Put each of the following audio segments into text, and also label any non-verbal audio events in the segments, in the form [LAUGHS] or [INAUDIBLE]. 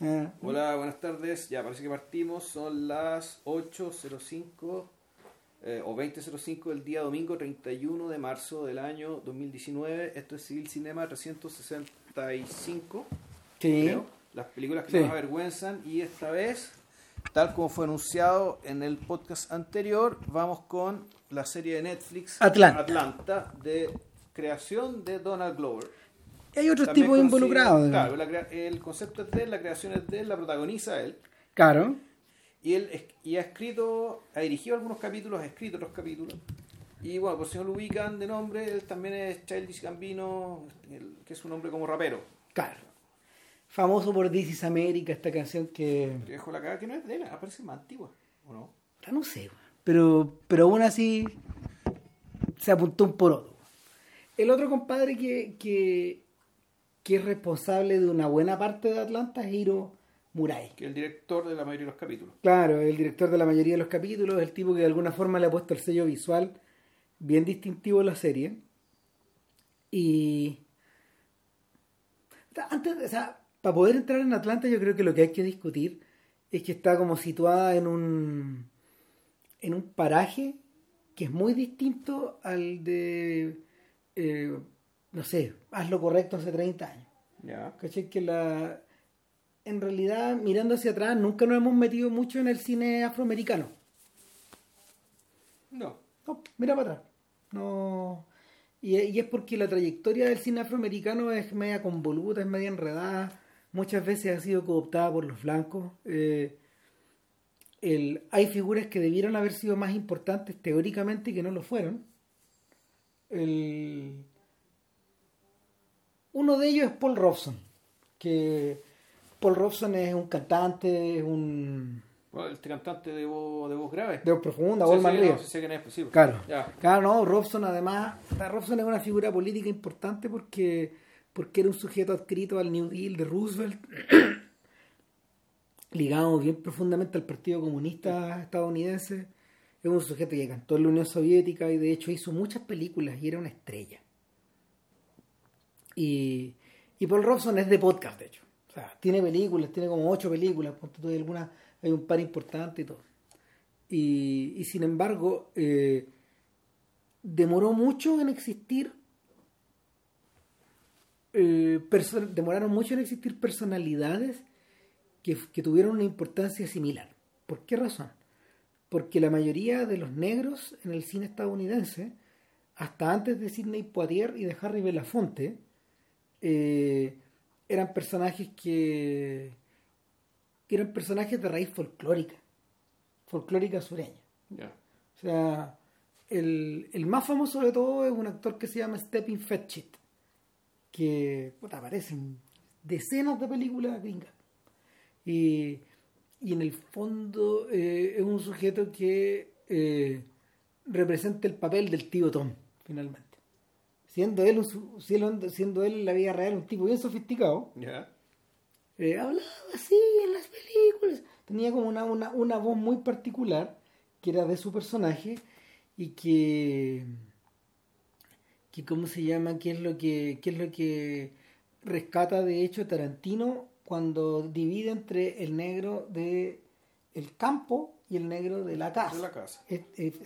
Ah, Hola, buenas tardes. Ya parece que partimos. Son las 8.05 eh, o 20.05 del día domingo 31 de marzo del año 2019. Esto es Civil Cinema 365. sí. creo. Las películas que Sí. nos avergüenzan. Y esta vez, tal como fue anunciado en el podcast anterior, vamos con la serie de Netflix Atlanta. Atlanta, de creación de Donald Glover. Hay otros tipos involucrados. Claro, la el concepto es de él, la creación es de él, la protagoniza él. Claro. Y él y ha escrito, ha dirigido algunos capítulos, ha escrito otros capítulos. Y bueno, por si no lo ubican de nombre, él también es Childish Gambino, que es un hombre como rapero. Claro. Famoso por This is America, esta canción que. Dejó la cara que no es de él, aparece más antigua, ¿o no? Ah, No sé, pero, pero aún así se apuntó un poroto. El otro compadre que, que, que es responsable de una buena parte de Atlanta es Hiro Murai. Que es el director de la mayoría de los capítulos. Claro, el director de la mayoría de los capítulos, el tipo que de alguna forma le ha puesto el sello visual bien distintivo a la serie. Y. Antes, o sea, para poder entrar en Atlanta, yo creo que lo que hay que discutir es que está como situada en un. en un paraje que es muy distinto al de. eh, no sé, haz lo correcto hace 30 años. Ya. ¿Cachai? Que la. En realidad, mirando hacia atrás, nunca nos hemos metido mucho en el cine afroamericano. No. No, mira para atrás. No. Y, y es porque la trayectoria del cine afroamericano es media convoluta, es media enredada. Muchas veces ha sido cooptada por los blancos. Eh, el, hay figuras que debieron haber sido más importantes teóricamente y que no lo fueron. El, uno de ellos es Paul Robson, que Paul Robson es un cantante, es un Bueno, este cantante de voz, de voz grave. de voz profunda, Sí, Goldman sí, no, sí es, pues sí. Claro. Ya. Claro, no, Robson además, Robson es una figura política importante porque, porque era un sujeto adscrito al New Deal de Roosevelt, [CLEARS THROAT] ligado bien profundamente al Partido Comunista estadounidense. Es un sujeto que cantó en la Unión Soviética y de hecho hizo muchas películas y era una estrella. Y, y Paul Robson es de podcast, de hecho. O sea, tiene películas, tiene como ocho películas, hay hay un par importante y todo. Y, y sin embargo, eh, demoró mucho en existir. eh, demoraron mucho en existir personalidades que, que tuvieron una importancia similar. ¿Por qué razón? Porque la mayoría de los negros en el cine estadounidense, hasta antes de Sidney Poitier y de Harry Belafonte, eh, eran personajes que, que eran personajes de raíz folclórica, folclórica sureña. O sea, el, el más famoso de todo es un actor que se llama Stephen Fetchit, que puta, aparece en decenas de películas gringas. Y, y en el fondo eh, es un sujeto que eh, representa el papel del tío Tom, finalmente. Siendo él, un siendo, siendo él en la vida real un tipo bien sofisticado, eh, hablaba así en las películas. Tenía como una, una, una voz muy particular que era de su personaje y que, que ¿cómo se llama? ¿Qué es lo que, qué es lo que rescata de hecho Tarantino cuando divide entre el negro de el campo y el negro de la casa? De la casa.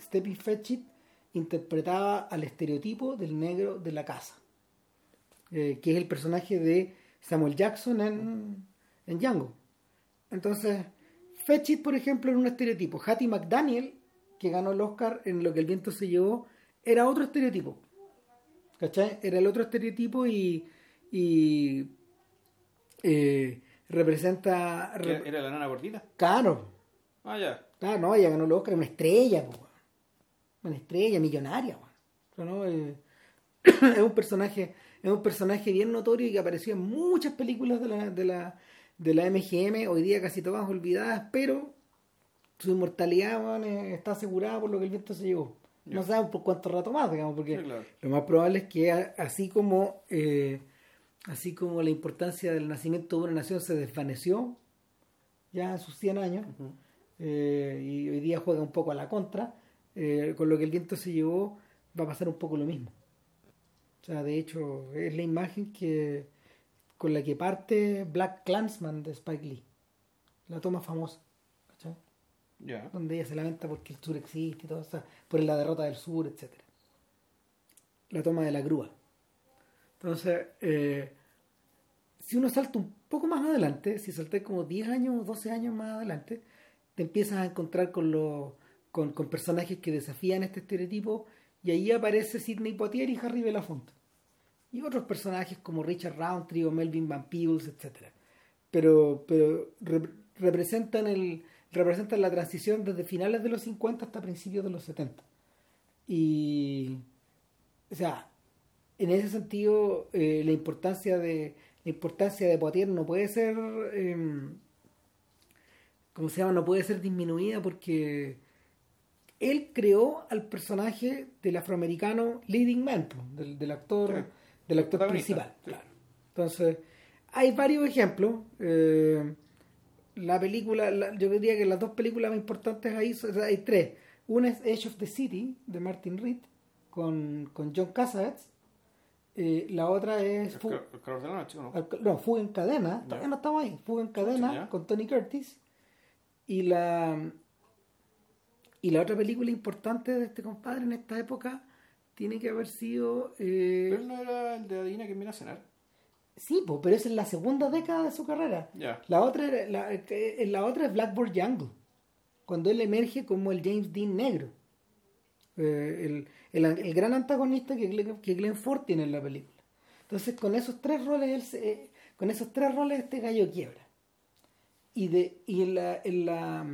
Stephen Fetchit interpretaba al estereotipo del negro de la casa, eh, que es el personaje de Samuel Jackson en, en Django. Entonces, Fetchit, por ejemplo, era un estereotipo. Hattie McDaniel, que ganó el Oscar en Lo que el viento se llevó, era otro estereotipo. ¿Cachai? Era el otro estereotipo y, y eh, representa... ¿Era, era la nana gordita? Claro, Ah, ya. Claro, no, ella ganó el Oscar, una estrella, po. Una estrella millonaria, weón. O sea, ¿no? Eh, [CLEARS THROAT] es un personaje, es un personaje bien notorio y que apareció en muchas películas de la, de la, de la MGM, hoy día casi todas olvidadas, pero su inmortalidad eh, está asegurada por lo que el viento se llevó. No sabemos por cuánto rato más, digamos, porque Sí, claro. lo más probable es que así como eh, así como la importancia del nacimiento de una nación se desvaneció ya en sus 100 años, eh, y hoy día juega un poco a la contra, eh, con lo que el viento se llevó va a pasar un poco lo mismo. O sea, de hecho, es la imagen que, con la que parte Black Clansman de Spike Lee. La toma famosa. ¿cachai? Ya. Donde ella se lamenta porque el sur existe y todo, o sea, por la derrota del sur, etcétera. La toma de la grúa. Entonces, eh, si uno salta un poco más adelante, si salté como 10 años o 12 años más adelante, te empiezas a encontrar con, los con, con personajes que desafían este estereotipo y ahí aparece Sidney Poitier y Harry Belafonte. Y otros personajes como Richard Roundtree o Melvin Van Peebles, etc. Pero, pero rep- representan, el, representan la transición desde finales de los 50 hasta principios de los 70. Y, o sea, en ese sentido, eh, la importancia de la importancia de Poitier no puede ser, eh, ¿cómo se llama? No puede ser disminuida porque él creó al personaje del afroamericano leading man, del, del actor, Sí. del actor principal. sí. Claro. Entonces, hay varios ejemplos. eh, la película, la- yo diría que las dos películas más importantes ahí o sea, hay tres. Una es Edge of the City de Martin Reed con, con John Cassavetes. Eh, la otra es Fu- cal- el calor de la noche, ¿o ¿no? al- no, Fuga en Cadena, todavía no estamos ahí. Fuga en Cadena con Tony Curtis. Y la y la otra película importante de este compadre en esta época tiene que haber sido eh, Pero no era el de Adina que viene a cenar. sí, po, pero es en la segunda década de su carrera. La otra la, eh, la otra es Blackboard Jungle, cuando él emerge como el James Dean negro. Eh, el, el- el gran antagonista que Glenn, que Glenn Ford tiene en la película. Entonces, con esos tres roles, él se- eh, con esos tres roles este gallo quiebra. Y, de, y en la, en la,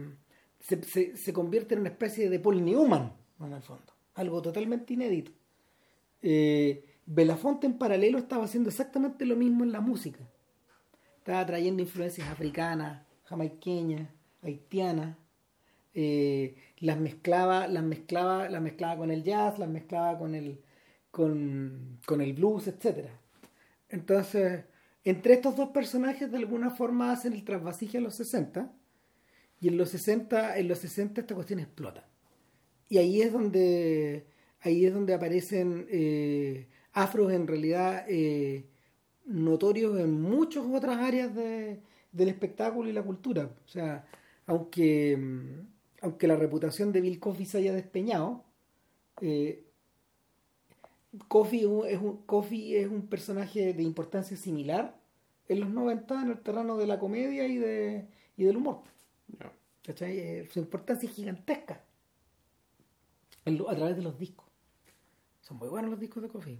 se, convierte en una especie de Paul Newman, en el fondo. Algo totalmente inédito. Eh, Belafonte en paralelo estaba haciendo exactamente lo mismo en la música. Estaba trayendo influencias africanas, jamaiqueñas, haitianas. eh, las mezclaba, las mezclaba, las mezclaba con el jazz, las mezclaba con el, con, con el blues, etcétera. Entonces, entre estos dos personajes de alguna forma hacen el trasvasije a los 60 y en los 60, en los 60 esta cuestión explota. Y ahí es donde ahí es donde aparecen eh, afros en realidad eh, notorios en muchas otras áreas de- del espectáculo y la cultura. O sea, aunque, mm, aunque la reputación de Bill Cosby se haya despeñado, eh, es un, Cosby es un personaje de importancia similar en los 90 en el terreno de la comedia y, de, y del humor. Eh, Su importancia es gigantesca a través de los discos. Son muy buenos los discos de Coffee.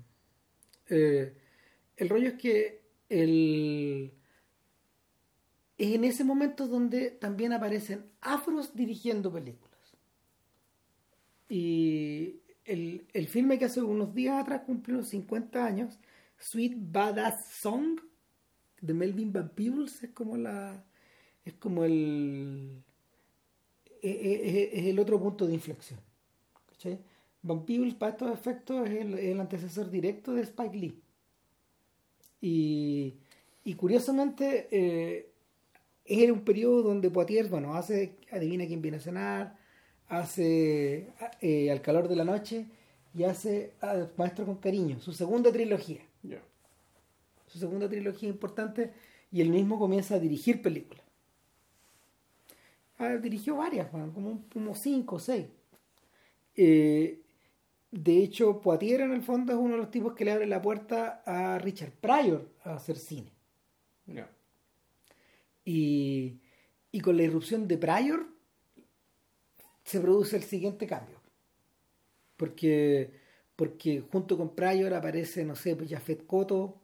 Eh, el rollo es que el, es en ese momento donde también aparecen afros dirigiendo películas. Y el, el filme que hace unos días atrás cumplió los 50 años, Sweet Badass Song, de Melvin Van Peebles, es como la es como el es, es- es el otro punto de inflexión. ¿cachai? Van Peebles para estos efectos es el, el antecesor directo de Spike Lee. Y, y curiosamente eh, era un periodo donde Poitier, bueno, hace Adivina quién viene a cenar, hace eh, Al calor de la noche y hace ah, Maestro con cariño, su segunda trilogía su segunda trilogía importante y él mismo comienza a dirigir películas. Ah, dirigió varias, como, como cinco o seis. Eh, de hecho, Poitier en el fondo es uno de los tipos que le abre la puerta a Richard Pryor a hacer cine. Y, y con la irrupción de Pryor se produce el siguiente cambio. Porque, porque junto con Pryor aparece, no sé, pues Jafet Koto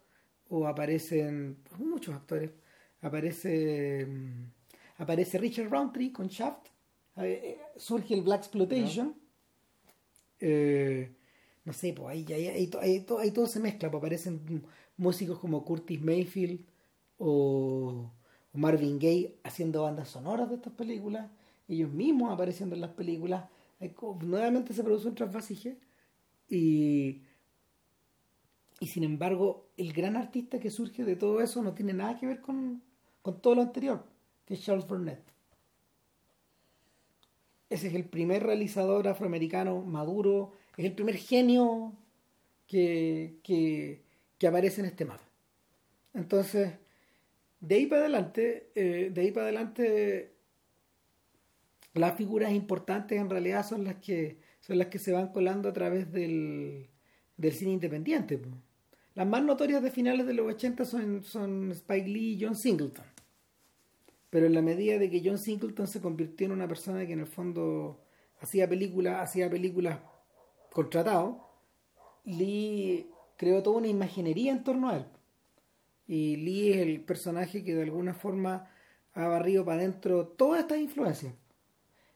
o aparecen muchos actores. Aparece, mm, aparece Richard Roundtree con Shaft. eh, surge el Black Exploitation. Eh, no sé, pues ahí, ahí, ahí, to- ahí to- ahí todo se mezcla. Pues aparecen músicos como Curtis Mayfield o, Marvin Gaye haciendo bandas sonoras de estas películas. Ellos mismos apareciendo en las películas. Nuevamente se produce un trasvasije. Y, y sin embargo, el gran artista que surge de todo eso no tiene nada que ver con, con todo lo anterior, que es Charles Burnett. Ese es el primer realizador afroamericano maduro, es el primer genio que, que, que aparece en este mapa. Entonces, de ahí para adelante, eh, de ahí para adelante, las figuras importantes en realidad son las que son las que se van colando a través del, del cine independiente. Las más notorias de finales de los 80 son, son Spike Lee y John Singleton. Pero en la medida de que John Singleton se convirtió en una persona que en el fondo hacía películas, hacía películas contratado, Lee creó toda una imaginería en torno a él. Y Lee es el personaje que de alguna forma ha barrido para adentro todas estas influencias.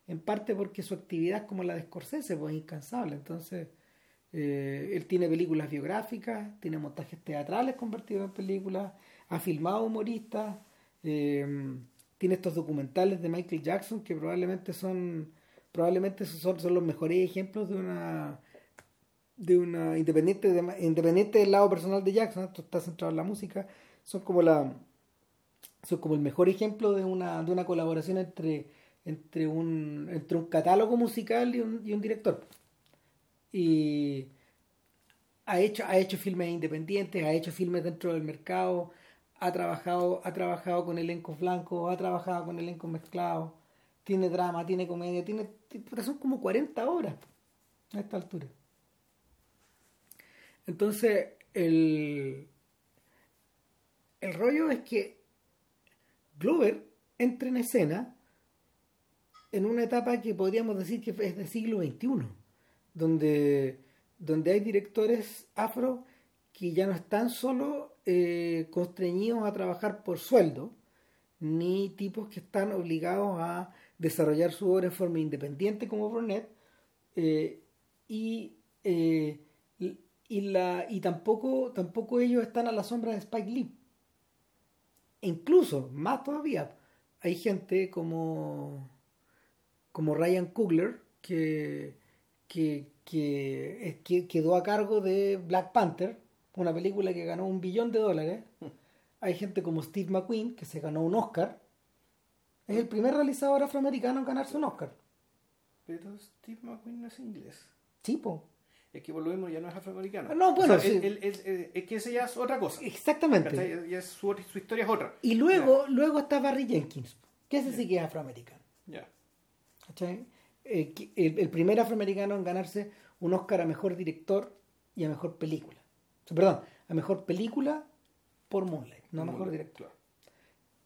En parte porque su actividad como la de Scorsese pues, es incansable. Entonces, eh, él tiene películas biográficas, tiene montajes teatrales convertidos en películas, ha filmado humoristas, eh, tiene estos documentales de Michael Jackson que probablemente son probablemente son, son los mejores ejemplos de una de una independiente independiente del lado personal de Jackson esto está centrado en la música son como la son como el mejor ejemplo de una de una colaboración entre entre un entre un catálogo musical y un, y un director. Y ha hecho ha hecho filmes independientes ha hecho filmes dentro del mercado ha trabajado ha trabajado con elencos blancos ha trabajado con elencos mezclados tiene drama tiene comedia tiene son como 40 horas a esta altura. Entonces, el, el rollo es que Glover entra en escena en una etapa que podríamos decir que es del siglo XXI, donde, donde hay directores afro que ya no están solo eh, constreñidos a trabajar por sueldo, ni tipos que están obligados a desarrollar su obra en forma independiente como Burnett, eh, y eh, y, la, y tampoco, tampoco ellos están a la sombra de Spike Lee. E incluso, más todavía, hay gente como, como Ryan Coogler que, que, quedó a cargo de Black Panther, una película que ganó un billón de dólares. Hay gente como Steve McQueen, que se ganó un Oscar. Es el primer realizador afroamericano en ganarse un Oscar. Pero Steve McQueen no es inglés. Tipo es que por lo mismo ya no es afroamericano. No, bueno, es, que ese ya es otra cosa. Exactamente. Ya su, historia es otra. Y luego, luego está Barry Jenkins, que ese sí que es afroamericano. Ya. Eh, el, primer afroamericano en ganarse un Oscar a mejor director y a mejor película. Perdón, a mejor película por Moonlight, no a mejor director.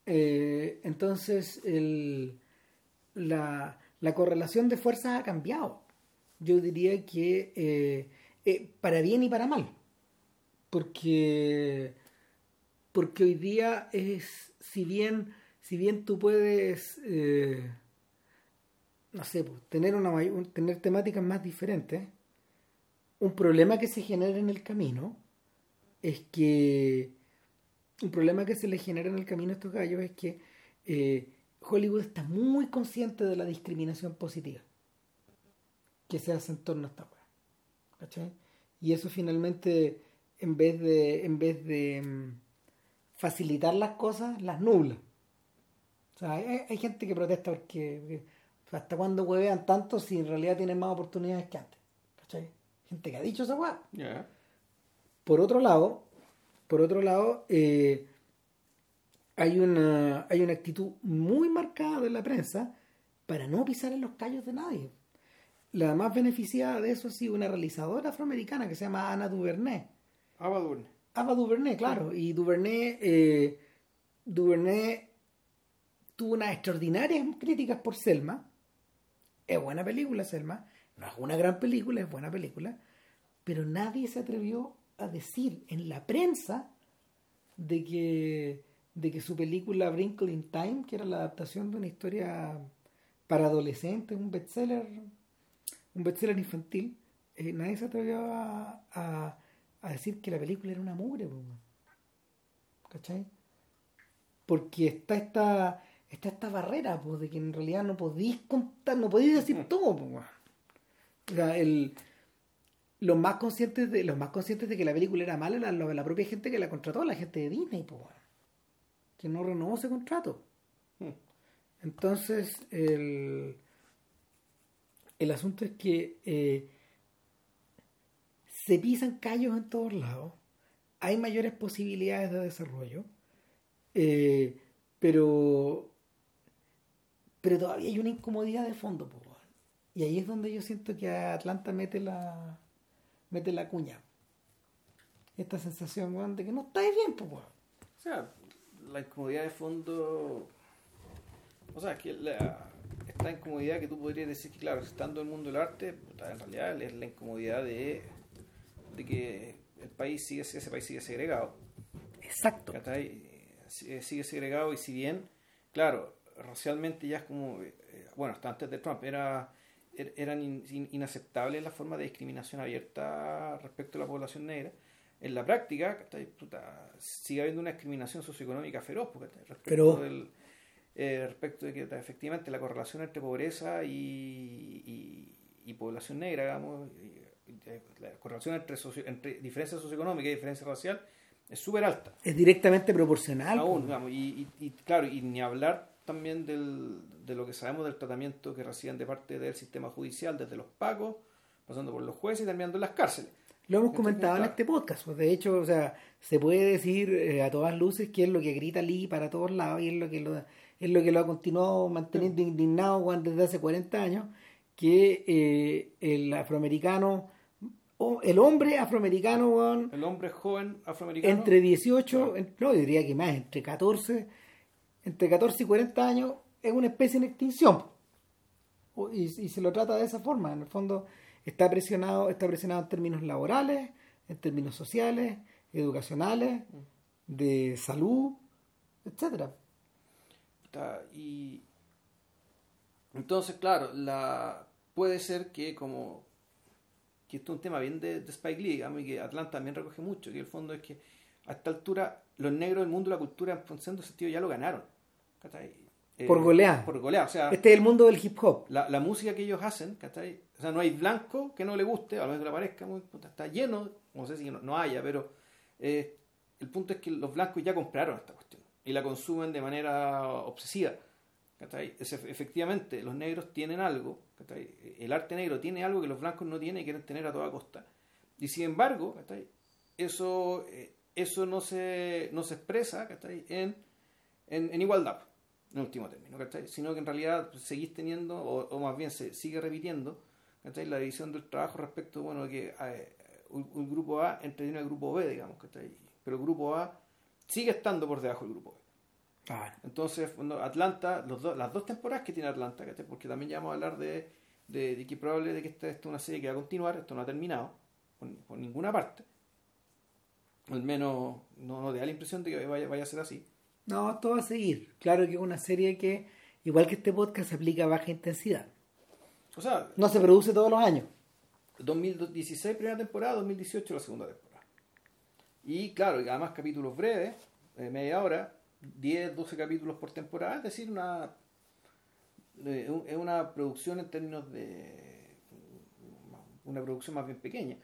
Eh, entonces, el, la, la correlación de fuerzas ha cambiado yo diría que eh, eh, para bien y para mal. Porque, porque hoy día es, si bien, si bien tú puedes, no sé, pues, tener, una, tener temáticas más diferentes, un problema que se genera en el camino es que, un problema que se le genera en el camino a estos gallos es que Hollywood está muy consciente de la discriminación positiva que se hace en torno a esta weá. ¿Cachai? Y eso finalmente, en vez de, en vez de mm, facilitar las cosas, las nubla. O sea, hay, gente que protesta porque, hasta cuando huevean tanto si en realidad tienen más oportunidades que antes. ¿Cachai? Gente que ha dicho esa weá. Por otro lado, por otro lado, eh, hay una, hay una actitud muy marcada de la prensa para no pisar en los callos de nadie la más beneficiada de eso ha sido una realizadora afroamericana que se llama Ana Duvernay. Ava Duvernay. Ava Duvernay, claro. Y Duvernay, eh, Duvernay tuvo unas extraordinarias críticas por Selma. Es buena película, Selma. No es una gran película, es buena película. Pero nadie se atrevió a decir en la prensa de que, de que su película Wrinkle in Time, que era la adaptación de una historia para adolescentes, un bestseller un bestseller infantil, eh, nadie se atrevió a, decir que la película era una mugre, ¿cachai? Porque está esta, está esta barrera, pues, de que en realidad no podéis contar, no podéis decir todo, los más conscientes de los más conscientes de que la película era mala era la, la propia gente que la contrató, la gente de Disney, pues, que no renovó ese contrato. Mm. Entonces, el el asunto es que eh, se pisan callos en todos lados. hay mayores posibilidades de desarrollo, eh, pero, pero todavía hay una incomodidad de fondo. Po, y ahí es donde yo siento que Atlanta mete la, mete la cuña. Esta sensación weón, de que no está bien. Po, weón. O sea, la incomodidad de fondo. O sea, que la, esta incomodidad que tú podrías decir que, claro, estando en el mundo del arte, puta, en realidad es la incomodidad de, de que el país sigue, ese país sigue segregado. Exacto. sigue segregado y si bien, claro, racialmente ya es como, eh, bueno, hasta antes de Trump, era er- eran in- in- inaceptables las formas de discriminación abierta respecto a la población negra. En la práctica, sigue habiendo una discriminación socioeconómica feroz, porque, respecto, del- eh, respecto de que efectivamente la correlación entre pobreza y, y- y población negra, digamos, eh, la correlación entre, socio- entre diferencia socioeconómica y diferencia racial es súper alta Es directamente proporcional. aún, po. digamos, y, y- y, claro, y ni hablar también del, de lo que sabemos del tratamiento que reciben de parte del sistema judicial, desde los pacos, pasando por los jueces y terminando en las cárceles. Lo hemos comentado en este podcast. pues, de hecho, o sea, se puede decir eh, a todas luces que es lo que grita Lee para todos lados y es lo que lo, es lo, que lo ha continuado manteniendo indignado weón, desde hace 40 años, que eh, el afroamericano, o el hombre afroamericano, weón, El hombre joven afroamericano. entre 18, en- no, yo diría que más, entre 14, entre 14 y 40 años, es una especie en extinción. Y, y se lo trata de esa forma. En el fondo está presionado, está presionado en términos laborales, en términos sociales, educacionales, de salud, etcétera. Y entonces, claro, la puede ser que como que esto es un tema bien de, Spike Lee, digamos, y que Atlanta también recoge mucho, que el fondo es que a esta altura los negros del mundo de la cultura en cierto sentido ya lo ganaron. Eh, Por goleada. Por goleada, o sea, Este es el mundo del hip hop. la, la música que ellos hacen, ¿cachai? O sea, no hay blanco que no le guste, a lo que le parezca, muy, está lleno, no sé si no, no haya, pero eh, el punto es que los blancos ya compraron esta cuestión y la consumen de manera obsesiva. ¿cachai? Es, efectivamente, los negros tienen algo, ¿cachai? el arte negro tiene algo que los blancos no tienen y quieren tener a toda costa. Y sin embargo, ¿cachai? eso, eh, eso no, se, no se expresa. En, en, en igualdad, en último término, ¿cachai? sino que en realidad seguís teniendo, o, o más bien se sigue repitiendo, ¿cachai? la división del trabajo respecto, bueno, de que eh, un, un grupo A entretiene al grupo B, digamos, ¿cachai? pero el grupo A sigue estando por debajo del grupo B. Claro. Entonces, Atlanta, los las dos temporadas que tiene Atlanta, ¿cachai? porque también ya vamos a hablar de, de, de que probable de que esta, esta es una serie que va a continuar, esto no ha terminado, por, por ninguna parte. Al menos no, no te da la impresión de que vaya, vaya a ser así. No, va a seguir. Claro que es una serie que, igual que este podcast, se aplica a baja intensidad. O sea, No se produce todos los años. 2016 primera temporada, 2018 la segunda temporada. Y claro, además capítulos breves, de media hora, 10, 12 capítulos por temporada, es decir, una eh, es una producción en términos de una producción más bien pequeña.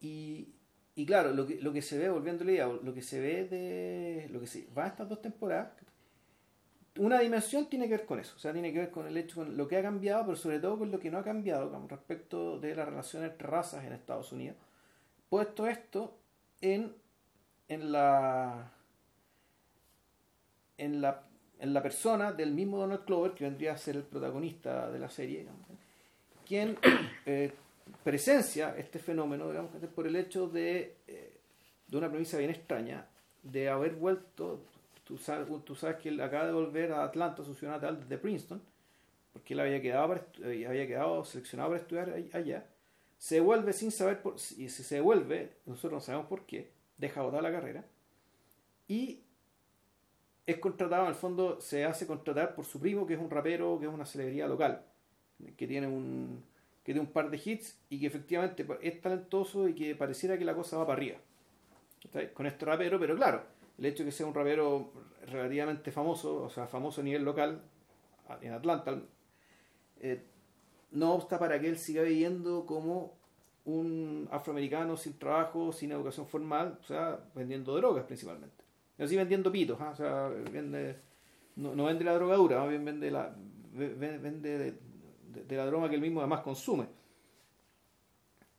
Y, y claro, lo que, lo que se ve, volviendo a la idea, lo que se ve de lo que se va estas dos temporadas, una dimensión tiene que ver con eso, o sea, tiene que ver con el hecho, con lo que ha cambiado, pero sobre todo con lo que no ha cambiado con respecto de la relación entre razas en Estados Unidos. Puesto esto en, en la en la en la persona del mismo Donald Clover, que vendría a ser el protagonista de la serie, digamos, quien eh, presencia este fenómeno, digamos, por el hecho de, eh, de una premisa bien extraña, de haber vuelto, tú sabes, que él acaba de volver a Atlanta, su ciudad natal, desde Princeton, porque él había quedado, eh, había quedado seleccionado para estudiar allá, se vuelve sin saber, por, y si se vuelve, nosotros no sabemos por qué, deja botar la carrera, y es contratado, en el fondo se hace contratar por su primo, que es un rapero, que es una celebridad local, que tiene un, que tiene un par de hits y que efectivamente es talentoso y que pareciera que la cosa va para arriba. Con este rapero, pero claro, el hecho de que sea un rapero relativamente famoso, o sea, famoso a nivel local, en Atlanta, eh, no obsta para que él siga viviendo como un afroamericano sin trabajo, sin educación formal, o sea, vendiendo drogas principalmente. Así vendiendo pitos, ¿ah? o sea, vende, no, no vende la drogadura, más bien vende, la, ve- ve- vende de, la droga que él mismo además consume.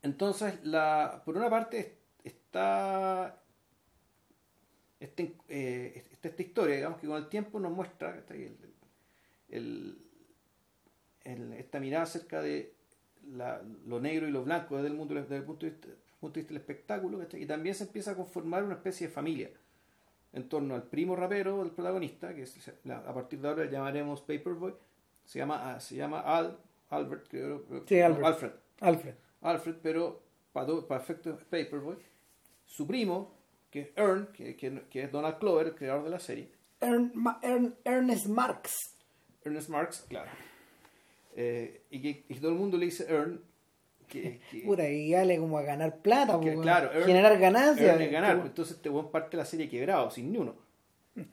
Entonces, la, por una parte, es- es- está este, eh, esta, esta historia, digamos, que con el tiempo nos muestra esta mirada acerca de la, lo negro y lo blanco desde el, mundo, desde el punto de vista, del espectáculo, y también se empieza a conformar una especie de familia en torno al primo rapero del protagonista, que a partir de ahora llamaremos Paperboy, se llama, ah, se llama Al, Albert, creo, sí, Albert. Alfred. Alfred. Alfred, pero para, para efectos Paperboy, su primo, que es Ern, que, que, que, es Donald Clover, el creador de la serie. Ern, Ern, Ernest Marx. Ernest Marx, claro. Eh, y que y todo el mundo le dice Ern. Que, que, Puta, y dale como a ganar plata, que, claro, Ern- generar ganancias. Ern es ganar, Como- entonces este buen parte de la serie quebrado, sin ni uno. [LAUGHS]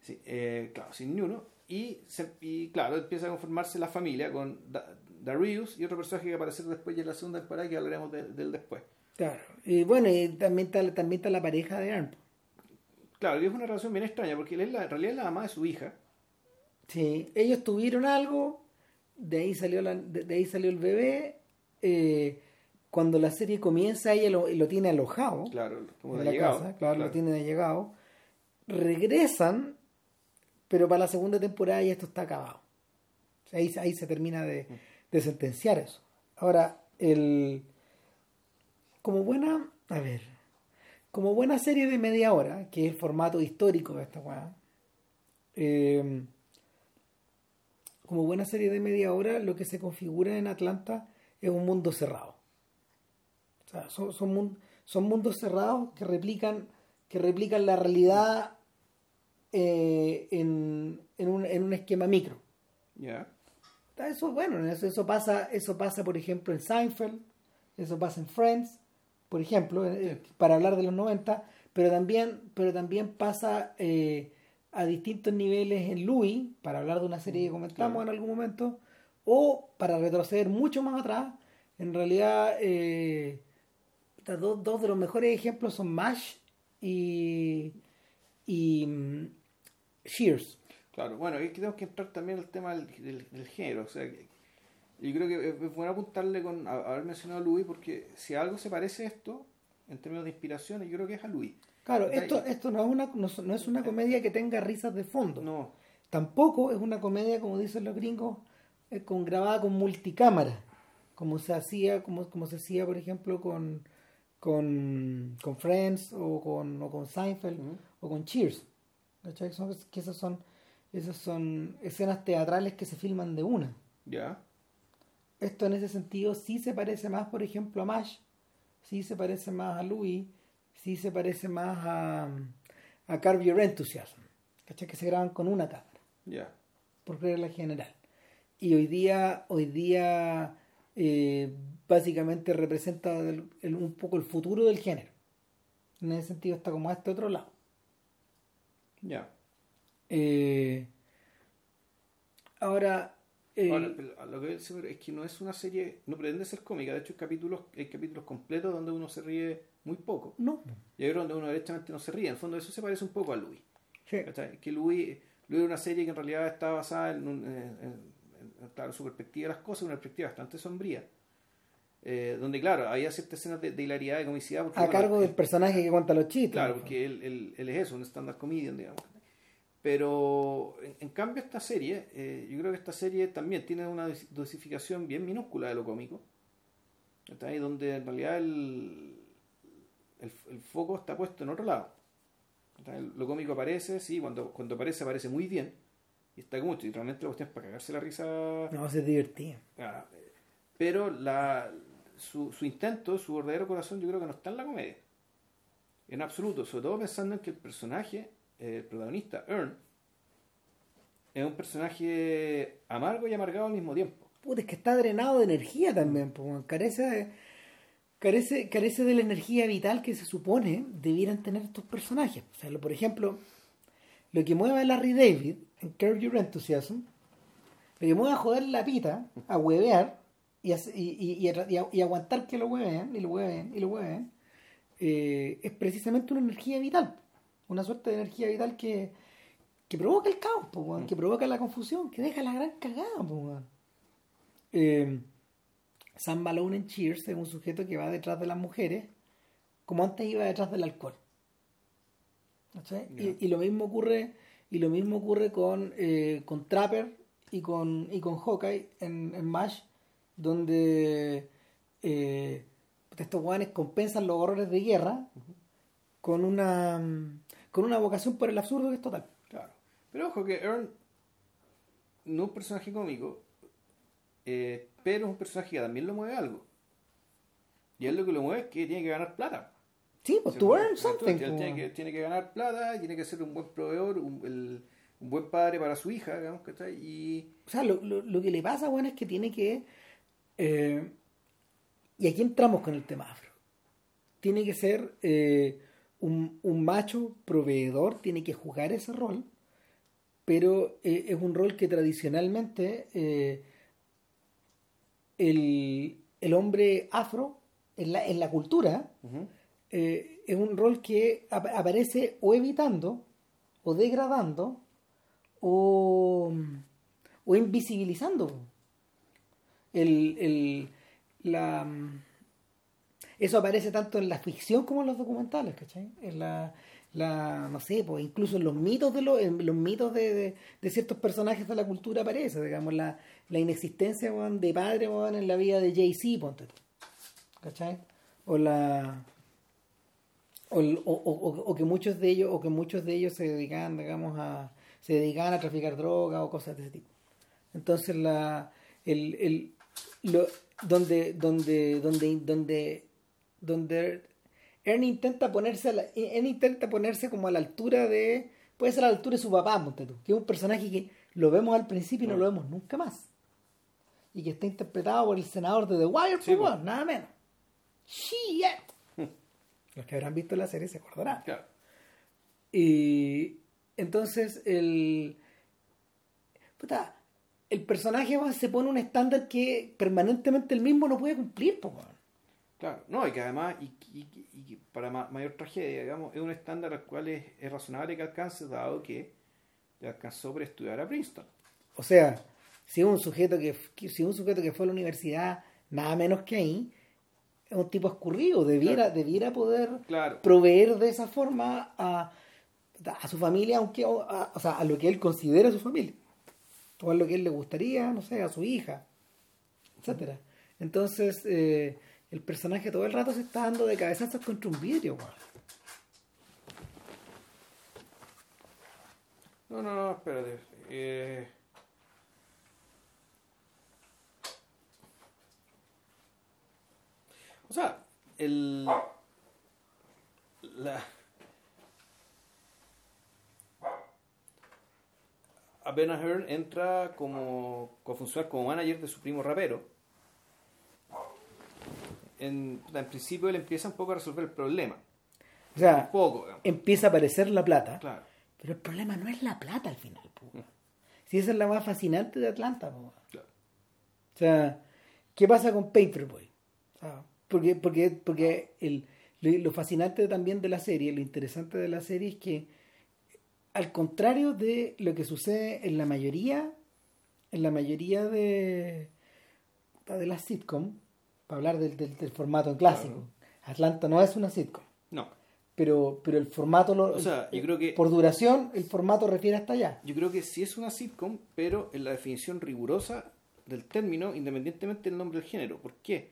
Sí, eh, claro, sin ni uno. Y, se- y claro, empieza a conformarse la familia con Da- Darius y otro personaje que aparecerá después ya en la segunda temporada que hablaremos de- del después. Claro. Y bueno, y también está, también está la pareja de Ern. Claro, y es una relación bien extraña porque él es la, en realidad es la mamá de su hija. Sí, ellos tuvieron algo, de ahí salió, la, de, de ahí salió el bebé. eh, cuando la serie comienza, ella lo, lo tiene alojado Claro, como en de la llegado. casa, claro, lo tiene de llegado. Regresan, pero para la segunda temporada ya esto está acabado. Ahí, ahí se termina de, de sentenciar eso. Ahora, el como buena, a ver, como buena serie de media hora, que es el formato histórico de esta weá, eh, como buena serie de media hora, lo que se configura en Atlanta es un mundo cerrado. O sea, son, son, son mundos cerrados que replican, que replican la realidad eh, en, en, un, en un esquema micro. Ya. Eso, bueno, eso, eso pasa, eso pasa, por ejemplo, en Seinfeld, eso pasa en Friends, por ejemplo, eh, para hablar de los 90, pero también, pero también pasa eh, a distintos niveles en Louis, para hablar de una serie que comentamos claro. en algún momento, o para retroceder mucho más atrás, en realidad eh, dos, dos de los mejores ejemplos son MASH y, y mm, Shears. Claro, bueno, que tenemos que entrar también al tema del, del- del género. O sea, yo creo que es bueno apuntarle con a- haber mencionado a Louis, porque si a algo se parece esto, en términos de inspiración, yo creo que es a Louis. Claro, esto, esto no, es una, no, no es una comedia que tenga risas de fondo. No, Tampoco es una comedia, como dicen los gringos, eh, con grabada con multicámara, como se hacía, como, como se hacía, por ejemplo, con, con, con Friends o con, o con Seinfeld Ujú. o con Cheers. ¿Cachai? Son- que esas son, esas son escenas teatrales que se filman de una. ya. Esto en ese sentido sí se parece más, por ejemplo, a Mash, sí se parece más a Louis, sí se parece más a, a Curb Your Enthusiasm, ¿cachai? Que se graban con una cámara, Ya. por regla general. Y hoy día, hoy día eh, básicamente representa el- un poco el futuro del género. En ese sentido está como a este otro lado. Ya. Eh, ahora, eh, Ahora, lo que me- es que no es una serie, no pretende ser cómica, de hecho hay capítulos, hay capítulos completos donde uno se ríe muy poco. no. Y hay donde uno directamente no se ríe. En el fondo eso se parece un poco a Louis. Sí. Que Louis, Louis era una serie que en realidad está basada en, un- en- en- en- claro, su perspectiva de las cosas, una perspectiva bastante sombría. Eh, donde, claro, había ciertas escenas de, de hilaridad, de comicidad. Porque, A bueno, cargo del personaje que cuenta los chistes. Claro, porque él, él- él es eso, un stand-up comedian, digamos. Pero, en, en cambio, esta serie, eh, yo creo que esta serie también tiene una dos- dosificación bien minúscula de lo cómico. Está ahí donde en realidad el, el, el foco está puesto en otro lado. Ahí, Lo cómico aparece, sí, cuando, cuando aparece, aparece muy bien. Y está como, y realmente la cuestión es para cagarse la risa. No, se divertía. Ah, eh, pero la, su, su intento, su verdadero corazón, yo creo que no está en la comedia. En absoluto. Sobre todo pensando en que el personaje, el protagonista, Ern, es un personaje amargo y amargado al mismo tiempo. Puta, es que está drenado de energía también, po, carece de, carece, carece de la energía vital que se supone debieran tener estos personajes. O sea, lo- por ejemplo, lo que mueve a Larry David en Curb Your Enthusiasm, lo que mueve a joder la pita, a huevear y, aguantar que lo hueven, y lo hueven, y lo hueven, eh, es precisamente una energía vital. Una suerte de energía vital que, que provoca el caos, po, weón, que provoca la confusión, que deja la gran cagada. po, weón. Eh, Sam Malone en Cheers es un sujeto que va detrás de las mujeres como antes iba detrás del alcohol. Y lo mismo ocurre, y lo mismo ocurre con, eh, con Trapper y con, y con Hawkeye en, en MASH, donde eh, estos guanes compensan los horrores de guerra con una con una vocación por el absurdo que es total. Claro. Pero ojo que Earn no es un personaje cómico, eh, pero es un personaje que también lo mueve algo. Y él lo que lo mueve es que tiene que ganar plata. Sí, pues pues, earn something. él pues. tiene, que, tiene que ganar plata, tiene que ser un buen proveedor, un, el- un buen padre para su hija, digamos, ¿cachai? Y O sea, lo, lo- lo que le pasa, bueno, es que tiene que... eh, y aquí entramos con el tema afro. Tiene que ser eh, un, un macho proveedor, tiene que jugar ese rol, pero eh, es un rol que tradicionalmente el, el hombre afro en la, en la cultura es un rol que ap- aparece o evitando, o degradando, o, o invisibilizando. El, el- la, eso aparece tanto en la ficción como en los documentales, ¿cachai? En la, la no sé, pues incluso en los mitos de los, en los mitos de, de- ciertos personajes de la cultura aparece, digamos, la, la inexistencia de padre en la vida de Jay-Z, ponte tú. ¿cachai? O la o, o- o- o que muchos de ellos o que muchos de ellos se dedican digamos a se a traficar droga o cosas de ese tipo entonces la el, el lo, donde donde donde donde donde Ernie intenta ponerse a la, Ernie intenta ponerse como a la altura de puede ser a la altura de su papá ponte tú, que es un personaje que lo vemos al principio y no lo vemos nunca más y que está interpretado por el senador de The Wire Sí, pues, nada menos Shit. [LAUGHS] Los que habrán visto la serie se acordarán. claro. Y entonces el. Puta, el personaje se pone un estándar que permanentemente el mismo no puede cumplir, po. Claro, no, y que además, y, y- para ma- mayor tragedia, digamos, es un estándar al cual es, es razonable que alcance, dado que le alcanzó por estudiar a Princeton. O sea, si es un sujeto que, si un sujeto que fue a la universidad, nada menos que ahí, es un tipo escurrido, debiera, Claro. debiera poder Claro. proveer de esa forma a, a su familia, aunque a, o sea, a lo que él considera su familia. A lo que él le gustaría, no sé, a su hija, etcétera. Entonces, eh, el personaje todo el rato se está dando de cabezazos contra un vidrio, weón. No, no, no, espérate. Eh, O sea, el. La. Apenas Hearn entra como. a funcionar como manager de su primo rapero. En, en principio él empieza un poco a resolver el problema. O Un sea, poco, digamos. empieza a aparecer la plata, Claro. pero el problema no es la plata al final, po. Si esa es la más fascinante de Atlanta, po, claro. O sea, ¿qué pasa con Paperboy? Porque porque, porque el, lo, lo fascinante también de la serie, lo interesante de la serie es que, al contrario de lo que sucede en la mayoría, en la mayoría de, de las sitcom, para hablar del, del, del formato clásico, Atlanta no es una sitcom, No. pero, pero el formato, lo, O sea, yo creo que- por duración, el formato refiere hasta allá. Yo creo que sí es una sitcom, pero en la definición rigurosa del término, independientemente del nombre del género. ¿Por qué?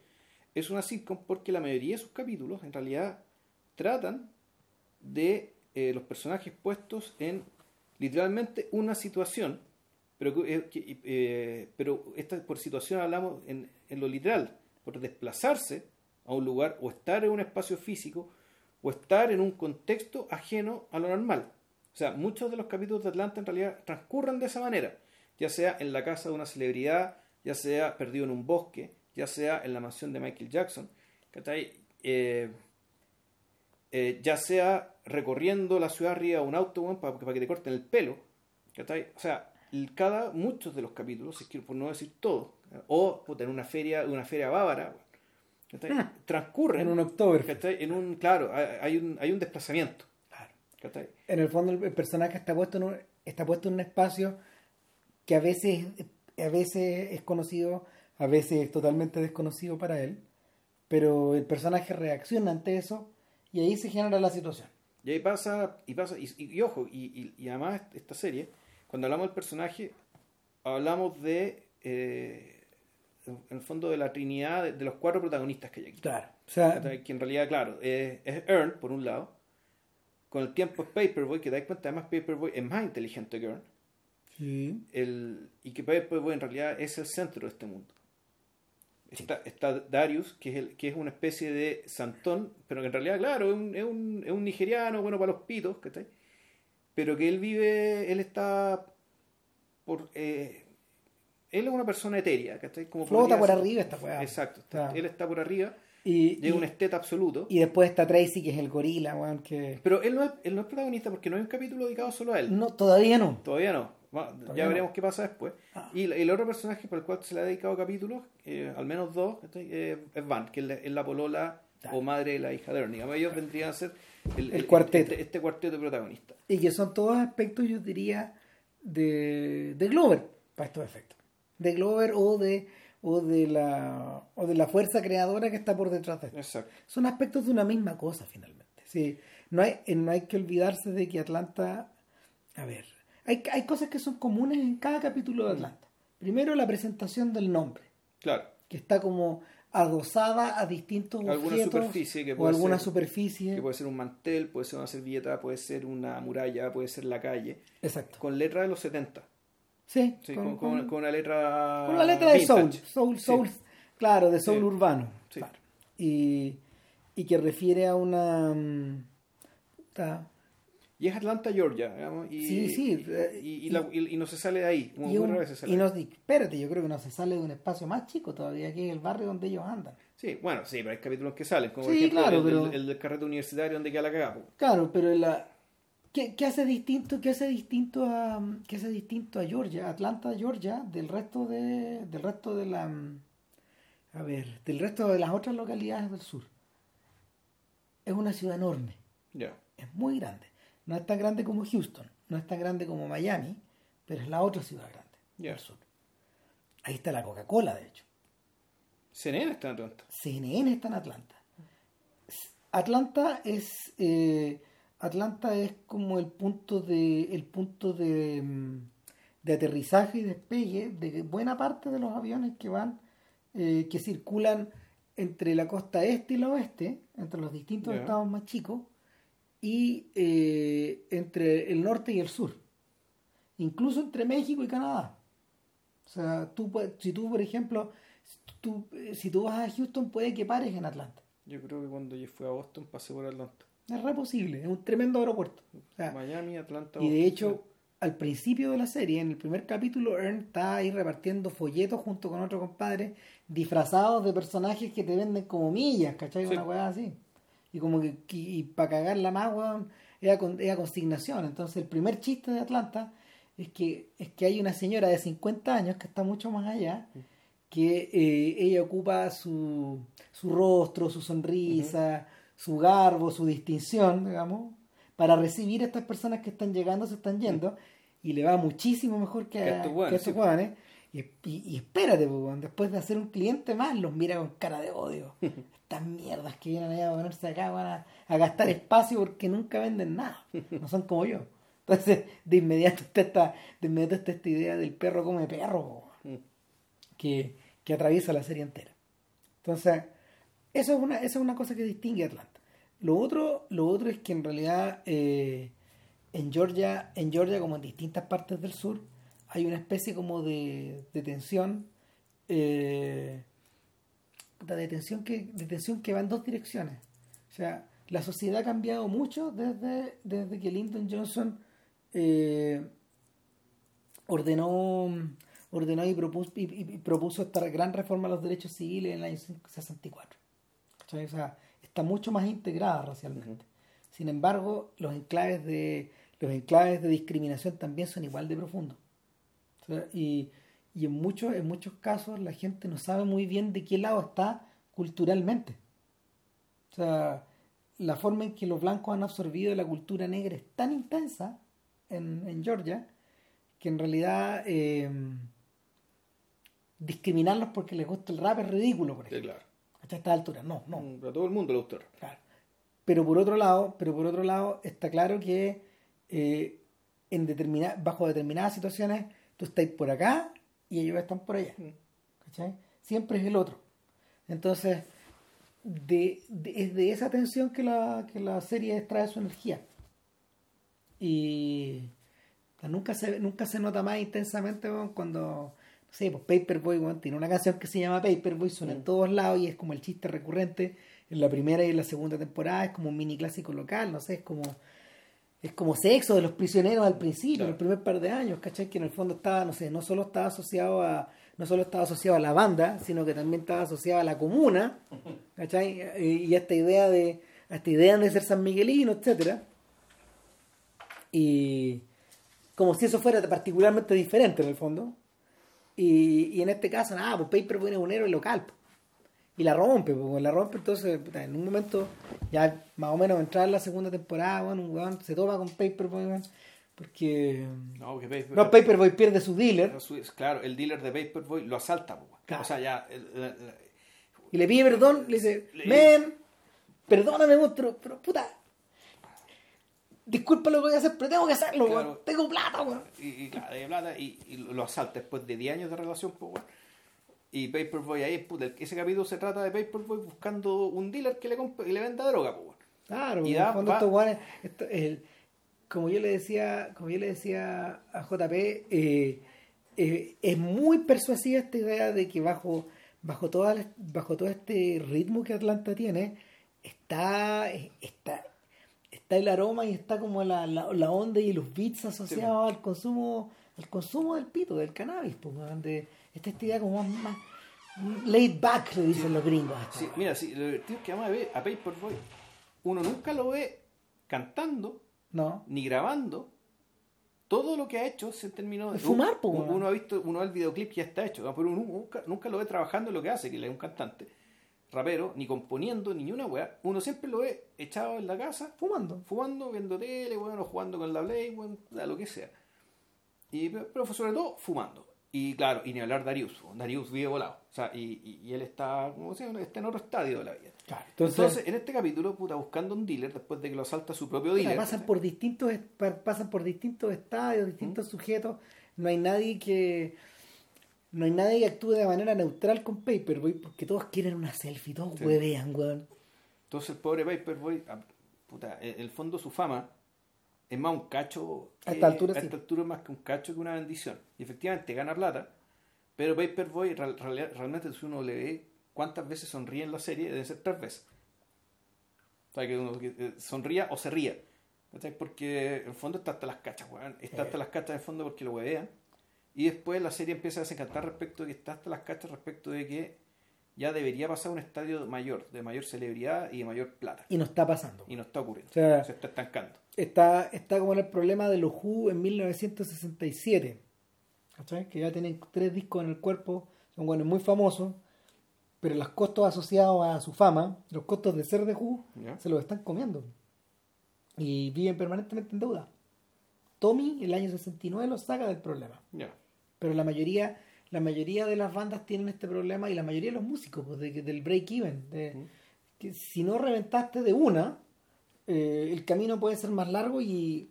Es una sitcom porque la mayoría de sus capítulos en realidad tratan de eh, los personajes puestos en literalmente una situación, pero, eh, eh, pero esta, por situación hablamos en, lo literal, por desplazarse a un lugar o estar en un espacio físico o estar en un contexto ajeno a lo normal. O sea, muchos de los capítulos de Atlanta en realidad transcurren de esa manera, ya sea en la casa de una celebridad, ya sea perdido en un bosque, ya sea en la mansión de Michael Jackson, ya sea recorriendo la ciudad arriba de un auto para, que te corten el pelo, ¿cachai? O sea, el- cada, muchos de los capítulos, si quiero por no decir todos, o puta, en una feria, una feria bávara, ¿cachai? Ah. transcurren En un. ¿cachai? En un, claro, hay, un, hay un desplazamiento. ¿cachai? En el fondo el, el personaje está puesto en un, está puesto en un espacio que a veces, a veces es conocido, a veces es totalmente desconocido para él, pero el personaje reacciona ante eso y ahí se genera la situación. Y ahí pasa, y pasa, y, y- y ojo, y, además esta serie, cuando hablamos del personaje, hablamos de, eh, en el fondo, de la trinidad de, de los cuatro protagonistas que hay aquí. Claro. O sea, Que en realidad, claro, es, es Earn, por un lado, con el tiempo es Paperboy, que te das cuenta, además Paperboy es más inteligente que Earn, sí. el, y que Paperboy en realidad es el centro de este mundo. Está, está Darius, que es, el, que es una especie de santón, pero que en realidad, claro, es un, es un, es un nigeriano, bueno para los pitos, ¿cachai? Pero que él vive, él está por... eh, él es una persona etérea, ¿cachai? Como Flota por ser- arriba esta weá. Exacto, está- él está por arriba, Y, llega y- un esteta absoluto. y después está Tracy, que es el gorila, weón, que... Pero él no, es, él no es protagonista porque no hay un capítulo dedicado solo a él. No, todavía no. Todavía no. Bueno, ya no. veremos qué pasa después. Ah. Y el otro personaje por el cual se le ha dedicado capítulos, eh, al menos dos. Eh, es Van, que es la, es la polola o madre de la hija de Ernie. Ellos vendrían a ser el, El cuarteto. Este, este cuarteto de protagonistas. Y que son todos aspectos, yo diría, de, de Glover, para estos efectos. De Glover o de, o, de la, o de la fuerza creadora que está por detrás de esto. Exacto. Son aspectos de una misma cosa, finalmente. Sí, no, hay, no hay que olvidarse de que Atlanta... A ver, hay, hay cosas que son comunes en cada capítulo de Atlanta. Primero, la presentación del nombre, Claro. que está como adosada a distintos Alguna objetos superficie que o puede alguna ser- superficie. Que puede ser un mantel, puede ser una servilleta, puede ser una muralla, puede ser la calle. Exacto. Con letra de los 70. Sí, Sí, con- con, con- con- una letra. Con la letra de soul, soul, Sí. soul, claro, de soul Sí. urbano. Claro. Y, y que refiere a una... mm, puta, Y es Atlanta, Georgia. y, Sí, sí, Y, eh, y- la- no se sale de ahí. Muy, y, muy un- vez se sale y no, espérate, yo creo que no se sale de un espacio más chico todavía, que es el barrio donde ellos andan. Sí, bueno, sí, pero hay capítulos que salen. Como por Sí, ejemplo claro, el, pero- el- el del carrete universitario donde queda la cagada. po. Claro, pero la, ¿qué, qué hace distinto, qué hace distinto a qué hace distinto a Georgia, Atlanta, Georgia, del resto de, del resto de la a ver, del resto de las otras localidades del sur? Es una ciudad enorme. Ya. es muy grande. No es tan grande como Houston, no es tan grande como Miami, pero es la otra ciudad grande Ya. del sur. Ahí está la Coca-Cola, de hecho. CNN está en Atlanta. CNN está en Atlanta. Atlanta es eh, Atlanta es como el punto de el punto de, mm, de aterrizaje y despegue de buena parte de los aviones que van eh, que circulan entre la costa este y la oeste, entre los distintos estados más chicos y eh, entre el norte y el sur, incluso entre México y Canadá. O sea, tú, si tú, por ejemplo, si tú, eh, si tú vas a Houston, puede que pares en Atlanta. Yo creo que cuando yo fui a Boston pasé por Atlanta. Es re posible, es un tremendo aeropuerto. O sea, Miami, Atlanta. y de Boston, hecho, al principio de la serie, en el primer capítulo, Ern está ahí repartiendo folletos junto con otro compadre, disfrazados de personajes que te venden como millas, ¿cachai? Sí. Una weá así. Y como que, y, para cagarla más, weón, era, con, era consignación. Entonces, el primer chiste de Atlanta es que, es que hay una señora de 50 años que está mucho más allá, que eh, ella ocupa su, su rostro, su sonrisa, su garbo, su distinción, digamos, para recibir a estas personas que están llegando, se están yendo, y le va muchísimo mejor que, Que a, estos hueones, Y, y- y espérate, pues, después de hacer un cliente más, los mira con cara de odio. [LAUGHS] Estas mierdas que vienen allá a ponerse acá van a, a gastar espacio porque nunca venden nada. No son como yo. Entonces, de inmediato está esta, de inmediato está esta idea del perro come perro, Mm. que, que atraviesa la serie entera. Entonces, eso es una, esa es una cosa que distingue a Atlanta. Lo otro, lo otro es que en realidad eh, en Georgia, en Georgia, como en distintas partes del sur, hay una especie como de, de tensión, eh, de tensión que, de tensión que va en dos direcciones. O sea, la sociedad ha cambiado mucho desde, desde que Lyndon Johnson eh, ordenó ordenó y propuso, y, propuso esta gran reforma a los derechos civiles en el año 64. ¿Cachai? O sea, está mucho más integrada racialmente. Sin embargo, los enclaves de los enclaves de discriminación también son igual de profundos. Y, y en muchos en muchos casos la gente no sabe muy bien de qué lado está culturalmente. O sea, la forma en que los blancos han absorbido la cultura negra es tan intensa en, en Georgia que en realidad eh, discriminarlos porque les gusta el rap es ridículo, por Sí, ejemplo. claro. Hasta esta altura, no, no. Mm, A todo el mundo le gusta. Claro. pero por otro lado, pero por otro lado está claro que eh, en determina, bajo determinadas situaciones tú estás por acá y ellos están por allá. ¿cachai? Siempre es el otro. Entonces, de, es de esa tensión que la, que la serie extrae su energía. Y nunca se, nunca se nota más intensamente cuando, no sé, pues Paperboy tiene una canción que se llama Paperboy, suena en mm. todos lados y es como el chiste recurrente en la primera y en la segunda temporada, es como un mini clásico local, no sé, es como es como sexo de los prisioneros al principio, el primer par de años, ¿cachai? Que en el fondo estaba, no sé, no solo estaba asociado a no solo estaba asociado a la banda, sino que también estaba asociado a la comuna, [LAUGHS] ¿cachai? Y a esta idea de a esta idea de ser San Miguelino, etcétera. Y como si eso fuera particularmente diferente en el fondo. Y, en este caso, nada, pues Paper es un héroe local. Y la rompe, pues la rompe, entonces en un momento, ya más o menos entrar en la segunda temporada, bueno, un weón se topa con Paperboy, porque. No, Paperboy pierde su dealer. Claro, el dealer de Paperboy lo asalta, pues, O sea, ya. y le pide perdón, le dice, men, perdóname, monstruo, pero puta, disculpa lo que voy a hacer, pero tengo que hacerlo, Tengo plata, weón. Y, claro, hay plata y, lo asalta después de 10 años de relación, pues, Y Paperboy ahí, puta, ese capítulo se trata de Paperboy buscando un dealer que le, compre, le venda droga, pues, Claro, y da, va, esto, el, como yo le decía, como yo le decía a JP, eh, eh, es muy persuasiva esta idea de que bajo, bajo, toda, bajo todo este ritmo que Atlanta tiene, está, está está el aroma y está como la, la, onda y los beats asociados al consumo al consumo del pito, del cannabis, pues, de esta idea como más, laid back, le dicen los gringos. Sí, mira, sí, lo divertido es que además ve a Paperboy, uno nunca lo ve cantando, no. ni grabando, todo lo que ha hecho se terminó de fumar, pues, uno, ha visto, uno ve el videoclip que ya está hecho, pero uno nunca, nunca lo ve trabajando en lo que hace, que es un cantante rapero, ni componiendo, ni una weá. Uno siempre lo ve echado en la casa, fumando, fumando, viendo tele, bueno, jugando con la Play, bueno, lo que sea. Y, pero sobre todo fumando. Y claro, y ni hablar Darius. Darius vive volado. O sea, y, y, él está, como sea, está en otro estadio de la vida. entonces, en este capítulo, puta, buscando un dealer después de que lo asalta su propio dealer. Pasan por distintos, pasan por distintos estadios, distintos sujetos. No hay nadie que no hay nadie que actúe de manera neutral con Paperboy porque todos quieren una selfie, todos huevean, weón. Entonces el pobre Paperboy, ah, puta, en el fondo su fama es más un cacho. A esta altura, a esta altura es más que un cacho que una bendición. Y efectivamente gana plata, pero Paperboy realmente si uno le ve cuántas veces sonríe en la serie, debe ser tres veces. O sea, que uno eh, sonría o se ría. Porque en el fondo está hasta las cachas, weón. Está hasta las cachas en el fondo porque lo huevean y después la serie empieza a desencantar respecto de que está hasta las cachas respecto de que ya debería pasar un estadio mayor, de mayor celebridad y de mayor plata. Y no está pasando. Y no está ocurriendo. se está estancando. Está, está como en el problema de los Who en 1967. ¿Cachai? Que ya tienen tres discos en el cuerpo, son buenos muy famosos, pero los costos asociados a su fama, los costos de ser de Who, se los están comiendo. Y viven permanentemente en deuda. Tommy, el año 69, los saca del problema. Pero la mayoría la mayoría de las bandas tienen este problema y la mayoría de los músicos pues, del break even de, que si no reventaste de una eh, el camino puede ser más largo y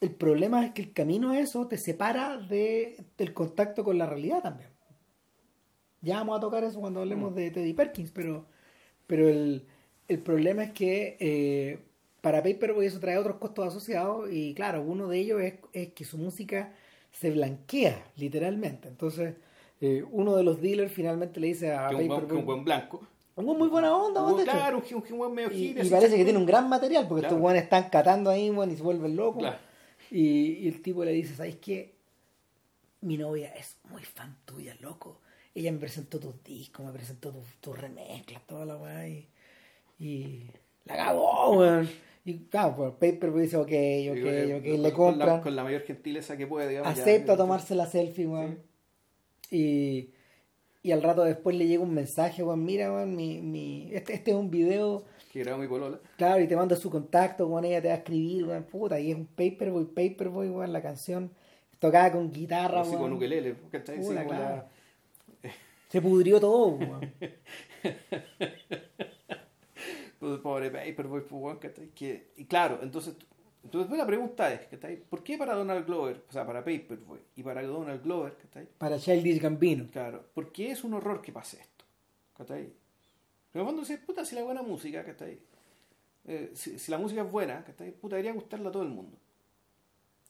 el problema es que el camino eso te separa de, del contacto con la realidad también ya vamos a tocar eso cuando hablemos mm. de Teddy Perkins pero pero el, el problema es que eh, para Paperboy eso trae otros costos asociados y claro uno de ellos es, es que su música se blanquea, literalmente. Entonces, eh, uno de los dealers finalmente le dice a que un, buen, blanco. Un muy buena onda, un, Claro, un, buen medio Y, y parece que tiene un gran material, porque estos buenos están catando ahí, y se vuelven locos. Y, el tipo le dice, ¿sabes qué? Mi novia es muy fan tuya, loco. Ella me presentó tus discos, me presentó tus tu remezclas, toda la weá. Y, y la cagó, weón. Y claro, pues Paper dice, ok, ok, ok, le compran. Con la, mayor gentileza que puede, digamos. Acepta tomarse la selfie, weón. Y, y al rato después le llega un mensaje, weón, mira, weón, mi, mi, este, este es un video. Que grabó mi polola. Claro, y te manda su contacto, weón, ella te va a escribir, weón, puta, y es un Paperboy, Paperboy, weón, la canción tocada con guitarra, weón. con ukelele, ¿cachai? Puta, claro. Se pudrió todo, weón. [LAUGHS] Pobre Paperboy, pues, weón, ¿cachai? Que, y claro, entonces, entonces la pregunta es. ¿Por qué para Donald Glover, o sea, para Paperboy y para Donald Glover. Para Childish Gambino. Claro, ¿por qué es un horror que pase esto? ¿Cachai? Pero cuando se puta, si la buena música, ¿cachai? Eh, si, si la música es buena, ¿cachai? Puta, debería gustarle a todo el mundo.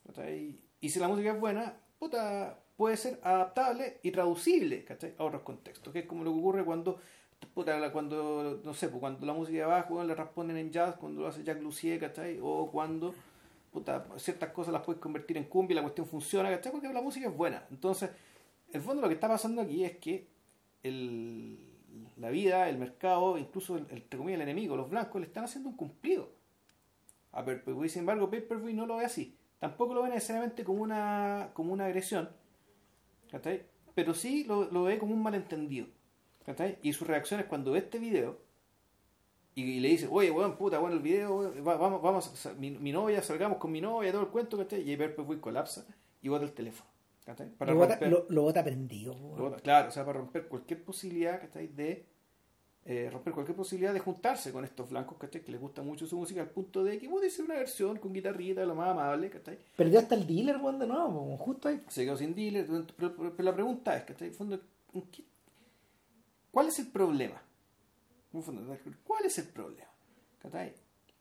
¿cachai? Y si la música es buena, puta, puede ser adaptable y traducible, ¿cachai? A otros contextos, que es como lo que ocurre cuando puta, la- cuando, no sé, pues cuando la música de abajo le responden en jazz, cuando lo hace Jack Lucier, ¿cachai? O cuando, puta, ciertas cosas las puedes convertir en cumbia la cuestión funciona, ¿cachai? Porque la música es buena. Entonces, en el fondo lo que está pasando aquí es que el, la vida, el mercado, incluso, el, entre comillas, el enemigo, los blancos, le están haciendo un cumplido. A Paperboy, sin embargo, Paperboy no lo ve así. Tampoco lo ve necesariamente como una, como una agresión, ¿cachai? Pero sí lo, lo ve como un malentendido. ¿Cachai? Y su reacción es cuando ve este video y, y le dice, oye, weón, puta, bueno, el video, weón, va- vamos, vamos, mi, mi novia, salgamos con mi novia, todo el cuento, ¿cachai? Y ahí Paperboy colapsa y bota el teléfono, ¿cachai? Para Lo bota, lo, lo bota prendido. po, lo bota- claro, o sea, para romper cualquier posibilidad, ¿cachai? De eh, romper cualquier posibilidad de juntarse con estos blancos, ¿cachai? Que les gusta mucho su música al punto de que puede ser una versión con guitarrita, lo más amable, ¿cachai? Perdió hasta el dealer, weón, de nuevo, justo ahí. se quedó sin dealer. Pero, pero- pero la pregunta es, ¿cachai? En fondo, ¿en qué- ¿cuál es el problema? ¿Cuál es el problema?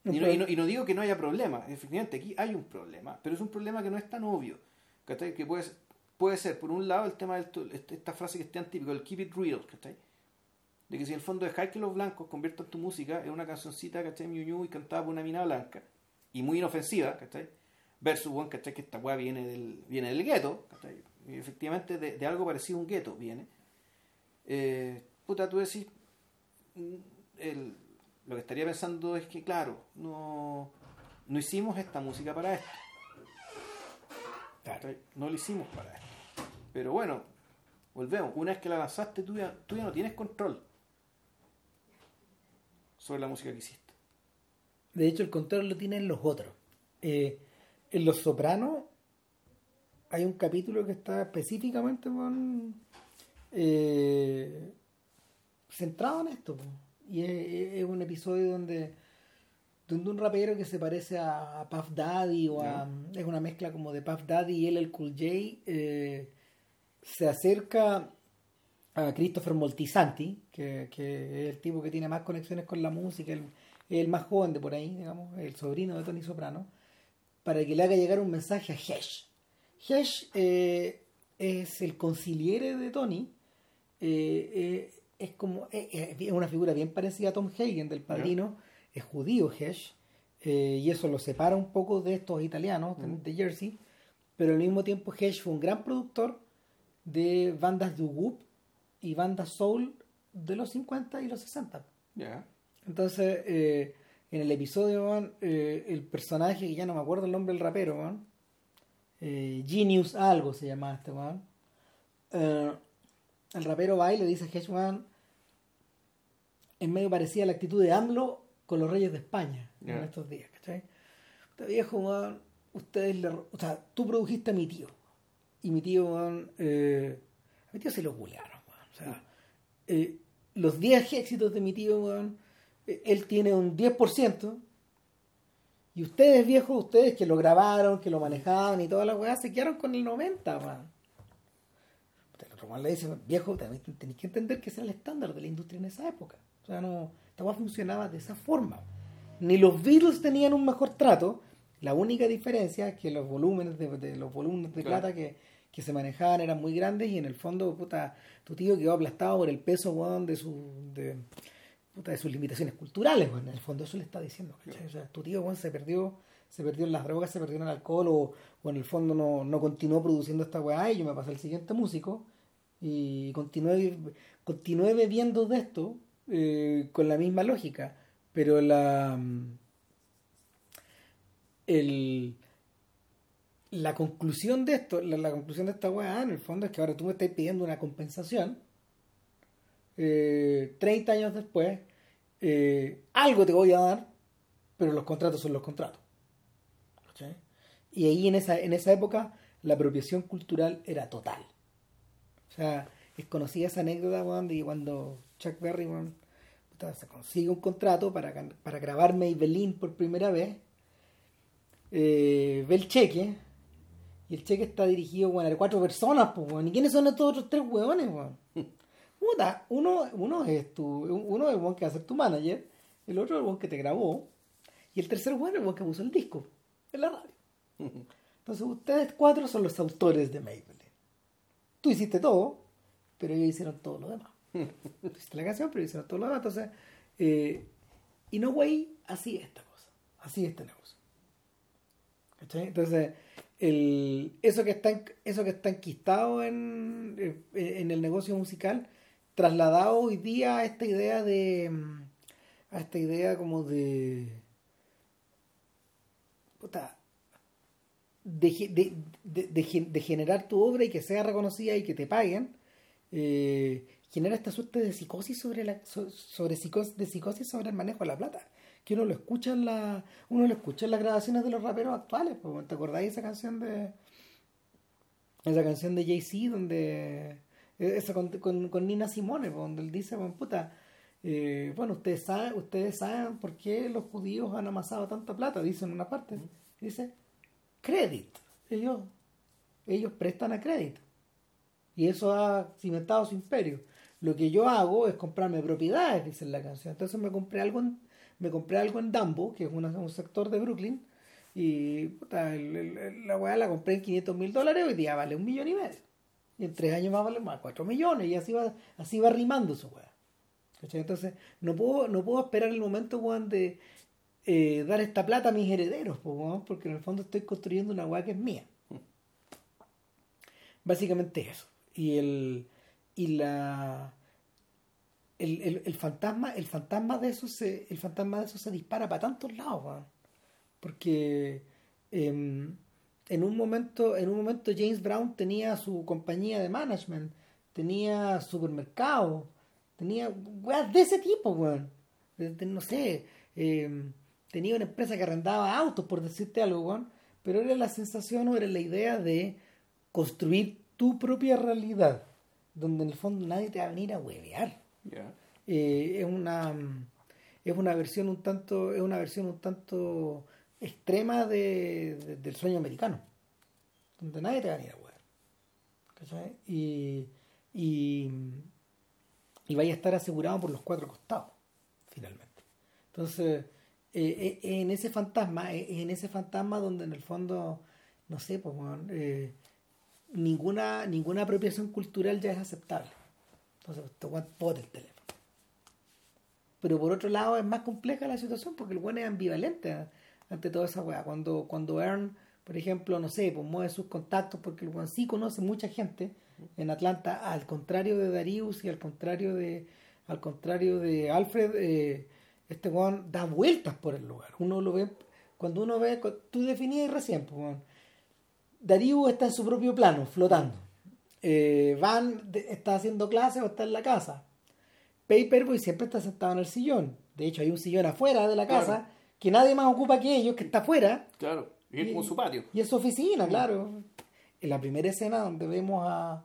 Y no, y, no, y no digo que no haya problema, efectivamente aquí hay un problema, pero es un problema que no es tan obvio. Que puede, ser- puede ser, por un lado, el tema de esta frase que es tan típico, el keep it real, ¿cachai? De que si en el fondo dejar que los blancos conviertan tu música en una cancioncita, ¿cachai? Miu, y cantada por una mina blanca, y muy inofensiva, ¿cachai? Versus, bueno, ¿cachai? Que esta weá viene del, viene del gueto, ¿cachai? Y efectivamente de, de algo parecido a un gueto viene. Eh, puta, tú decís, mm, el- lo que estaría pensando es que, claro, no, no hicimos esta música para esto. No lo hicimos para esto. Pero bueno, volvemos. Una vez que la lanzaste, tú ya, tú ya no tienes control sobre la música que hiciste. De hecho, el control lo tienen los otros. Eh, en Los Sopranos hay un capítulo que está específicamente con, eh, centrado en esto. po. Y es, es un episodio donde, donde un rapero que se parece a, a Puff Daddy o a... Es una mezcla como de Puff Daddy y él, el Cool J, eh, se acerca a Christopher Moltisanti, que, que es el tipo que tiene más conexiones con la música, el, el más joven de por ahí, digamos, el sobrino de Tony Soprano, para que le haga llegar un mensaje a Hesh. Hesh eh, es el conciliere de Tony, eh, eh, es como eh, es una figura bien parecida a Tom Hagen del Padrino, es judío Hesh, eh, y eso lo separa un poco de estos italianos de- de Jersey, pero al mismo tiempo Hesh fue un gran productor de bandas de whoop y bandas soul de los 50 y los 60. Ya. Entonces, eh, en el episodio, eh, el personaje, que ya no me acuerdo el nombre del rapero, eh, Genius algo se llamaba este eh, el rapero va y le dice a Hedge, en medio parecía la actitud de AMLO con los reyes de España en estos días, ¿cachai? Este viejo, weón, ustedes le... O sea, tú produjiste a mi tío. Y mi tío, weón, eh, a mi tío se lo culearon, weón. O sea, eh, los 10 éxitos de mi tío, weón, eh, él tiene un 10%. Y ustedes, viejos, ustedes que lo grabaron, que lo manejaban y toda la weá, se quedaron con el 90, weón. El otro weón le dice, viejo, también tenéis que entender que ese era el estándar de la industria en esa época. Sea, no, esta weá funcionaba de esa forma. Ni los Beatles tenían un mejor trato. La única diferencia es que los volúmenes de, de los volúmenes de Claro. plata que, que se manejaban eran muy grandes y en el fondo, puta, tu tío quedó aplastado por el peso, weón, de su, de, puta, de sus limitaciones culturales, weón. En el fondo eso le está diciendo, ¿cachai? O sea, tu tío, weón, se perdió, se perdió en las drogas, se perdió en el alcohol o, o en el fondo no, no continuó produciendo esta weá y yo me pasé al siguiente músico y continué, continué bebiendo de esto eh, con la misma lógica, pero la el la conclusión de esto, la, conclusión de esta weá, en el fondo, es que ahora tú me estás pidiendo una compensación. eh, 30 años después, eh, algo te voy a dar, pero los contratos son los contratos. ¿Cachai? Y ahí en esa, en esa época, la apropiación cultural era total. O sea, es conocida esa anécdota, cuando Chuck Berry, weón, puta, se consigue un contrato para, para grabar Maybelline por primera vez. Eh, ve el cheque. Y el cheque está dirigido bueno, a cuatro personas, pues, bueno. ¿Y quiénes son estos otros tres hueones, weón? [LAUGHS] Puta, uno, uno es tu, uno es el weón que va a ser tu manager, el otro es el que te grabó, y el tercer weón es el weón que puso el disco en la radio. [LAUGHS] Entonces ustedes cuatro son los autores de Maybelline. Tú hiciste todo, pero ellos hicieron todo lo demás. Hiciste la canción, pero hicieron todo lo demás. Entonces, eh, y no, güey, así es esta cosa, así es este negocio. Entonces, el, eso, que está, eso que está enquistado en, en el negocio musical, trasladado hoy día a esta idea de, a esta idea como de, puta, de, de, generar tu obra y que sea reconocida y que te paguen, eh, genera esta suerte de psicosis sobre la sobre psicosis, de psicosis sobre el manejo de la plata que uno lo escucha en la uno lo escucha en las grabaciones de los raperos actuales te acordáis de esa canción de esa canción de Jay Z donde esa con, con, Nina Simone donde él dice bueno, puta eh, bueno ustedes saben ustedes saben por qué los judíos han amasado tanta plata dice en una parte. Dice crédito ellos ellos prestan a crédito y eso ha cimentado su imperio lo que yo hago es comprarme propiedades, dice la canción. Entonces me compré algo en, me compré algo en Dumbo, que es un sector de Brooklyn, y la weá la compré en 500 mil dólares, hoy día vale un millón y medio. Y en tres años va a valer más, cuatro millones, y así va, así va rimando su weá. Entonces, no puedo, no puedo esperar el momento, weón, de eh, dar esta plata a mis herederos, porque en el fondo estoy construyendo una weá que es mía. Básicamente eso. Y el y la el, el, fantasma el fantasma de eso se el fantasma de eso se dispara para tantos lados porque em, en un momento en un momento James Brown tenía su compañía de management tenía supermercado tenía weas de ese tipo weón. No sé em, tenía una empresa que arrendaba autos por decirte algo pero era la sensación o era la idea de construir tu propia realidad donde en el fondo nadie te va a venir a huevear. Eh, es una es una versión un tanto es una versión un tanto extrema de, del sueño americano donde nadie te va a venir a huevear y y y vaya a estar asegurado por los cuatro costados finalmente. Entonces eh, eh, en ese fantasma en ese fantasma donde en el fondo no sé pues ninguna, ninguna apropiación cultural ya es aceptable. Entonces, pote el teléfono. Pero por otro lado es más compleja la situación porque el bueno es ambivalente ante toda esa weá. Cuando, cuando Aaron, por ejemplo, no sé, pues mueve sus contactos porque el buen sí conoce mucha gente en Atlanta, al contrario de Darius y al contrario de al contrario de Alfred, eh, este Juan da vueltas por el lugar. Uno lo ve, cuando uno ve, tú definías recién, pues, Darío está en su propio plano, flotando. Eh, Van está haciendo clases o está en la casa. Paperboy siempre está sentado en el sillón. De hecho, hay un sillón afuera de la casa que nadie más ocupa que ellos, que está afuera. Claro, y es como su patio. Y es su oficina, claro. En la primera escena donde vemos a,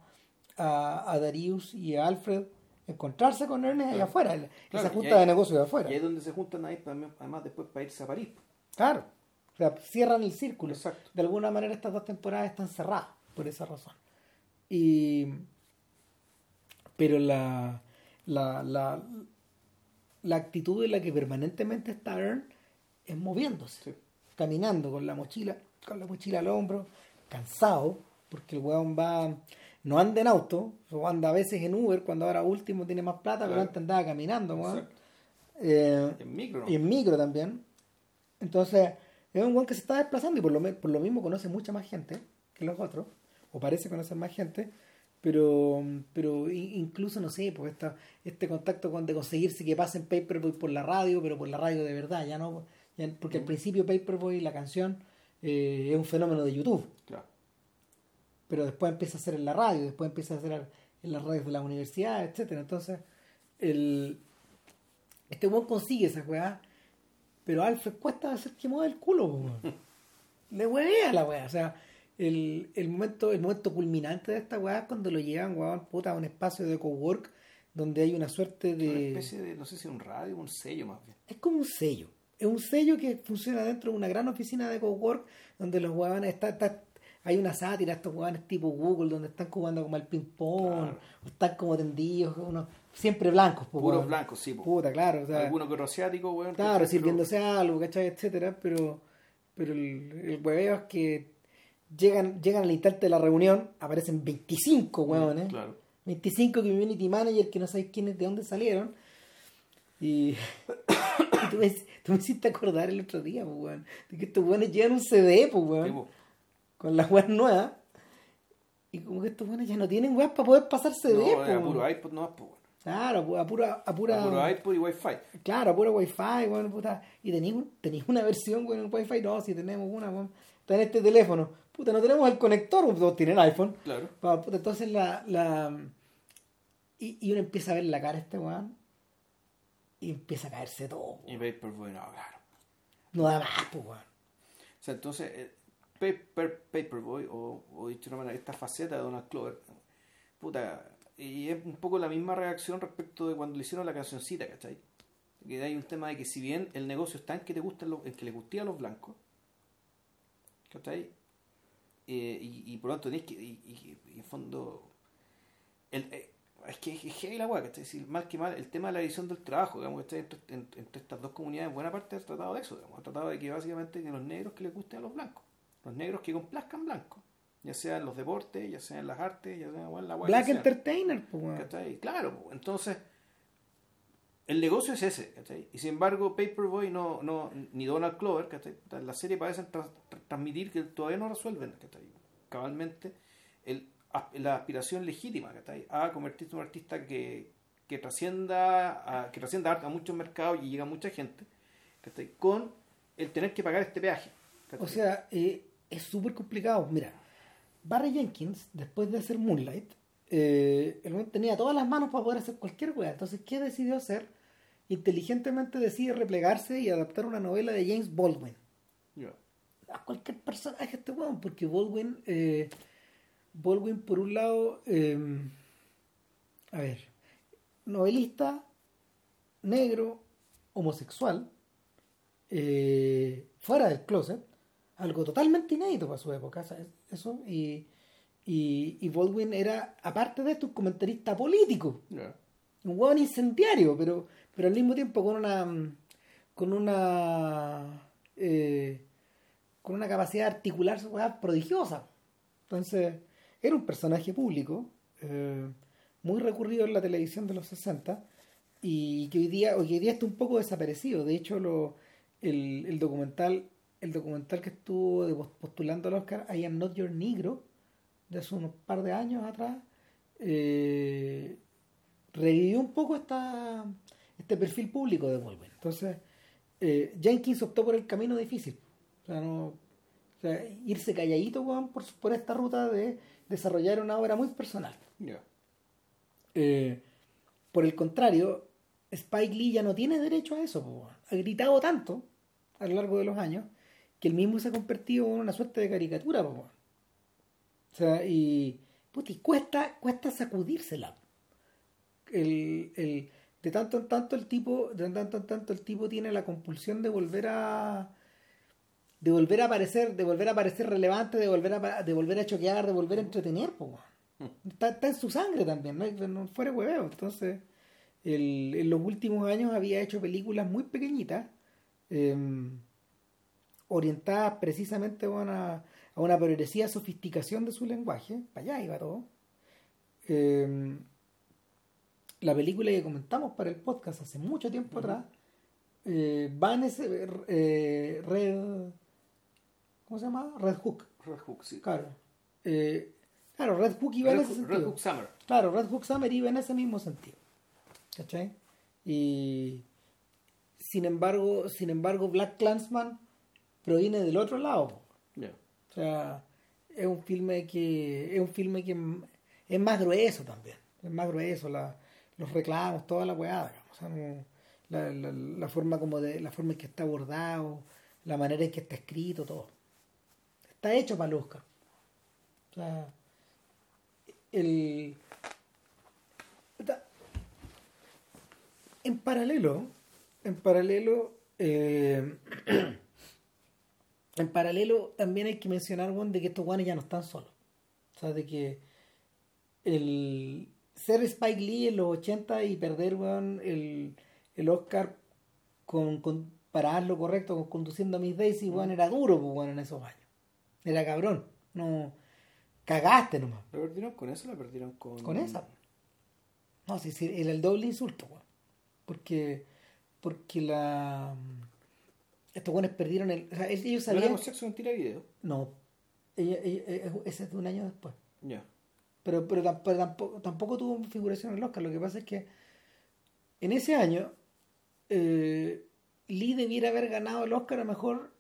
a, Darius y a Alfred encontrarse con Ernest allá afuera, esa junta de negocios de afuera. Y ahí es donde se juntan ahí, además después para irse a París. Claro. O sea, cierran el círculo. Exacto. De alguna manera estas dos temporadas están cerradas por esa razón. Y pero la la, la, la actitud en la que permanentemente está Ern es moviéndose, caminando con la mochila, con la mochila al hombro, cansado, porque el weón va, no anda en auto, o anda a veces en Uber, cuando ahora último tiene más plata, pero antes andaba caminando, weón. Eh, en micro. Y en micro también. Entonces, es un weón que se está desplazando y por lo, por lo mismo conoce mucha más gente que los otros, o parece conocer más gente, pero pero incluso, no sé, pues esta, este contacto con de conseguirse que pasen Paperboy por la radio, pero por la radio de verdad, ya no, porque al mm. principio Paperboy, la canción, eh, es un fenómeno de YouTube. Claro. Pero después empieza a ser en la radio, después empieza a hacer en las radios de la universidad, etcétera Entonces, el, este weón consigue esa weá pero Alfred cuesta hacer que mueva el culo, [LAUGHS] Le huevea la weá. O sea, el, el, momento, el momento culminante de esta weá es cuando lo llevan, weón, puta, a un espacio de cowork donde hay una suerte Una de... especie de, no sé si un radio, un sello más bien. Es como un sello. Es un sello que funciona dentro de una gran oficina de cowork donde los huevones está, está- hay una sátira, estos huevones tipo Google, donde están jugando como al ping-pong, Claro. o están como tendidos, unos, siempre blancos. pues, Puros blancos, sí. po. Puta, claro. O sea, Alguno que otro asiático, weón. Claro, sirviéndose algo, ¿cachai? Etcétera, pero, pero el, el hueveo es que llegan, llegan al instante de la reunión, aparecen 25 huevones, Claro. 25 community managers que no sabes quiénes, de dónde salieron. Y, [COUGHS] y tú, me, tú me hiciste acordar el otro día, pues, weón, de que estos hueones llevan un CD, pues, weón, Sí, po. con las weas nuevas. Y como que estos hueones ya no tienen weas para poder pasar CD, No, pues, puro iPod, no, pues. Claro, a pura, a pura, Puro iPod y Wi-Fi. Claro, puro wifi, weón, puta. Y tenéis un- tenéis una versión, weón, en wifi. No, si tenemos una, weón. Está en este teléfono. Puta, no tenemos el conector, todos tienen iPhone. Claro. Puta, entonces la, la... Y, y uno empieza a ver la cara este weón. Y empieza a caerse todo. Y weón. Paperboy, no, claro. No da más, pues, weón. O sea, entonces, eh, Paper, Paperboy, o, o dicho de una manera, esta faceta de Donald Clover, puta, y es un poco la misma reacción respecto de cuando le hicieron la cancioncita, ¿cachai? Que hay un tema de que si bien el negocio está en que te gustan los, en que les gustían a los blancos, ¿cachai? Eh, y, y por lo tanto tenés que, y, y- y en fondo, el, eh, es que es heavy la weá, ¿cachai? Es decir, mal que mal, el tema de la edición del trabajo, digamos, ¿cachai? Entre, entre- entre estas dos comunidades, buena parte ha tratado de eso, digamos, ha tratado de que básicamente que los negros que les gusten a los blancos, los negros que complazcan blancos, ya sea en los deportes, ya sea en las artes, ya sea en la weá. Black. Entertainer, pues. Claro, pues, entonces el negocio es ese, ¿cachai? Y sin embargo, Paperboy no, no, ni Donald Clover, ¿cachai? La serie parecen tra- tra- transmitir que todavía no resuelven, ¿cachai? Cabalmente el, la aspiración legítima, ¿cachai? A convertirse en un artista que, que trascienda a, que trascienda a muchos mercados y llega a mucha gente, ¿cachai? Con el tener que pagar este peaje. ¿cachai? O sea, eh, es súper complicado. Mira, Barry Jenkins, después de hacer Moonlight, eh, el tenía todas las manos para poder hacer cualquier weá. Entonces, ¿qué decidió hacer? Inteligentemente decide replegarse y adaptar una novela de James Baldwin. A cualquier personaje este weón, porque Baldwin, eh, Baldwin por un lado, eh, a ver, novelista, negro, homosexual, eh, fuera del closet, algo totalmente inédito para su época, ¿sabes? Eso, y, y, y Baldwin era, aparte de esto, un comentarista político, un hueón incendiario, pero, pero al mismo tiempo con una con una eh, con una capacidad de articular su prodigiosa. Entonces, era un personaje público, eh, muy recurrido en la televisión de los 60, y que hoy día, hoy día está un poco desaparecido. De hecho, lo, el, el documental, el documental que estuvo de- postulando al Oscar, I Am Not Your Negro, de hace unos par de años atrás, eh, revivió un poco esta, este perfil público de Baldwin. Entonces, eh, Jenkins optó por el camino difícil. O sea, no, o sea, irse calladito weón, por, por esta ruta de desarrollar una obra muy personal. Eh, por el contrario, Spike Lee ya no tiene derecho a eso. Ha gritado tanto a lo largo de los años que él mismo se ha convertido en una suerte de caricatura. po. O sea, y, puta, y cuesta, cuesta sacudírsela. El, el- de tanto en tanto el tipo, de tanto en tanto el tipo tiene la compulsión de volver a de volver a aparecer, de volver a aparecer relevante, de volver a, de volver a choquear, de volver a entretener, po, weón. Está, está en su sangre también, no, no fuera hueveo. Entonces, el- en los últimos años había hecho películas muy pequeñitas, eh, orientadas precisamente a una, a una progresiva sofisticación de su lenguaje. Para allá iba todo. Eh, la película que comentamos para el podcast hace mucho tiempo atrás eh, va en ese eh, Red. ¿Cómo se llama? Red Hook. Red Hook, sí. Claro. Eh, claro, Red Hook iba en ese Hook- Red sentido. Hook Summer. Claro, Red Hook Summer iba en ese mismo sentido. ¿Cachai? Y sin embargo, sin embargo, Black Clansman proviene del otro lado. O sea, es un filme que es un filme que es más grueso también. Es más grueso, la, los reclamos, toda la weá. O sea, no- la, la, la forma como de, la forma en que está abordado, la manera en que está escrito, todo. Está hecho para el Oscar. O sea, el en paralelo, en paralelo, eh, [CLEARS THROAT] en paralelo también hay que mencionar, weón, de que estos guanes ya no están solos. O sea, de que el ser Spike Lee en los 80 y perder, weón, el, el Oscar con, con, para lo correcto con conduciendo a Miss Daisy, weón, era duro, pues, weón, en esos años. Era cabrón. No, cagaste nomás. ¿La perdieron con eso la perdieron con...? Con esa. No, sí, sí, era el doble insulto, weón. Porque, porque la... Estos buenos perdieron el... O sea, ellos ¿No sabían... era sexo video? No. Ella, ella- ella- ese es de un año después. Ya. Pero, pero, tam- pero tampoco, tampoco tuvo figuración en el Oscar. Lo que pasa es que en ese año eh, Lee debiera haber ganado el Oscar a mejor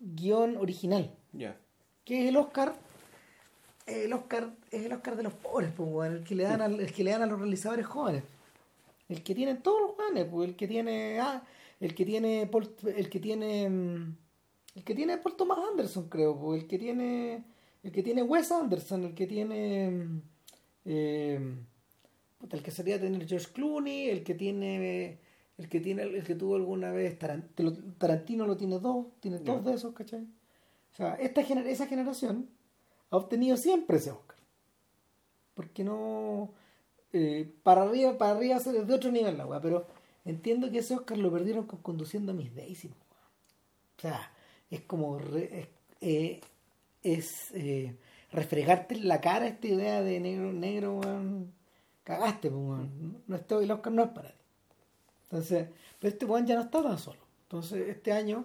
guion original. Ya. Que es el Oscar. El Oscar es el Oscar de los pobres, pues, el que le dan al- el que le dan a los realizadores jóvenes. El que tienen todos los jóvenes, pues, el que tiene ah, el que tiene Paul- el que tiene mm, el que tiene Paul Thomas Anderson, creo, pues, el que tiene el que tiene Wes Anderson, el que tiene mm, eh, el que sería tener George Clooney, el que tiene el que tiene el que tuvo alguna vez Tarantino lo tiene dos, tiene dos de esos, ¿cachai? O sea, esta gener- esa generación ha obtenido siempre ese Oscar. Porque no. eh, para arriba, para arriba es de otro nivel la weá, pero entiendo que ese Oscar lo perdieron con conduciendo a Miss Daisy. O sea, es como. re- es eh, eh, refregarte en la cara esta idea de negro, negro, weón. Cagaste, weón. No, esto- el Oscar no es para ti. Entonces, pero este weón ya no está tan solo. Entonces, este año.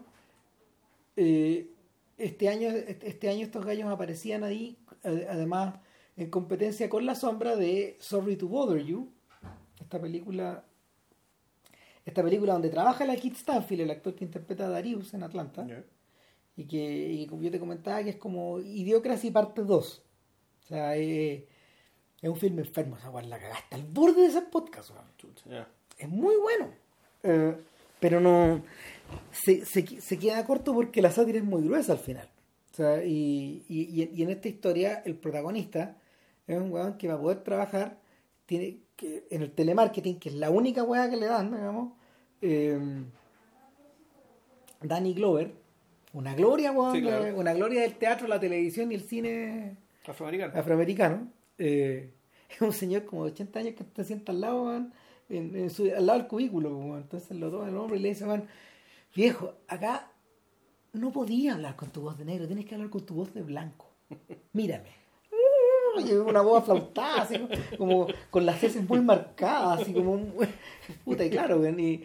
eh, este año este este año estos gallos aparecían ahí eh, además en competencia con la sombra de Sorry to Bother You esta película esta película donde trabaja la Kit Stanfield el actor que interpreta a Darius en Atlanta y que y como yo te comentaba que es como Idiocracy parte 2 o sea eh, es un filme enfermo esa weá, la cagaste al borde de ese podcast es muy bueno. Eh, pero no. Se, se, se queda corto porque la sátira es muy gruesa al final. O sea, y, y, y- y en esta historia, el protagonista es un weón que va a poder trabajar tiene que, en el telemarketing, que es la única weá que le dan, digamos. Eh, Danny Glover, una gloria, weón, Sí, claro. de- una gloria del teatro, la televisión y el cine Afroamericano. afroamericano, eh, [LAUGHS] es un señor como de 80 años que te sienta al lado, en, en su- al lado del cubículo, weón. entonces lo toma el hombre y le dice, viejo, acá no podía hablar con tu voz de negro, tienes que hablar con tu voz de blanco. Mírame. Y una voz aflautada, así como con las heces muy marcadas, así como puta y claro, weón, y,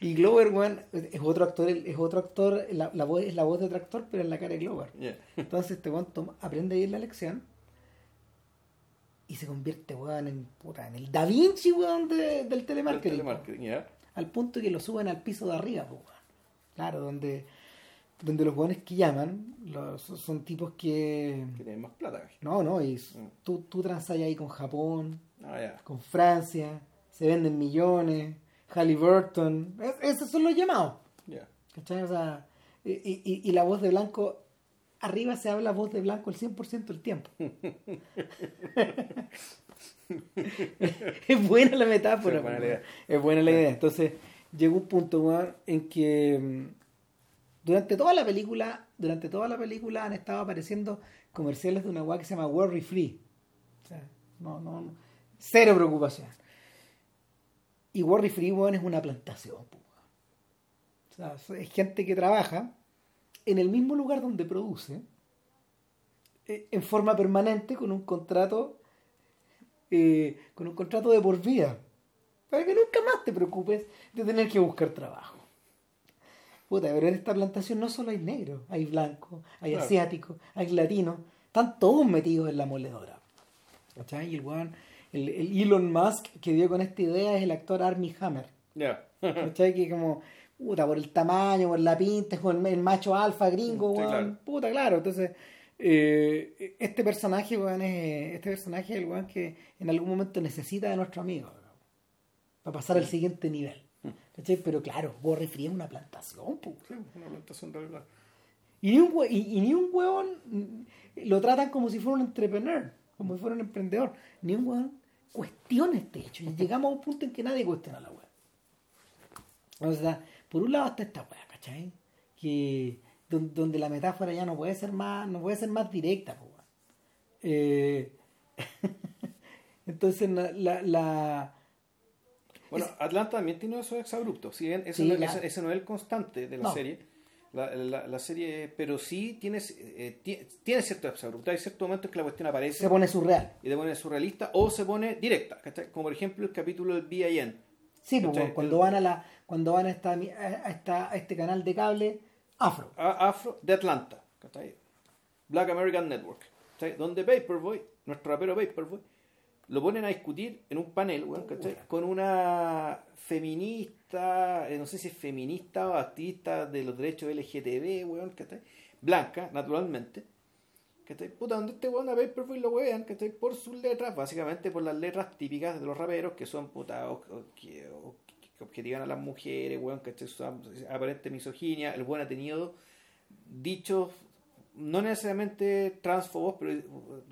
y Glover, weón, es otro actor, es otro actor, la, la voz es la voz de otro actor, pero en la cara de Glover. Entonces este weón toma- aprende bien la lección y se convierte, weón, en, puta, en el Da Vinci, weón, de- del El telemarketing. Al punto que lo suben al piso de arriba, weón. Claro, donde, donde los weones que llaman los, son tipos que... Que tienen más plata. No, no, y Mm. tú, tú transas ahí con Japón, Ah, con Francia, se venden millones, Halliburton, es- esos son los llamados. Ya. ¿Cachai? O sea, y, y- y la voz de blanco, arriba se habla voz de blanco el 100% del tiempo. [LAUGHS] es buena la metáfora. Sí, es buena pues, la idea. Es buena la idea. Entonces, llegó un punto, en que mm, durante toda la película, durante toda la película han estado apareciendo comerciales de una weá que se llama Worry Free. O sea, no, no, no. cero preocupación. Y Worry Free, weón, es una plantación. O sea, es gente que trabaja en el mismo lugar donde produce, eh, en forma permanente, con un contrato, eh, con un contrato de por vida, para que nunca más te preocupes de tener que buscar trabajo. Puta, pero en esta plantación no solo hay negros, hay blancos, hay Claro. asiáticos, hay latinos, están todos metidos en la moledora. ¿Cachai? Y el, weón- el, el Elon Musk que dio con esta idea es el actor Armie Hammer. Ya. [LAUGHS] ¿Cachai? Que como, puta, por el tamaño, por la pinta, es como el, el macho alfa gringo, Sí, claro. Puta, claro. Entonces, eh, este personaje, weón, es, este personaje es el weón que en algún momento necesita de nuestro amigo, weón, para pasar al siguiente nivel. ¿Cachai? Pero claro, vos refieres una plantación, pu. Sí, una plantación de verdad. Y ni un, hue- y, y ni un huevón mm, lo tratan como si fuera un entrepreneur, como si fuera un emprendedor. Ni un huevón cuestiona este hecho. Y llegamos a un punto en que nadie cuestiona la web. O sea, por un lado está esta weá, ¿cachai? Que don- donde la metáfora ya no puede ser más, no puede ser más directa. Eh, [LAUGHS] entonces la, la, la- Bueno, Atlanta también tiene esos exabruptos. Si bien ese, Sí, no, claro. ese- ese no es el constante de la No. serie, la, la- la serie, pero sí tiene, eh, tie- tiene ciertos exabruptos. Hay ciertos momentos que la cuestión aparece se pone surreal. y te pone surrealista o se pone directa. ¿cachai? Como por ejemplo el capítulo del BIN. Sí, weón, cuando van a la, cuando van a esta, a esta, a este canal de cable afro. a- Afro de Atlanta, ¿cachai? Black American Network, ¿cachai? donde Paperboy, nuestro rapero Paperboy, lo ponen a discutir en un panel, weón, ¿cachai? con una feminista, eh, no sé si es feminista o activista de los derechos LGTB, weón, ¿cachai? blanca, naturalmente. ¿cachai? Puta, donde este weón a Paperboy lo wean, ¿cachai? Por sus letras, básicamente por las letras típicas de los raperos, que son puta, o- o- que, o- que objetivan a las mujeres, weón, ¿cachai? Su aparente misoginia, el weón ha tenido dichos no necesariamente transfobos, pero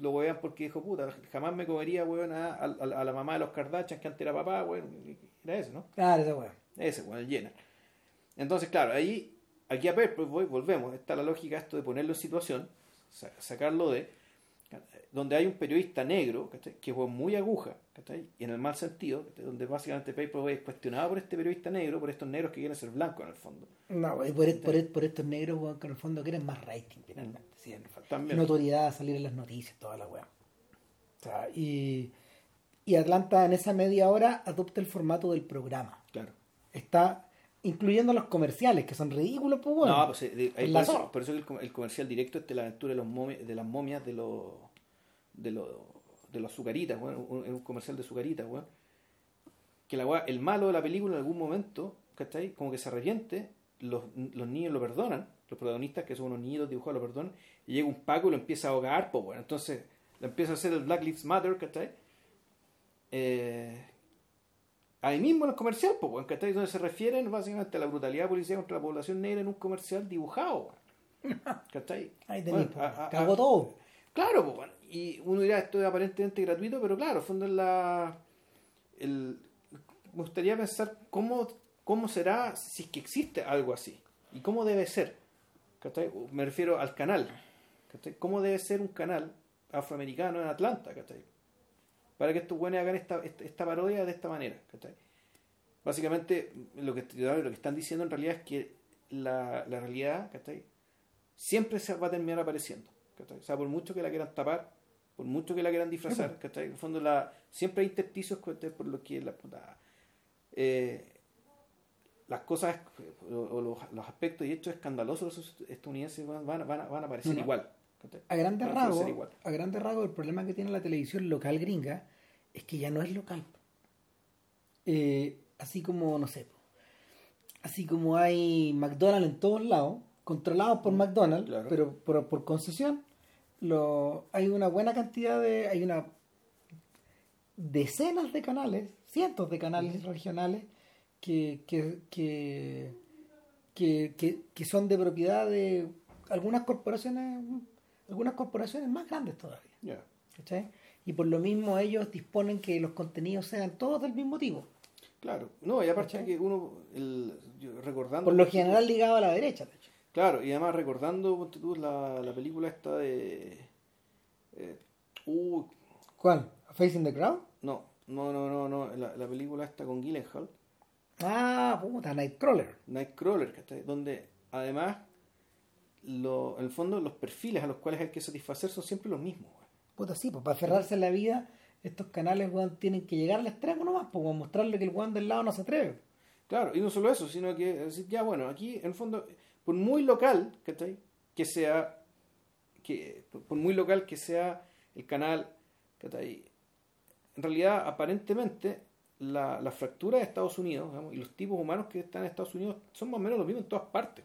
lo wean porque dijo, puta, jamás me comería, weón, a, a- a la mamá de los Kardashian, que antes era papá, weón, era ese, ¿no? Claro, esa weá. Ese, weón, el Jenner. Entonces, claro, ahí, aquí a Paperboy, volvemos, está la lógica esto de ponerlo en situación, sa- sacarlo de, donde hay un periodista negro, ¿cachai? que weón, muy aguja, ¿cachai? y en el mal sentido, ¿cachai? donde básicamente Paperboy es cuestionado por este periodista negro, por estos negros que quieren ser blancos en el fondo. No, y por, por, por estos negros, que en el fondo quieren más rating, finalmente. Sí, en el fondo. También. Notoriedad, salir en las noticias, toda la weá. O sea, y, y Atlanta en esa media hora adopta el formato del programa. Claro. Está incluyendo los comerciales, que son ridículos, pues bueno. no, pues, eh, de- ahí en por, eso, por eso el, el comercial directo es de la aventura de, los momi- de las momias de los de los de los azucaritas, weón, un, un comercial de azucaritas, weón. Que la el malo de la película en algún momento, ¿cachai? Como que se arrepiente, los, los niños lo perdonan, los protagonistas, que son unos niños dibujados, lo perdonan, y llega un Paco y lo empieza a ahogar, pues bueno, entonces le empieza a hacer el Black Lives Matter, ¿cachai? Eh, ahí mismo en el comercial, pues, weón, ¿cachai? Donde se refieren básicamente a la brutalidad policial contra la población negra en un comercial dibujado. [LAUGHS] ¿cachai? Ahí tenés, Bueno, a- a- cagó a- todo. Claro, pues, bueno, y uno dirá esto es aparentemente gratuito, pero claro, en fondo es la. El, me gustaría pensar cómo, cómo será si es que existe algo así y cómo debe ser. ¿cachai? Me refiero al canal. ¿cachai? ¿Cómo debe ser un canal afroamericano en Atlanta? ¿cachai? Para que estos buenos hagan esta, esta, esta parodia de esta manera. ¿cachai? Básicamente, lo que, lo que están diciendo en realidad es que la, la realidad ¿cachai? siempre se va a terminar apareciendo. ¿cachai? O sea, por mucho que la quieran tapar, por mucho que la quieran disfrazar, ¿cachai? En el fondo, la, siempre hay intersticios ¿cachai? por lo que la puta. eh, las cosas o, o los, los aspectos y hechos escandalosos de los estadounidenses van, van, van a, van a aparecer igual. A grandes rasgos, a grandes rasgos, el problema que tiene la televisión local gringa es que ya no es local. Eh, así como, no sé, así como hay McDonald's en todos lados, controlados por McDonald's, Claro. pero por, por concesión, lo, hay una buena cantidad de, hay una decenas de canales, cientos de canales regionales que, que, que- que son de propiedad de algunas corporaciones, algunas corporaciones más grandes todavía. Ya. ¿cachai? Y por lo mismo ellos disponen que los contenidos sean todos del mismo tipo. Claro, no, y aparte ¿Cachai? que uno, el, recordando. Por lo general ligado a la derecha, de hecho. Claro, y además recordando la, la película esta de. eh, uh, ¿Cuál? ¿Facing the Crowd? no, no, no, no, no, la, la película esta con Gyllenhaal, Ah, puta, Nightcrawler. Nightcrawler, ¿cachai? Donde además, lo, en el fondo, los perfiles a los cuales hay que satisfacer son siempre los mismos. güey. Puta, sí, pues para aferrarse a la vida, estos canales, weón, tienen que llegar al extremo nomás, pues, weón, mostrarle que el weón del lado no se atreve. Claro, y no solo eso, sino que, decir, ya bueno, aquí en el fondo, por muy local, ¿cachai? Que sea, que, por muy local que sea el canal, ¿cachai? En realidad, aparentemente, la, la fractura de Estados Unidos digamos, y los tipos humanos que están en Estados Unidos son más o menos los mismos en todas partes.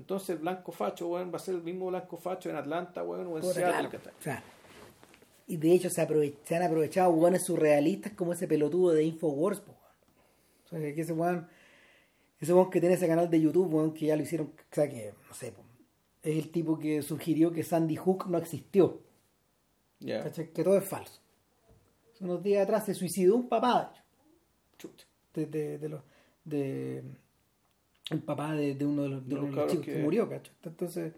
Entonces el blanco facho, weón, va a ser el mismo blanco facho en Atlanta, weón, o en Puta, Seattle, claro. O sea, y de hecho se, aprove- se han aprovechado weones surrealistas como ese pelotudo de Infowars, weón. O sea, que ese weón, ese weón que tiene ese canal de YouTube, weón, que ya lo hicieron, o sea, que, no sé, es el tipo que sugirió que Sandy Hook no existió, Ya. ¿cachai? que todo es falso. Unos días atrás se suicidó un papá, de hecho, de, de, de los, de, el papá de, de uno de los, de uno los cabros chicos que... que- murió, ¿cachai? Entonces,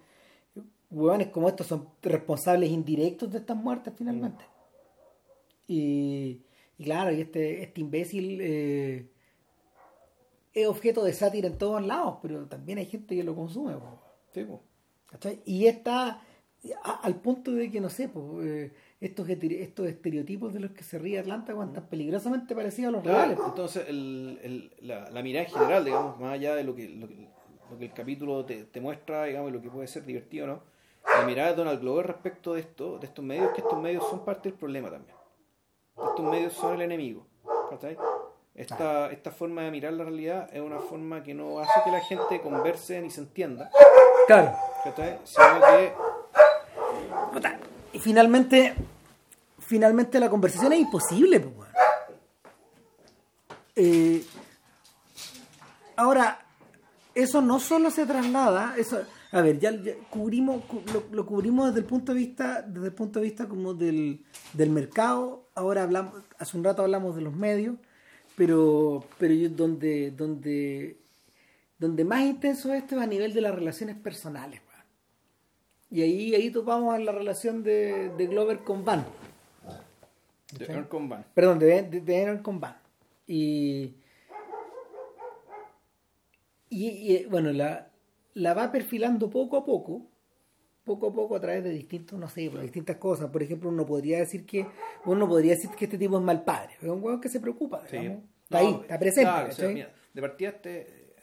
huevones como estos son responsables indirectos de estas muertes finalmente. Y, y claro, y este, este imbécil eh, es objeto de sátira en todos lados, pero también hay gente que lo consume. po. Sí, po. ¿Cachai? Y está a- al punto de que, no sé, pues, eh, estos, estos estereotipos de los que se ríe Atlanta cuando tan peligrosamente parecidos a los reales. Entonces el, el- la, la mirada en general, digamos, más allá de lo que, lo que, lo que el capítulo te, te muestra, digamos, y lo que puede ser divertido o no, la mirada de Donald Glover respecto de esto, de estos medios, que estos medios son parte del problema también. Estos medios son el enemigo. ¿cachai? Esta, esta forma de mirar la realidad es una forma que no hace que la gente converse ni se entienda, Claro. ¿cachai? sino que Y finalmente, finalmente la conversación es imposible. pues, ahora, eso no solo se traslada, eso, a ver, ya, cubrimos, cu- lo, lo cubrimos desde el punto de vista, desde el punto de vista como del, del mercado. Ahora hablamos, hace un rato hablamos de los medios, pero, pero yo- donde, donde, donde más intenso esto es a nivel de las relaciones personales. Y ahí, ahí topamos en la relación de, de Glover con Van. De Ern con Van. Perdón, de, de, de Van. Y, y, y, bueno, la, la va perfilando poco a poco, poco a poco a través de distintos, no sé, por distintas cosas. Por ejemplo, uno podría decir que uno podría decir que este tipo es mal padre, es un huevo que se preocupa, Sí. digamos. Está No, ahí, está presente. claro, o sea, ¿cachai? mira, de partida este eh,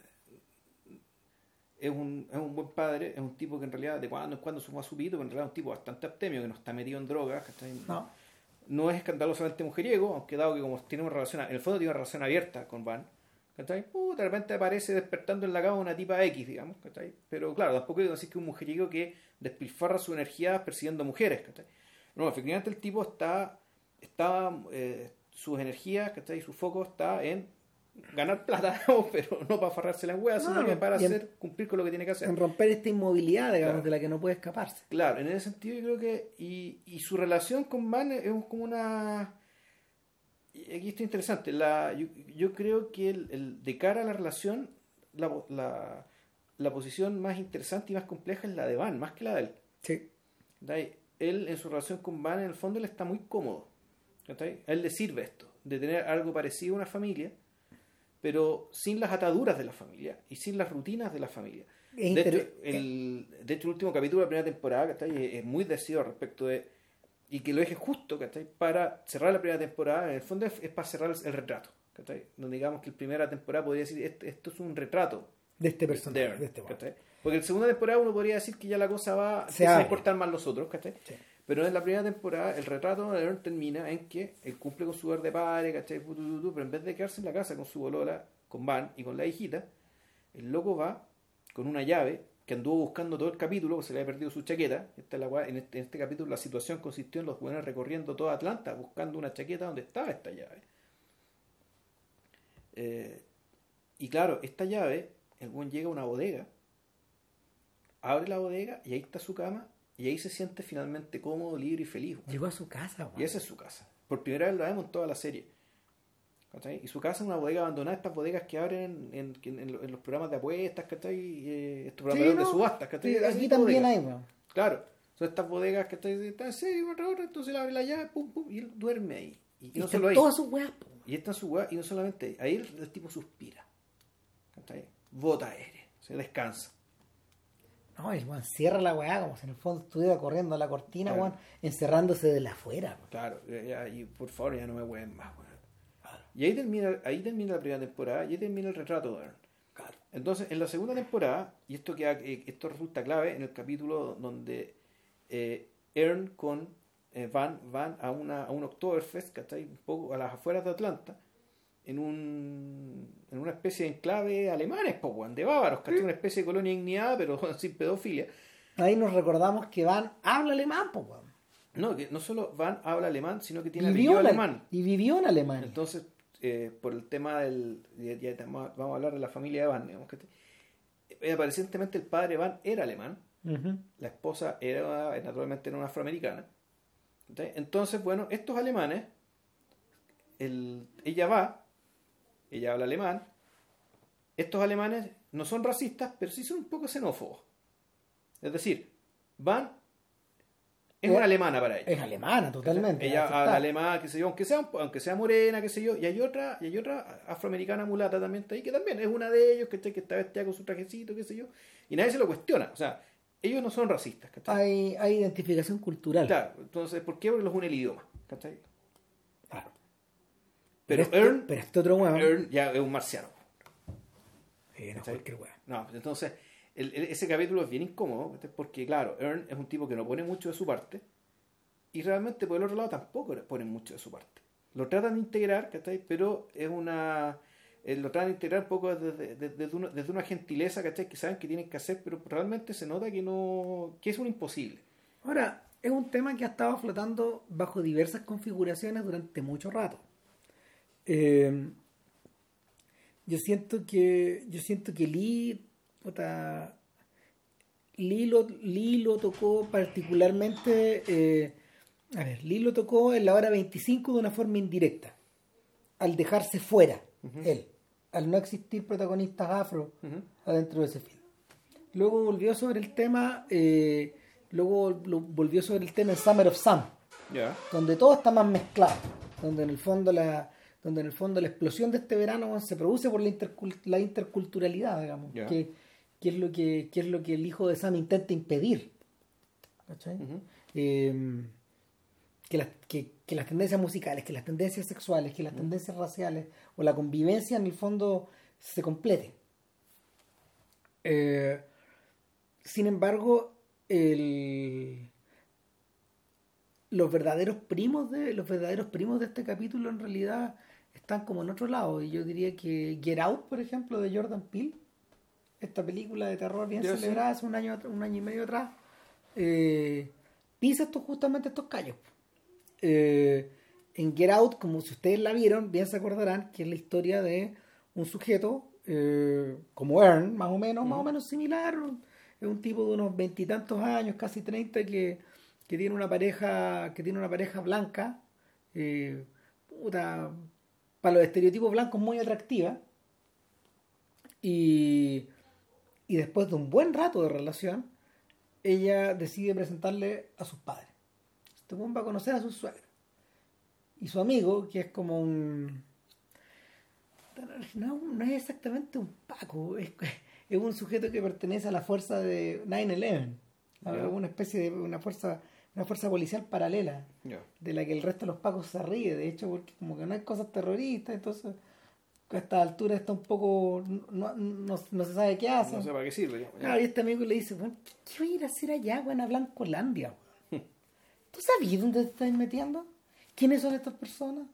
es un, es un buen padre, es un tipo que en realidad de cuando en cuando suma su pito, pero en realidad es un tipo bastante abstemio, que no está metido en drogas, ¿cachai? No. No es escandalosamente mujeriego, aunque dado que como tiene una relación, en el fondo tiene una relación abierta con Van, ¿cachai? Uh, de repente aparece despertando en la cama una tipa X, digamos, ¿cachai? Pero claro, tampoco que decir que es un mujeriego que despilfarra su energía persiguiendo mujeres, ¿cachai? No, efectivamente el tipo está, está eh, sus energías, ¿cachai? Su foco está en ganar plata, [LAUGHS] pero no para farrársela en hueá, sino No, que para en- hacer, cumplir con lo que tiene que hacer. En romper esta inmovilidad, digamos, Claro. de la que no puede escaparse. Claro, en ese sentido yo creo que. Y, y su relación con Van es como una. Aquí está interesante. La, yo, yo creo que el, el- de cara a la relación, la, la, la posición más interesante y más compleja es la de Van, más que la de él. Sí. Él en su relación con Van, en el fondo, él está muy cómodo. A él le sirve esto, de tener algo parecido a una familia, pero sin las ataduras de la familia y sin las rutinas de la familia. Es De hecho, el, de hecho, el último capítulo de la primera temporada ¿cachai? es, es muy decidido respecto de. Y que lo deje justo ¿cachai? para cerrar la primera temporada. En el fondo es, es para cerrar el, el retrato. ¿cachai? Donde digamos que la primera temporada podría decir: esto, esto es un retrato de este personaje, de este. Porque en la segunda temporada uno podría decir que ya la cosa va Se a importar más los otros. ¿cachai? Sí. Pero en la primera temporada el retrato de Aaron termina en que él cumple con su deber de padre, ¿cachai? Pero en vez de quedarse en la casa con su bolola, con Van y con la hijita, el loco va con una llave que anduvo buscando todo el capítulo, porque se le había perdido su chaqueta. Esta este, en este capítulo la situación consistió en los buenos recorriendo toda Atlanta buscando una chaqueta donde estaba esta llave. Eh, y claro, esta llave, el buen llega a una bodega, abre la bodega y ahí está su cama y ahí se siente finalmente cómodo, libre y feliz. weón. Llegó a su casa, weón. Y esa es su casa. Por primera vez lo vemos en toda la serie. ¿Cachai? Y su casa es una bodega abandonada, estas bodegas que abren en, en- en lo- en los programas de apuestas, ¿cachai? Eh, estos programas Sí, de subastas, ¿cachai? Sí, aquí también bodegas. hay, weón. Claro, son estas bodegas que están están en serio una otra, entonces le abre la llave, pum, pum, y él duerme ahí. Y, Y no están solo ahí. todas sus weas, po. Y está en su weá, y no solamente ahí, ahí el, el tipo suspira. ¿Cachai? Bota aire, se descansa. No, el weón cierra la weá como si en el fondo estuviera corriendo a la cortina, Claro. weón, encerrándose de la afuera. weón. Claro, ya- y por favor ya no me hueven más, weón. Y ahí termina, ahí termina la primera temporada, y ahí termina el retrato de Aaron. Entonces, en la segunda temporada, y esto queda, eh, esto resulta clave en el capítulo donde eh, Aaron con eh, Van van a una a un Oktoberfest, ¿cachai? Un poco a las afueras de Atlanta, en un en una especie de enclave alemanes, po, de bávaros, ¿cachai? Una especie de colonia igniada, pero [LAUGHS] sin pedofilia. Ahí nos recordamos que Van habla alemán, po, weón. No, que no solo Van habla alemán, sino que tiene Vivió alemán. Y vivió en Alemania. Entonces, eh, por el tema del. Ya, ya vamos a hablar de la familia de Van, digamos que. eh, aparentemente el padre Van era alemán, Ujú. la esposa era naturalmente era una afroamericana. Entonces, bueno, estos alemanes, el, ella va, ella habla alemán, estos alemanes no son racistas, pero sí son un poco xenófobos. Es decir, van es una alemana para ella. Es alemana, totalmente. Ella habla alemán, qué sé yo, aunque sea, aunque sea morena, qué sé yo. Y hay otra, y hay otra afroamericana mulata también está ahí, que también es una de ellos, que, que está vestida con su trajecito, qué sé yo. Y nadie se lo cuestiona. O sea, ellos no son racistas, Hay, hay identificación cultural. Claro, entonces, ¿por qué? Porque los une el idioma, ¿cachai? Pero, pero este, pero este otro weón. Ern ya es un marciano. No, cualquier weón. No, entonces ese capítulo es bien incómodo, porque claro, Ern es un tipo que no pone mucho de su parte, y realmente por el otro lado tampoco pone mucho de su parte. Lo tratan de integrar, ¿cachai? Pero es una... Eh, lo tratan de integrar un poco desde, desde, una, desde una gentileza, ¿cachai? Que saben que tienen que hacer, pero realmente se nota que no... que es un imposible. Ahora, es un tema que ha estado flotando bajo diversas configuraciones durante mucho rato. Eh, yo siento que yo siento que Lee puta, Lee lo, tocó particularmente, eh, a ver, Lee lo tocó en la hora 25 de una forma indirecta, al dejarse fuera, él, al no existir protagonistas afro adentro de ese film. Luego volvió sobre el tema, eh, luego volvió sobre el tema en Summer of Sam, donde todo está más mezclado, donde en el fondo la donde en el fondo la explosión de este verano se produce por la, la interculturalidad, digamos, que es lo que, es lo que el hijo de Sam intenta impedir. Em, que, las, que, las tendencias musicales, que las tendencias sexuales, que las tendencias raciales o la convivencia en el fondo se complete. Eh, sin embargo, los verdaderos primos de los verdaderos primos de este capítulo en realidad están como en otro lado y yo diría que Get Out por ejemplo de Jordan Peele esta película de terror bien celebrada hace un año, un año y medio atrás, eh, pisa estos, justamente estos callos. Eh, en Get Out, como si ustedes la vieron, bien se acordarán que es la historia de un sujeto eh, como Ern, más o menos, más o menos similar. Es un tipo de unos veintitantos años, casi treinta, que, que, tiene una pareja, que tiene una pareja blanca, para los estereotipos blancos muy atractiva. Y y después de un buen rato de relación, ella decide presentarle a sus padres. Este va a conocer a su suegro. Y su amigo, que es como un... No, es exactamente un Paco, [LAUGHS] es, un sujeto que pertenece a la fuerza de 9-11, una especie de una fuerza una fuerza policial paralela, de la que el resto de los Pacos se ríe, de hecho, porque como que no hay cosas terroristas, entonces a esta altura está un poco. No, no, se sabe qué hace. No sé para qué sirve. Claro, y este amigo le dice: bueno, ¿Qué voy a ir a hacer allá, bueno, a Blancolandia? [LAUGHS] ¿Tú sabías dónde te estás metiendo? ¿Quiénes son estas personas?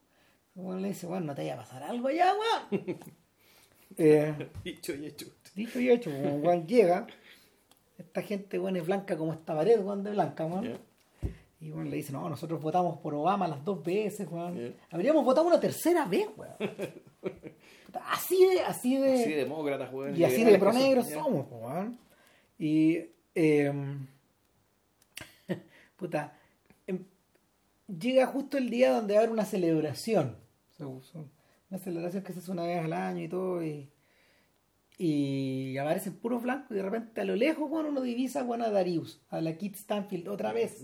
Bueno, le dice: Bueno, no te vaya a pasar algo allá, weón. [LAUGHS] eh, dicho y hecho. Dicho y hecho, cuando Juan llega, esta gente, bueno, es blanca como esta pared, Juan de blanca, weón. Y bueno, le dice, no, nosotros votamos por Obama las dos veces, weón. Habríamos votado una tercera vez, weón. [LAUGHS] así de, así de. Así de demócratas, weón. Y así de pronegros somos, weón. Y. Em, [LAUGHS] puta. Em, llega justo el día donde va a haber una celebración. Una celebración que se hace una vez al año y todo. Y, y aparecen puros blancos y de repente a lo lejos, bueno, uno divisa bueno, a Darius, a la Kit Stanfield otra vez.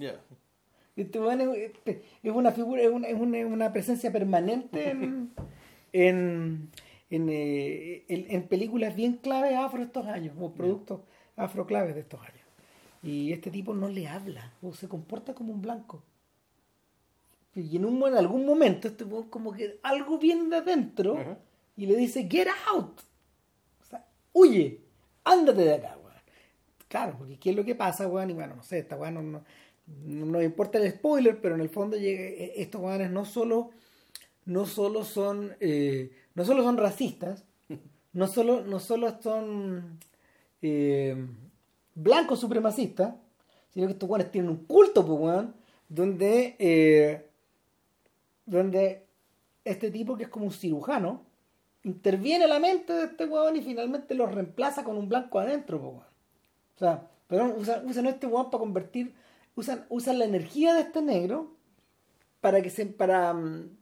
Este este, es, una figura, es una, es una, presencia permanente en, [LAUGHS] en, eh, en, películas bien claves afro estos años, o productos afro claves de estos años. Y este tipo no le habla, o se comporta como un blanco. Y en, un, en algún momento este como que algo viene de adentro y le dice, get out. O sea, huye, ándate de acá, Claro, porque ¿qué es lo que pasa, weón? Y bueno, no sé, esta weón no no importa el spoiler, pero en el fondo e, estos guanes no solo, no solo son, eh, no solo son racistas, [LAUGHS] no solo, no solo son eh, blancos supremacistas, sino que estos guanes tienen un culto, pues, donde, eh, donde este tipo que es como un cirujano interviene la mente de este weón y finalmente lo reemplaza con un blanco adentro, pues, O sea, pero usan, este weón para convertir usan, usan la energía de este negro para que se, para,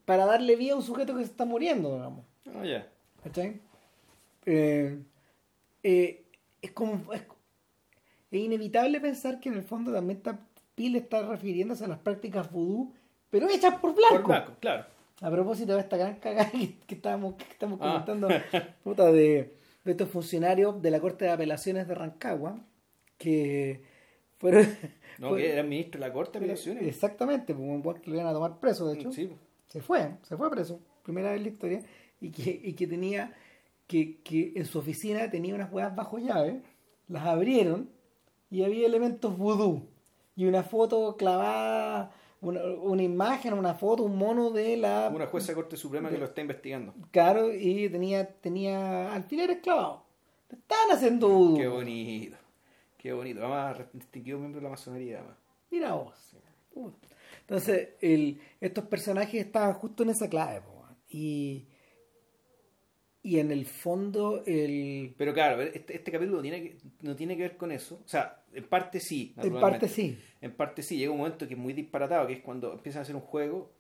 para darle vida a un sujeto que se está muriendo, digamos. Oh, yeah. Eh, eh, es como es, es inevitable pensar que en el fondo también está, Pil está refiriéndose a las prácticas vudú, pero hechas por blanco. Por blanco, claro. A propósito de esta gran cagada que, que estábamos, que estamos Ah. comentando, [LAUGHS] puta, de, de estos funcionarios de la Corte de Apelaciones de Rancagua, que fueron... No, que era ministro de la Corte de Apelaciones. Exactamente, pues un weón que lo iban a tomar preso, de hecho. Sí. Se fue, se fue preso, primera vez en la historia, y que, y que tenía, que, que en su oficina tenía unas huevas bajo llave, las abrieron y había elementos vudú y una foto clavada, una, una imagen, una foto, un mono de la... Una jueza de Corte Suprema que lo está investigando. Claro, y tenía, tenía alfileres clavados. Estaban haciendo vudú. Qué bonito. Qué bonito. Además, distinguido miembro de la masonería. además. Mira vos. Uh. Entonces, el, estos personajes estaban justo en esa clave. po, y, y en el fondo, el, Pero claro, este, este capítulo no tiene, que, no tiene que ver con eso. O sea, en parte sí. en parte sí. En parte sí. Llega un momento que es muy disparatado, que es cuando empiezan a hacer un juego.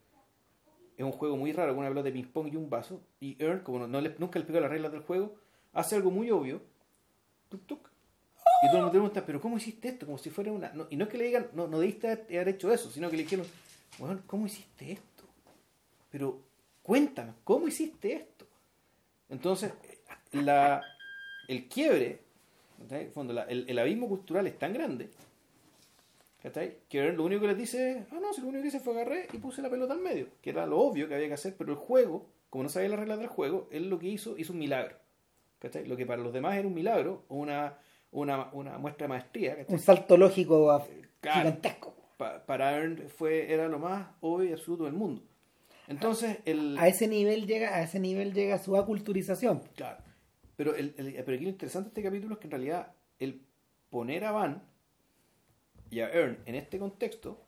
Es un juego muy raro, con una pelota de ping-pong y un vaso. Y Earn, como no, no le- nunca le explicó las reglas del juego, hace algo muy obvio. Tuk, tuk. Y todo el mundo pregunta, ¿pero cómo hiciste esto? Como si fuera una. y no es que le digan, no, no debiste haber hecho eso, sino que le dijeron, bueno, ¿cómo hiciste esto? Pero cuéntame, ¿cómo hiciste esto? Entonces, la, el quiebre. En fondo, el, el abismo cultural es tan grande ¿cachai? que lo único que les dice es, ah, no, si lo único que hice fue agarré y puse la pelota al medio, que era lo obvio que había que hacer, pero el juego, como no sabía las reglas del juego, él lo que hizo, hizo un milagro. ¿cachai? Lo que para los demás era un milagro una, una, una muestra de maestría, ¿cachai? Un salto lógico a- Claro. gigantesco. Pa- para Earn fue, era lo más obvio y absoluto del mundo. Entonces, el... A ese nivel llega, a ese nivel llega su aculturización. Claro. Pero, el, el- pero aquí lo interesante de este capítulo es que en realidad el poner a Van y a Earn en este contexto,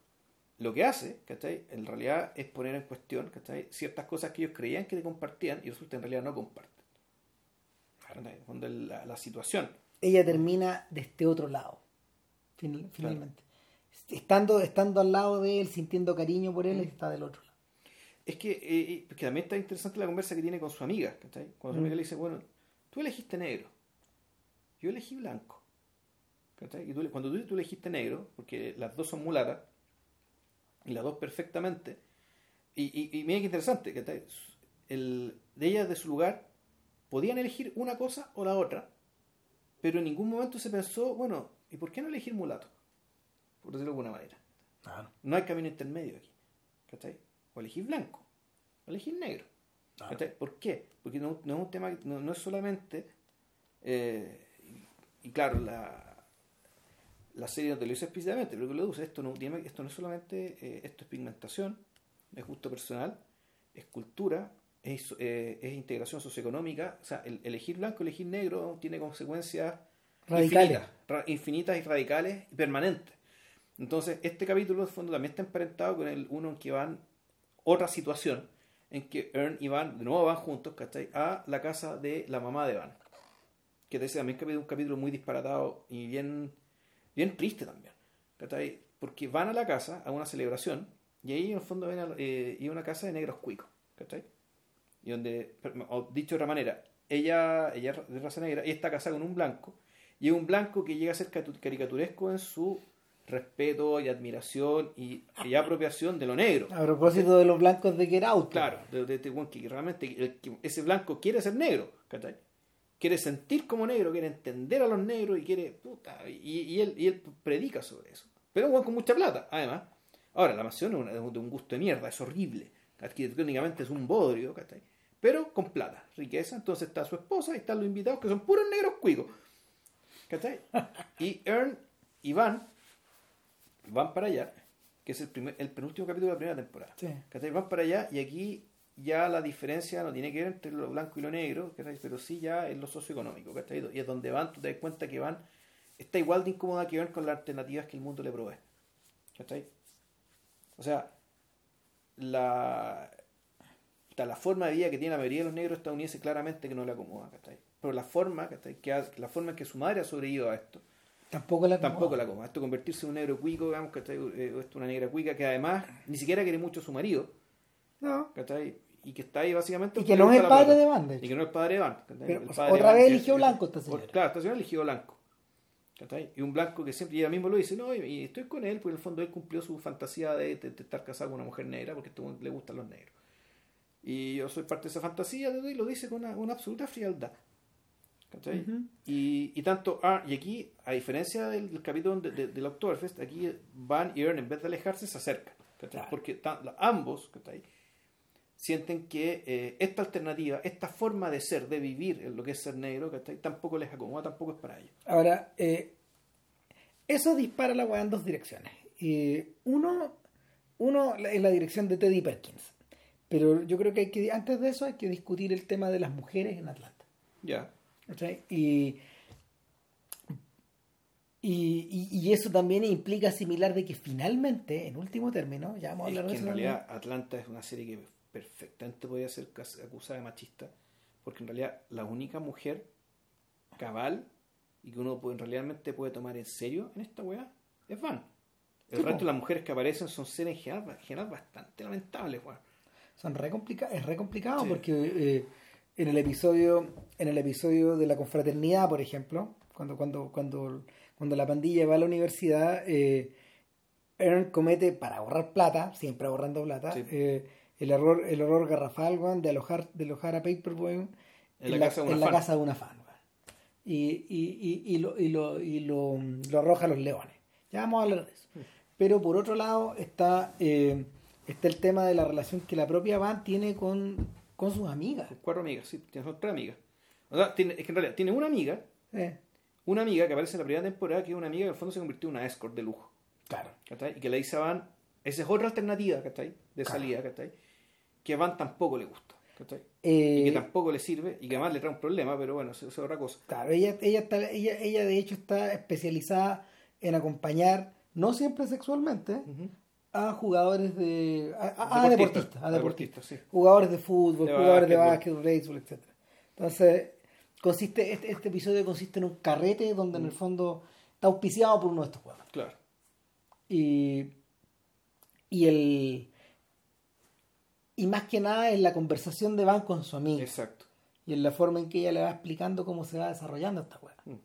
lo que hace, ¿cachai? En realidad es poner en cuestión, ¿cachai? Ciertas cosas que ellos creían que compartían y resulta en realidad no comparten. Cuando la situación. Ella termina de este otro lado. fin- finalmente. Estando, estando al lado de él, sintiendo cariño por él, Mm. está del otro lado. Es que, eh, eh, que también está interesante la conversa que tiene con su amiga, ¿cachai? Cuando su Mm. amiga le dice, bueno, tú elegiste negro, yo elegí blanco. ¿cachai? Y tú, cuando tú, tú elegiste negro, porque las dos son mulatas, y las dos perfectamente, y, y, y mira qué interesante, ¿cachai? El, de ellas de su lugar podían elegir una cosa o la otra, pero en ningún momento se pensó, bueno, ¿y por qué no elegir mulato? Por decirlo de alguna manera. No hay camino intermedio aquí. ¿Cachai? O elegir blanco, o elegir negro. Claro. ¿Cachai? ¿Por qué? Porque no, no es un tema, no, no es solamente. eh, y, y claro, la, la serie no te lo dice explícitamente, pero que lo dice, esto no, esto no es solamente. eh, esto es pigmentación, es gusto personal, es cultura, es, eh, es integración socioeconómica. O sea, el, elegir blanco, elegir negro tiene consecuencias Radicales. infinitas, y radicales y permanentes. Entonces, este capítulo, de fondo, también está emparentado con el uno en que van otra situación, en que Ern y Van, de nuevo van juntos, ¿cachai? A la casa de la mamá de Van. Que te dice también que un capítulo muy disparatado y bien, bien triste también, ¿cachai? Porque van a la casa, a una celebración, y ahí en el fondo ven a, eh, y una casa de negros cuicos, ¿cachai? Y donde, o dicho de otra manera, ella, ella es de raza negra y está casada con un blanco, y es un blanco que llega a ser catu- caricaturesco en su respeto y admiración y, y apropiación de lo negro. A propósito de los blancos de Get Out. Claro, de, de este weón que realmente el- que ese blanco quiere ser negro, ¿cachai? Quiere sentir como negro, quiere entender a los negros y quiere. Puta, y, y él, y él predica sobre eso. Pero un con mucha plata, además. Ahora, la mansión es una- de un gusto de mierda, es horrible. Arquitectónicamente es un bodrio, ¿cachai? Pero con plata, riqueza. Entonces está su esposa y están los invitados que son puros negros cuicos. ¿Cachai? Y Ern y Van van para allá, que es el, primer, el penúltimo capítulo de la primera temporada. Sí. ¿Cachai? Van para allá y aquí ya la diferencia no tiene que ver entre lo blanco y lo negro, ¿cachai? pero sí ya en lo socioeconómico. ¿cachai? Y es donde van, tú te das cuenta que van, está igual de incómoda que ver con las alternativas que el mundo le provee. ¿cachai? O sea, la, la forma de vida que tiene la mayoría de los negros estadounidenses claramente que no le acomoda. ¿cachai? Pero la forma, ¿cachai? Que ha- la forma en que su madre ha sobrevivido a esto, Tampoco la tampoco la acomoda. Esto convertirse en un negro cuico, digamos, ¿cachai? Eh, esto una negra cuica que además ni siquiera quiere mucho a su marido. No. ¿cachai? y que está ahí básicamente. Y que no es el padre de Van, de hecho. Y que no es padre de Van. ¿cachai? Pero, El o sea, padre de otra Van vez eligió blanco esta señora. Claro, esta señora eligió blanco. Y un blanco que siempre, y ella mismo lo dice, no, y, estoy con él, porque en el fondo él cumplió su fantasía de, de- de estar casado con una mujer negra, porque le gustan los negros. Y yo soy parte de esa fantasía, y lo dice con una, una absoluta frialdad. ¿cachai? Ujú. y, y tanto, ah, y aquí, a diferencia del, del capítulo de, de- del Oktoberfest, aquí Van y Ern, en vez de alejarse, se acercan. Claro. Porque ta- la- ambos ¿cachai? sienten que eh, esta alternativa, esta forma de ser, de vivir en lo que es ser negro, ¿cachai? tampoco les acomoda, tampoco es para ellos. Ahora, eh, eso dispara la weá en dos direcciones. Eh, uno, uno en la dirección de Teddy Perkins. Pero yo creo que, hay que antes de eso hay que discutir el tema de las mujeres en Atlanta. Ya. ¿cachai? Y, y, y- y eso también implica asimilar de que finalmente, en último término, ya vamos a Es hablar que de en eso realidad Atlanta es una serie que perfectamente podría ser acusada de machista, porque en realidad la única mujer cabal y que uno puede, realmente puede tomar en serio en esta weá es Van. El resto de las mujeres que aparecen son seres en general, en general bastante lamentables, weón. Son re complica- es re complicado Sí. porque eh, en el episodio en el episodio de la confraternidad, por ejemplo, cuando cuando cuando cuando la pandilla va a la universidad, eh, Aaron comete para ahorrar plata, siempre ahorrando plata, Sí. eh, el error el error garrafal de alojar de alojar a Paperboy en, En la casa de una en la fan. casa de una fan. weón. Y, y, y, y lo, y, lo, y lo, lo arroja a los leones. Ya vamos a hablar de eso. Pero por otro lado está, eh, está el tema de la relación que la propia Van tiene con, con sus amigas. Cuatro amigas, sí, tiene son tres amigas. O sea, tiene, es que en realidad tiene una amiga, Eh, una amiga que aparece en la primera temporada, que es una amiga que en el fondo se convirtió en una escort de lujo. claro. ¿cachai? Y que le dice a Van, esa es otra alternativa, ¿cachai? De Claro. salida, ¿cachai? Que a Van tampoco le gusta. Eh, y que tampoco le sirve y que además le trae un problema, pero bueno, eso, eso es otra cosa. Claro, ella, ella, está, ella, ella de hecho está especializada en acompañar, no siempre sexualmente, a jugadores de. a, deportistas, a deportistas. sí. jugadores de fútbol, De jugadores de básquetbol. básquet, béisbol, etc. Entonces, consiste, este, este episodio consiste en un carrete donde Mm. en el fondo está auspiciado por uno de estos juegos. Claro. Y, y el y más que nada en la conversación de Van con su amiga Exacto. y en la forma en que ella le va explicando cómo se va desarrollando esta juega. Mm.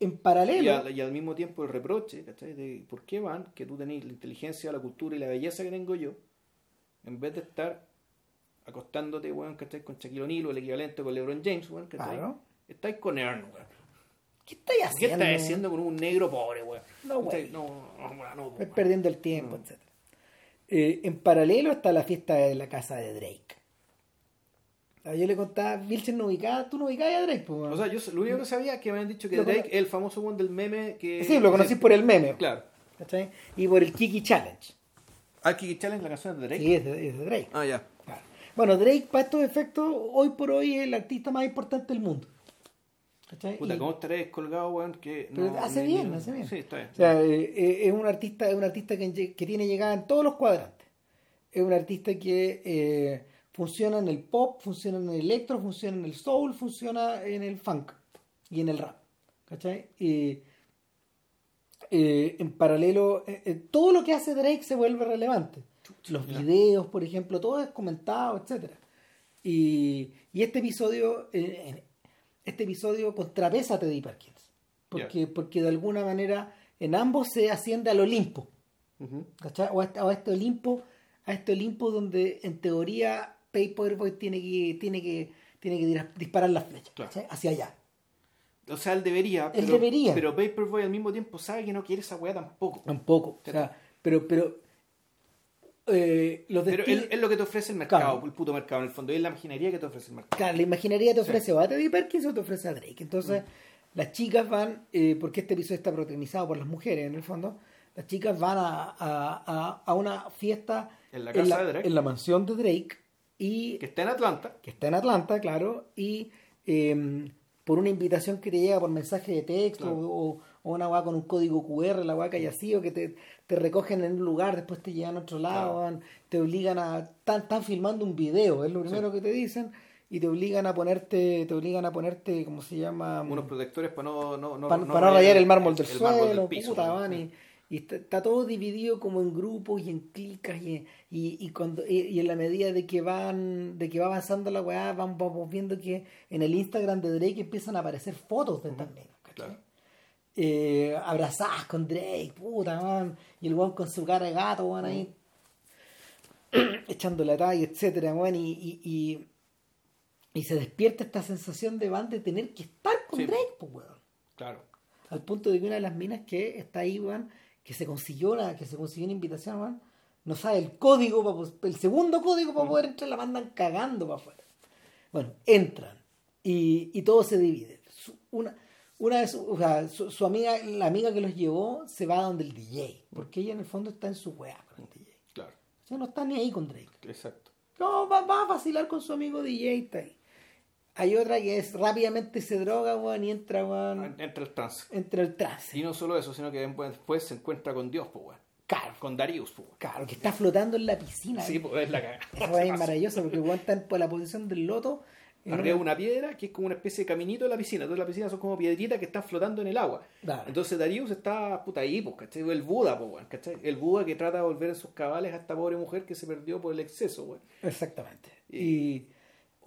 En Y paralelo, al, y al mismo tiempo el reproche, ¿cachai? De por qué Van, que tú tenés la inteligencia, la cultura y la belleza que tengo yo, en vez de estar acostándote, weón, ¿cachai? Con Shaquille O'Neal o el equivalente con LeBron James, weón, ¿cachai? Claro. Estáis con Ern, weón. ¿qué estáis ¿Qué haciendo? estás haciendo con un negro pobre, weón? No, güey. No, no, weón, no, weón. perdiendo el tiempo, Mm. etcétera. Eh, en paralelo está la fiesta de la casa de Drake. Ah, Yo le contaba, Vilchen no ubicaba, tú no ubicabas a Drake, pues, O sea, yo lo único que sabía es que me habían dicho que Lo Drake cono- es el famoso one del meme que... sí, lo conocí por el meme, Claro. ¿cachai? Y por el Kiki Challenge. Ah, Kiki Challenge, la canción de Drake. Sí, es de, es de Drake. Ah, ya. Claro. Bueno, Drake, para estos efectos, hoy por hoy es el artista más importante del mundo. ¿Cachai? Puta, Y- ¿cómo estaré descolgado, weón? Que Pero hace bien, hace bien. Sí, está bien. O sea, eh, eh, es un artista, es un artista que, lle- que tiene llegada en todos los cuadrantes. Es un artista que eh, funciona en el pop, funciona en el electro, funciona en el soul, funciona en el funk y en el rap. ¿Cachai? Y eh, en paralelo, eh, eh, todo lo que hace Drake se vuelve relevante. Los videos, por ejemplo, todo es comentado, etcétera. Y, y este episodio, eh, este episodio contrapesa a Teddy Perkins. Porque, porque de alguna manera en ambos se asciende al Olimpo. Este, o a este Olimpo, a este Olimpo donde en teoría Paperboy tiene que, tiene que, tiene que disparar las flechas, Claro. ¿cachai? Hacia allá. O sea, él debería. Él pero, debería. Pero Paperboy al mismo tiempo sabe que no quiere esa weá tampoco. Un poco. O sea, pero, pero eh, los Pero es, es lo que te ofrece el mercado, Claro. el puto mercado en el fondo. Es la imaginería que te ofrece el mercado. Claro, la imaginería te ofrece o a Teddy Perkins o te ofrece a Drake. Mm. Entonces, las chicas van, eh, porque este episodio está protagonizado por las mujeres en el fondo, las chicas van a, a- a- a una fiesta En la casa de Drake. en la mansión de Drake y Que está en Atlanta. que está en Atlanta, claro, y eh, por una invitación que te llega por mensaje de texto Claro. o, o una weá con un código QR, la weá que haya sido, que te, te recogen en un lugar, después te llevan a otro lado, Claro. te obligan a... Están, están filmando un video, es lo primero que te dicen, y te obligan a ponerte, te obligan a ponerte, ¿cómo se llama? Unos protectores para no, no, no, para no, rayar el mármol del el suelo, del piso, puta, van, y, Y está, está todo dividido como en grupos y en clicas y, y, y cuando, y, y en la medida de que van de que va avanzando la weá, van, vamos viendo que en el Instagram de Drake empiezan a aparecer fotos de estas. Claro. Eh, abrazadas con Drake, puta, man. Y el weón con su cara de gato, weón, ahí. [CLEARS THROAT] echando la talla, etcétera, weón. Y, y, y, y se despierta esta sensación de van de tener que estar con Sí. Drake, pues, weón. Claro. Al punto de que una de las minas que está ahí, weón, que se consiguió la, que se consiguió una invitación, weón, no sabe el código, pa pos- el segundo código para poder entrar, la mandan cagando para afuera. Bueno, entran y, y todo se divide. Una, una de su, o sea, su, su amiga, la amiga que los llevó, se va donde el DJ, porque ella en el fondo está en su weá con el DJ. Claro. O sea, no está ni ahí con Drake. Exacto. No, va, va a vacilar con su amigo DJ, está ahí. Hay otra que es rápidamente se droga, weón, y entra, weón, Entra el trance. entra el trance. Y no solo eso, sino que después se encuentra con Dios, pues, weón. Claro, Con Darius, pues, claro, que está flotando en la piscina. Sí, pues es la cagada. [LAUGHS] Eso es maravilloso porque en por la posición del loto. en Arriba de una- una piedra que es como una especie de caminito de la piscina. Entonces la piscina son como piedritas que están flotando en el agua. Claro. Entonces Darius está puta ahí, pues, ¿cachai? El Buda, pues, ¿cachai? El Buda que trata de volver a sus cabales a esta pobre mujer que se perdió por el exceso, weón. Exactamente. Y,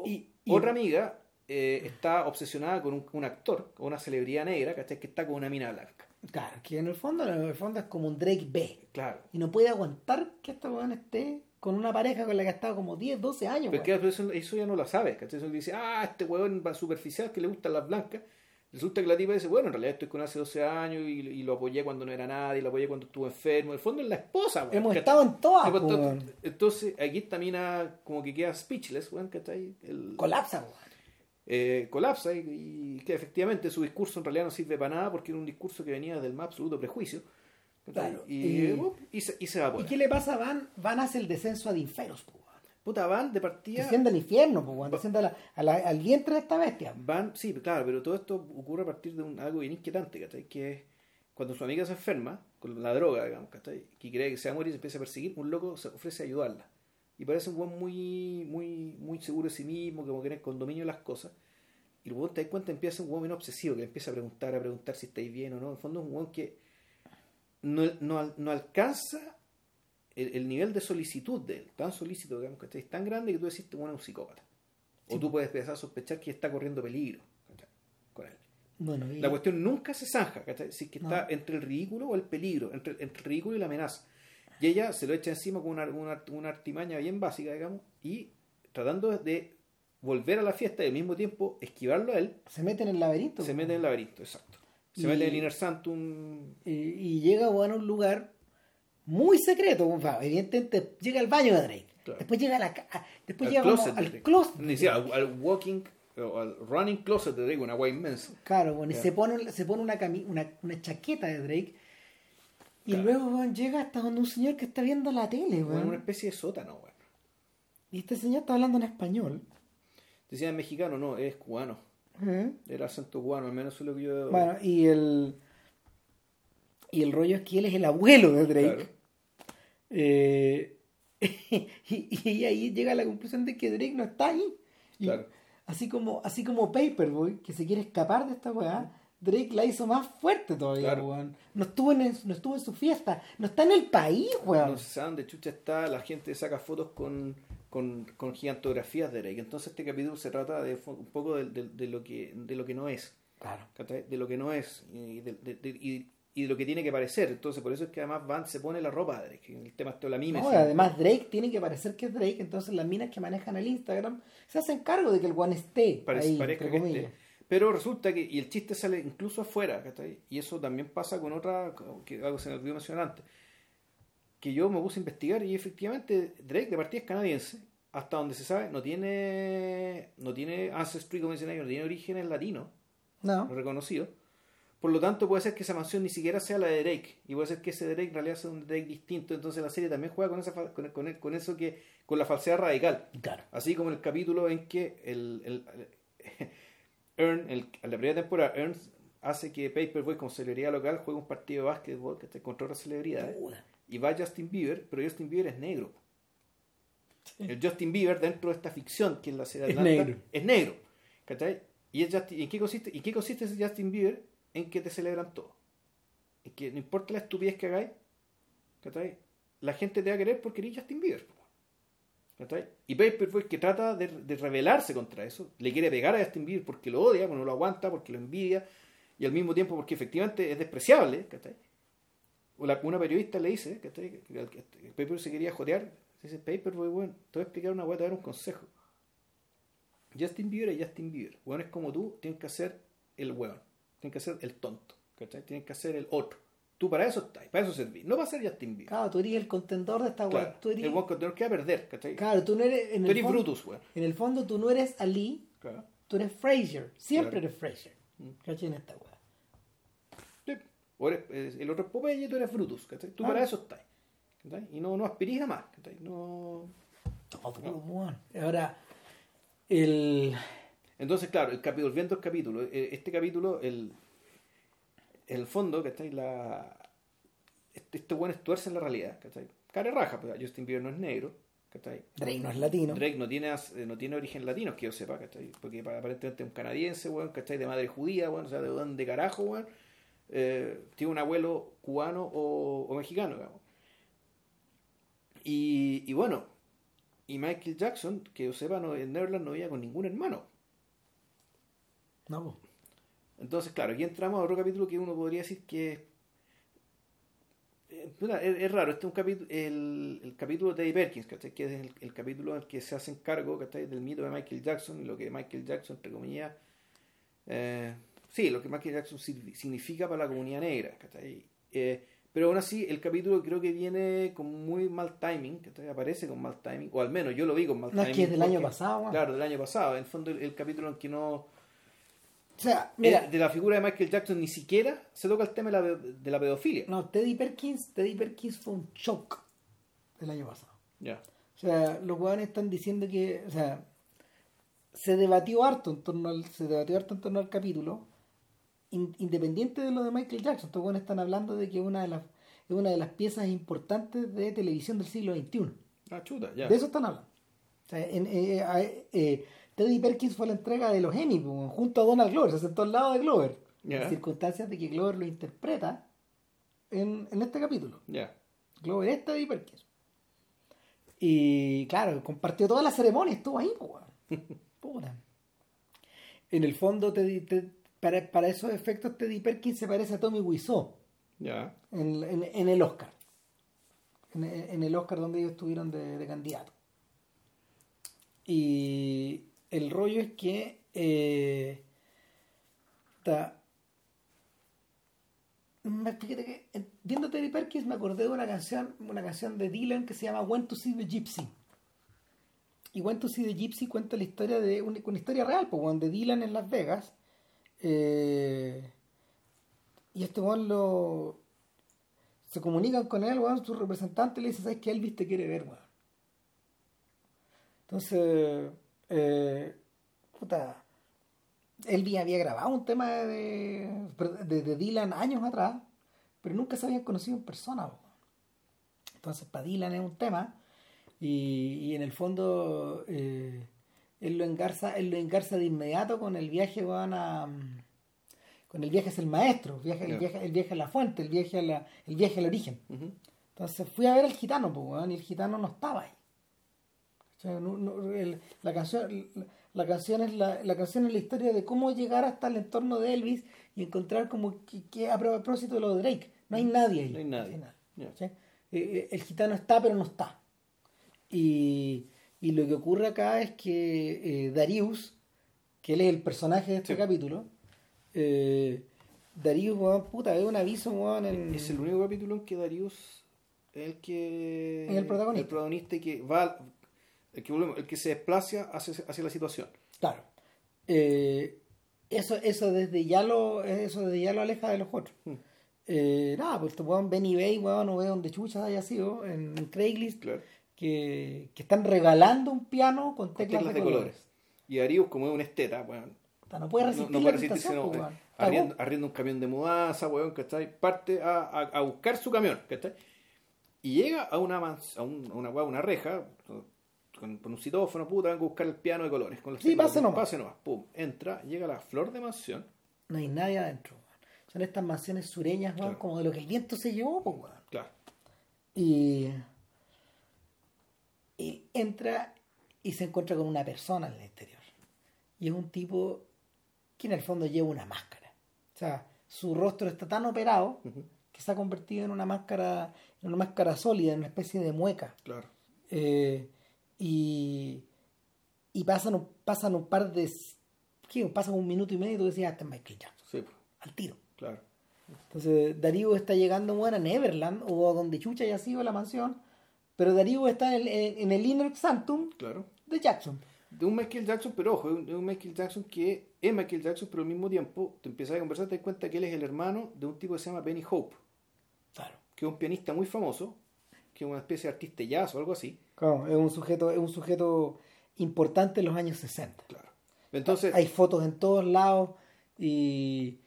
y- y- Otra amiga eh, está obsesionada con un, un actor, con una celebridad negra, ¿cachai? Que está con una mina blanca. Claro, que en el fondo, en el fondo es como un Drake B. Claro. Y no puede aguantar que esta weón esté con una pareja con la que ha estado como 10, 12 años. Pero que eso, eso ya no lo sabe, ¿cachai? Eso dice, ah, este weón va superficial que le gustan las blancas. Resulta que la tipa dice, bueno, en realidad estoy con hace 12 años y, y lo apoyé cuando no era nadie, y lo apoyé cuando estuvo enfermo. En el fondo es la esposa, weón. Hemos estado en todas, entonces, entonces, aquí esta mina como que queda speechless, weón, ¿cachai? El, Colapsa, weón. Eh, colapsa y, y que efectivamente su discurso en realidad no sirve para nada porque era un discurso que venía del más absoluto prejuicio. Claro, y, y- uh, y se, y se va ¿Y qué le pasa a Van? Van hace el descenso a Inferos, po, weón. Puta, van de partida... Desciende al infierno, po, weón. Desciende a la- a la- al vientre de esta bestia. Van, sí, claro, pero todo esto ocurre a partir de un, algo bien inquietante, ¿cachai? Que es cuando su amiga se enferma con la droga, digamos, ¿cachai? Que cree que se va a morir y se empieza a perseguir, un loco se ofrece a ayudarla. Y parece un buen muy, muy, muy seguro de sí mismo, como que tiene con dominio de las cosas. Y el weón te das cuenta, empieza un bien obsesivo, que le empieza a preguntar, a preguntar si estáis bien o no. En el fondo es un weón que no, no, no alcanza el, el nivel de solicitud de él, tan solícito, digamos, que es tan grande que tú decís, este weón es un psicópata. O tú puedes empezar a sospechar que está corriendo peligro ¿cachai? con él. Bueno, y- La cuestión nunca se zanja, ¿cachai? Si es que está entre el ridículo o el peligro, entre, entre el ridículo y la amenaza. Y ella se lo echa encima con una, una, una artimaña bien básica, digamos, y tratando de volver a la fiesta y al mismo tiempo esquivarlo a él, se mete en el laberinto. se mete en el laberinto, exacto. Se Y- mete en el Inner Sanctum. y, y llega bueno, a un lugar muy secreto. evidentemente llega al baño de Drake. Claro. Después llega a la a- después al llega closet al closet. Siquiera, al, al walking, al running closet de Drake, una guay inmensa. Claro, bueno, y se pone, se pone una, cami- una, una chaqueta de Drake. Y Claro. luego weón, llega hasta donde un señor que está viendo la tele, Bueno, weón. una especie de sótano, weón. Y este señor está hablando en español. Decían mexicano, no, es cubano. ¿eh? Era acento cubano, al menos eso es lo que yo. Bueno, y el. Y el rollo es que él es el abuelo de Drake. Claro. Eh, [LAUGHS] y, y ahí llega a la conclusión de que Drake no está ahí. Y Claro. Así como, así como Paperboy, que se quiere escapar de esta weá, Drake la hizo más fuerte todavía, Claro. weón. No estuvo, en, no estuvo en su fiesta, no está en el país, weón. No sabe dónde chucha está, la gente saca fotos con, con, con gigantografías de Drake. Entonces este capítulo se trata de un poco de, de- de lo, que, de lo que no es. Claro. De lo que no es y de, de- de- y- y de lo que tiene que parecer. Entonces por eso es que además Van se pone la ropa de Drake. El tema de la mime. No, además Drake tiene que parecer que es Drake, entonces las minas que manejan el Instagram se hacen cargo de que el one esté Parece- ahí, parezca que esté. Pero resulta que, y el chiste sale incluso afuera, ¿cachai? Y eso también pasa con otra, que algo se me olvidó mencionar antes, que yo me puse a investigar y efectivamente Drake de partida es canadiense, hasta donde se sabe, no tiene, no tiene ancestry, como dicen ellos, no tiene orígenes latinos, No, no reconocido. Por lo tanto, puede ser que esa mansión ni siquiera sea la de Drake, y puede ser que ese Drake en realidad sea un Drake distinto, entonces la serie también juega con, esa, con, con, con eso que, con la falsedad radical. claro. Así como en el capítulo en que el, el, Earn, el- en la primera temporada, Ernst hace que Paperboy como celebridad local juegue un partido de básquetbol que te contra otras celebridades. Y va Justin Bieber, pero Justin Bieber es negro. El Justin Bieber dentro de esta ficción que es la serie de Es Atlanta negro. es negro. ¿Cachai? ¿Y es Justin- ¿en, qué consiste, ¿Y qué consiste ese Justin Bieber? En que te celebran todo. es que no importa la estupidez que hagáis, ¿cachai? La gente te va a querer porque eres Justin Bieber. ¿Cachai? Y Paperboy que trata de, rebelarse contra eso, le quiere pegar a Justin Bieber porque lo odia, porque no lo aguanta, porque lo envidia, y al mismo tiempo porque efectivamente es despreciable, ¿cachai? Una periodista le dice, ¿cachai? Que, Paperboy se quería jotear, dice, Paperboy, bueno, te voy a explicar una weá, te voy a dar un consejo. Justin Bieber es Justin Bieber. Weones como tú tienen que hacer el weón. Tienen que hacer el tonto. ¿cachai? Tienen que hacer el otro. Tú para eso estás, para eso servís. No para ser Justin Bieber. Claro, tú eres el contendor de esta weá. Claro. Tú eres- El weón que tenés que perder. ¿cachai? Claro, tú no eres. En Tú el, eres fondo, Brutus, weón. en el fondo, tú no eres Ali, Claro. tú eres Fraser. Siempre Claro. eres Fraser. ¿Cachai? En esta weá. Sí. O eres- el otro es Popeye y tú eres Brutus. ¿cachai? Tú Ah. para eso estás. ¿cachai? Y no, no aspirís a más. ¿cachai? No... Todo, weón. Ahora, el. Entonces, claro, el capítulo, volviendo al capítulo, eh, este capítulo, el, el fondo, ¿cachai? La, este, este bueno es tuerce en la realidad, ¿cachai? Care raja, pues Justin Bieber no es negro, ¿cachai? Drake no es latino. Drake no tiene, eh, no tiene origen latino, que yo sepa, ¿cachai? Porque pa- aparentemente es un canadiense, weón, ¿cachai? De madre judía, weón, o sea, de dónde carajo, weón. Eh, tiene un abuelo cubano o, o mexicano, digamos. Y, y bueno, y Michael Jackson, que yo sepa, no, en Neverland no vivía con ningún hermano. No. Entonces, claro, aquí entramos a otro capítulo que uno podría decir que eh, es, es raro, este es un capítulo, el, el capítulo de Teddy Perkins, ¿cachai? que es el, el capítulo en el que se hacen cargo ¿cachai? del mito de Michael Jackson y lo que Michael Jackson, entre comillas, eh, sí, lo que Michael Jackson sig- significa para la comunidad negra, ¿cachai? Eh, pero aún así, el capítulo creo que viene con muy mal timing, ¿cachai? aparece con mal timing, o al menos yo lo vi con mal No, timing. es que es del año pasado. Claro, del año pasado. En el fondo, el, el capítulo en que no. O sea, mira, eh, de la figura de Michael Jackson ni siquiera se toca el tema de la, de la pedofilia. no, Teddy Perkins, Teddy Perkins fue un shock el año pasado. Ya. O sea, los huevones están diciendo que, o sea, se debatió harto en torno al, se debatió harto en torno al capítulo, in- independiente de lo de Michael Jackson. Estos huevones están hablando de que es una de las, es una de las piezas importantes de televisión del siglo XXI. Ah, chuta, ya. De eso están hablando. O sea, en- eh, eh, eh, Teddy Perkins fue la entrega de los Emmy junto a Donald Glover, se sentó al lado de Glover. Ya. En circunstancias de que Glover lo interpreta en, en este capítulo. Glover es Teddy Perkins. Y claro, compartió toda la ceremonia, estuvo ahí. [LAUGHS] Puta. En el fondo, Teddy- Ted- para, para esos efectos, Teddy Perkins se parece a Tommy Wiseau Ya. en, en- en el Oscar. En, en el Oscar donde ellos estuvieron de, de candidato. Y el rollo es que eh, fíjate que eh, viendo Teddy Perkins me acordé de una canción, una canción de Dylan que se llama Went to See the Gypsy. Y Went to See the Gypsy cuenta la historia de una, una historia real, pues, de Dylan en Las Vegas. Eh, y este lo se comunican con él, weón, su representante le dice, ¿sabes que Elvis te quiere ver, weón? Entonces, eh, puta, Elvis había grabado un tema de, de, de Dylan años atrás, pero nunca se habían conocido en persona. Entonces, para Dylan es un tema, y, y en el fondo, eh, él lo engarza, él lo engarza de inmediato con el viaje, weón, a con el viaje hacia el maestro, el viaje, el viaje, el viaje a la fuente, el viaje a la, el viaje al origen. Entonces fui a ver al gitano, pues, y el gitano no estaba ahí. O sea, no- no- el- la canción, la, la canción es la, la canción es la historia de cómo llegar hasta el entorno de Elvis y encontrar como que, que a propósito de lo de Drake, no hay nadie ahí. No hay nadie. Eh, eh, el gitano está, pero no está. Y, y lo que ocurre acá es que eh, Darius, que él es el personaje de este Sí. capítulo, eh, Darius, weón, puta, es un aviso, weón, en... Es el único capítulo en que Darius es el que. Es el protagonista. El protagonista que va. El que, el que se desplaza hacia, hacia la situación. Claro. Eh, eso, eso desde ya lo, eso desde ya lo aleja de los otros. Hmm. Eh, nada, pues te weón ven eBay, weón, no ve donde chuchas haya sido, en, en Craigslist, Claro. que, que están regalando un piano con Con teclas, teclas de, de colores. colores. Y Darius, como es un esteta, weón. O no puede No, resistir no la puede resistirse, tentación, no, pues, eh, Cagó. arrienda un camión de mudanza, weón, ¿cachai? Parte a, a, a buscar su camión, ¿cachai? Y llega a una a, un- a una, una reja, con, con un citófono, puta, vengo a buscar el piano de colores. Con Sí, pase nomás. Pase nomás, pum, entra, llega la flor de mansión. No hay nadie adentro. Son estas mansiones sureñas, Claro. como de lo que el viento se llevó, pues. Claro. Y, y entra y se encuentra con una persona en el exterior. Y es un tipo que en el fondo lleva una máscara. O sea, su rostro está tan operado que se ha convertido en una máscara, en una máscara sólida, en una especie de mueca. Claro. Eh, y y pasan, un- pasan un par de... ¿Qué? Pasan un minuto y medio y tú decías, este es Michael Jackson, Sí, al tiro. claro. Entonces Darío está llegando bueno, a Neverland o a donde Chucha haya sido la mansión, pero Darío está en el, en- en el Inner Sanctum Claro. de Jackson. De un Michael Jackson, pero ojo, es un Michael Jackson que es Michael Jackson, pero al mismo tiempo te empiezas a conversar, te das cuenta que él es el hermano de un tipo que se llama Benny Hope, Claro. que es un pianista muy famoso, que es una especie de artista jazz o algo así. Claro, es un sujeto, es un sujeto importante en los años 60. Claro. Entonces, Hay fotos en todos lados y,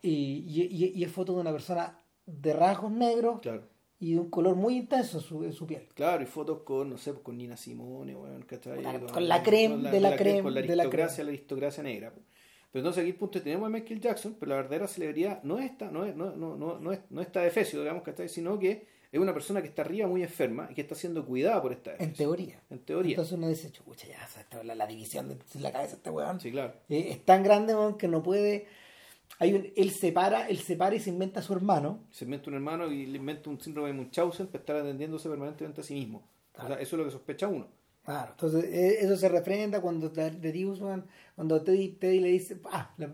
y, y, es foto de una persona de rasgos negros claro. y de un color muy intenso en su, en su piel. Claro, y fotos con, no sé, con Nina Simone, bueno, ¿cachai? Con la- con la creme de la creme Con la de la aristocracia, la aristocracia negra. Pero entonces aquí el punto es, tenemos a Michael Jackson, pero la verdadera celebridad no es esta, no es, no, no, no, no es, no está de Efesio, digamos, ¿cachai? Sino que es una persona que está arriba muy enferma y que está siendo cuidada por esta En teoría. En teoría. Entonces uno dice, chucha, ya, la, la división de la cabeza de este weón. Sí, claro. Eh, es tan grande weón, que no puede. Hay un, él separa, él separa y se inventa a su hermano. Se inventa un hermano y le inventa un síndrome de Munchausen para estar atendiéndose permanentemente a sí mismo. O sea, eso es lo que sospecha uno. Claro, entonces eh, eso se refrenda cuando de Dios, weón, cuando Teddy, Teddy le dice, ah, la-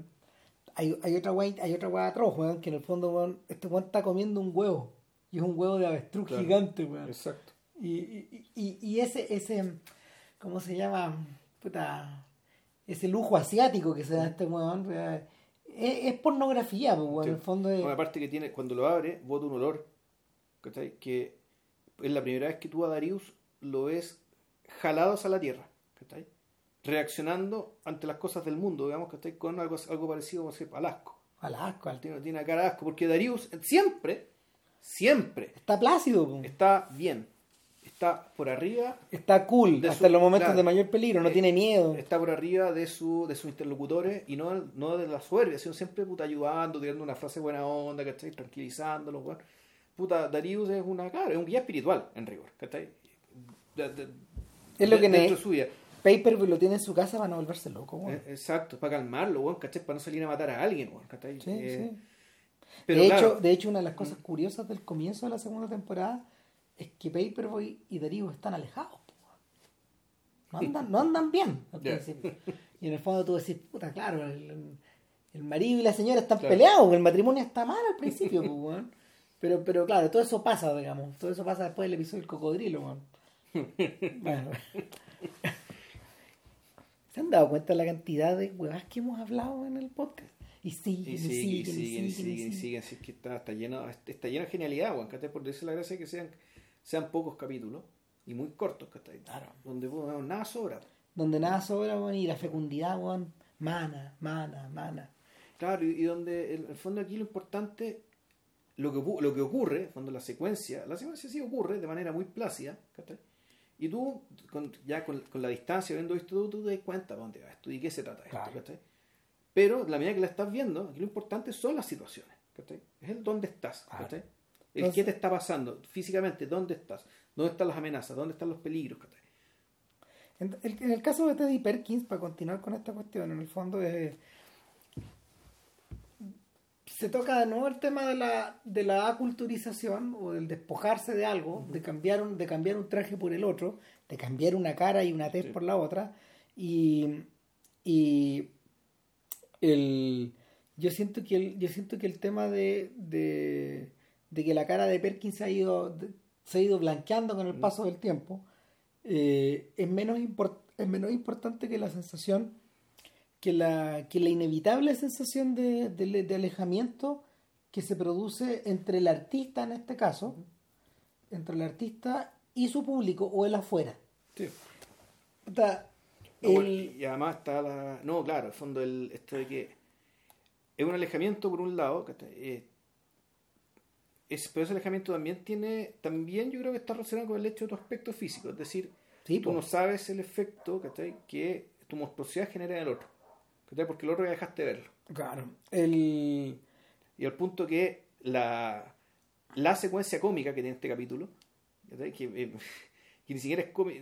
hay, hay otra weá, hay otra weá atroz, weón, que en el fondo, weón, este weón está comiendo un huevo. Y es un huevo de avestruz Claro. gigante, weón. Exacto. Y, y, y, y ese, ese, ¿cómo se llama? Puta, ese lujo asiático que se da a este weón, es, es pornografía, pues, weón, Sí. en el fondo es... Una parte que tiene, cuando lo abre, bota un olor. ¿cachai? Que es la primera vez que tú a Darius lo ves jalado hacia la tierra. ¿cachai? Reaccionando ante las cosas del mundo, digamos, ¿cachai? Con algo, algo parecido como se- al asco. al asco, al- Tiene, tiene cara de asco, porque Darius siempre, siempre Está plácido, está bien. Está por arriba está cool, de hasta su- los momentos claro. de mayor peligro, no Eh, tiene miedo. está por arriba de su de sus interlocutores y no, no de la soberbia, sino siempre puta ayudando, tirando una frase buena onda, ¿cachai? Tranquilizándolos, weón. Puta, Darius es una cara, es un guía espiritual, en rigor, ¿cachai? De- de- Es lo que ne- dentro de su vida. Paperboy lo tiene en su casa para no volverse loco, weón. Eh, Exacto, para calmarlo, weón, ¿cachai? Para no salir a matar a alguien, weón, ¿cachai? Sí, Eh, sí. Pero de, claro, hecho, de hecho, una de las cosas curiosas del comienzo de la segunda temporada es que Paperboy y Darío están alejados. No andan, no andan bien al Ya. principio. Y en el fondo tú decís, puta, claro, el, el marido y la señora están Claro. peleados, el matrimonio está mal al principio. Pero, pero claro, todo eso pasa, digamos. Todo eso pasa después del episodio del cocodrilo. Bueno. [LAUGHS] ¿Se han dado cuenta de la cantidad de huevas que hemos hablado en el podcast? Y siguen, y siguen, y siguen, y siguen, y siguen, así que está, está lleno, está lleno de genialidad, weón, ¿cachai? Por eso la gracia que sean, sean pocos capítulos y muy cortos, ¿cachai? Claro. Donde bueno, nada sobra. Donde nada sobra, weón, y la fecundidad, weón, mana, mana, mana. Claro, y, y donde en el fondo aquí lo importante, lo que, lo que ocurre, cuando la secuencia, la secuencia sí ocurre de manera muy plácida, ¿cachai? Y tú, con- ya con, con la distancia, visto todo, tú te das cuenta para dónde va esto y qué se trata esto. ¿cachai? Pero la medida que la estás viendo, aquí lo importante son las situaciones, ¿cachai? Es el dónde estás. ¿cachai? El Entonces- qué te está pasando físicamente, dónde estás, dónde están las amenazas, dónde están los peligros, ¿cachai? En el, en el caso de Teddy Perkins, para continuar con esta cuestión, en el fondo es, se toca de nuevo el tema de la, de la aculturización o del despojarse de algo, de, cambiar un, de cambiar un traje por el otro, de cambiar una cara y una tez Sí. por la otra. Y, y el, yo, siento que el, yo siento que el tema de, de, de que la cara de Perkins se ha ido, de- se ha ido blanqueando con el Mm. paso del tiempo eh, es, menos import- es menos importante que la sensación, que la, que la inevitable sensación de, de- alejamiento que se produce entre el artista en este caso, entre el artista y su público o el afuera. Sí. Puta, No, el- y además está la. No, claro, el fondo del, esto de que es un alejamiento por un lado. Eh, es, pero ese alejamiento también tiene, también yo creo que está relacionado con el hecho de tu aspecto físico, es decir, Sí, tú no sabes el efecto que tu monstruosidad genera en el otro, porque el otro ya dejaste de verlo. Claro. El, Y al punto que la, la secuencia cómica que tiene este capítulo, que, eh, [LAUGHS] que ni siquiera es cómica,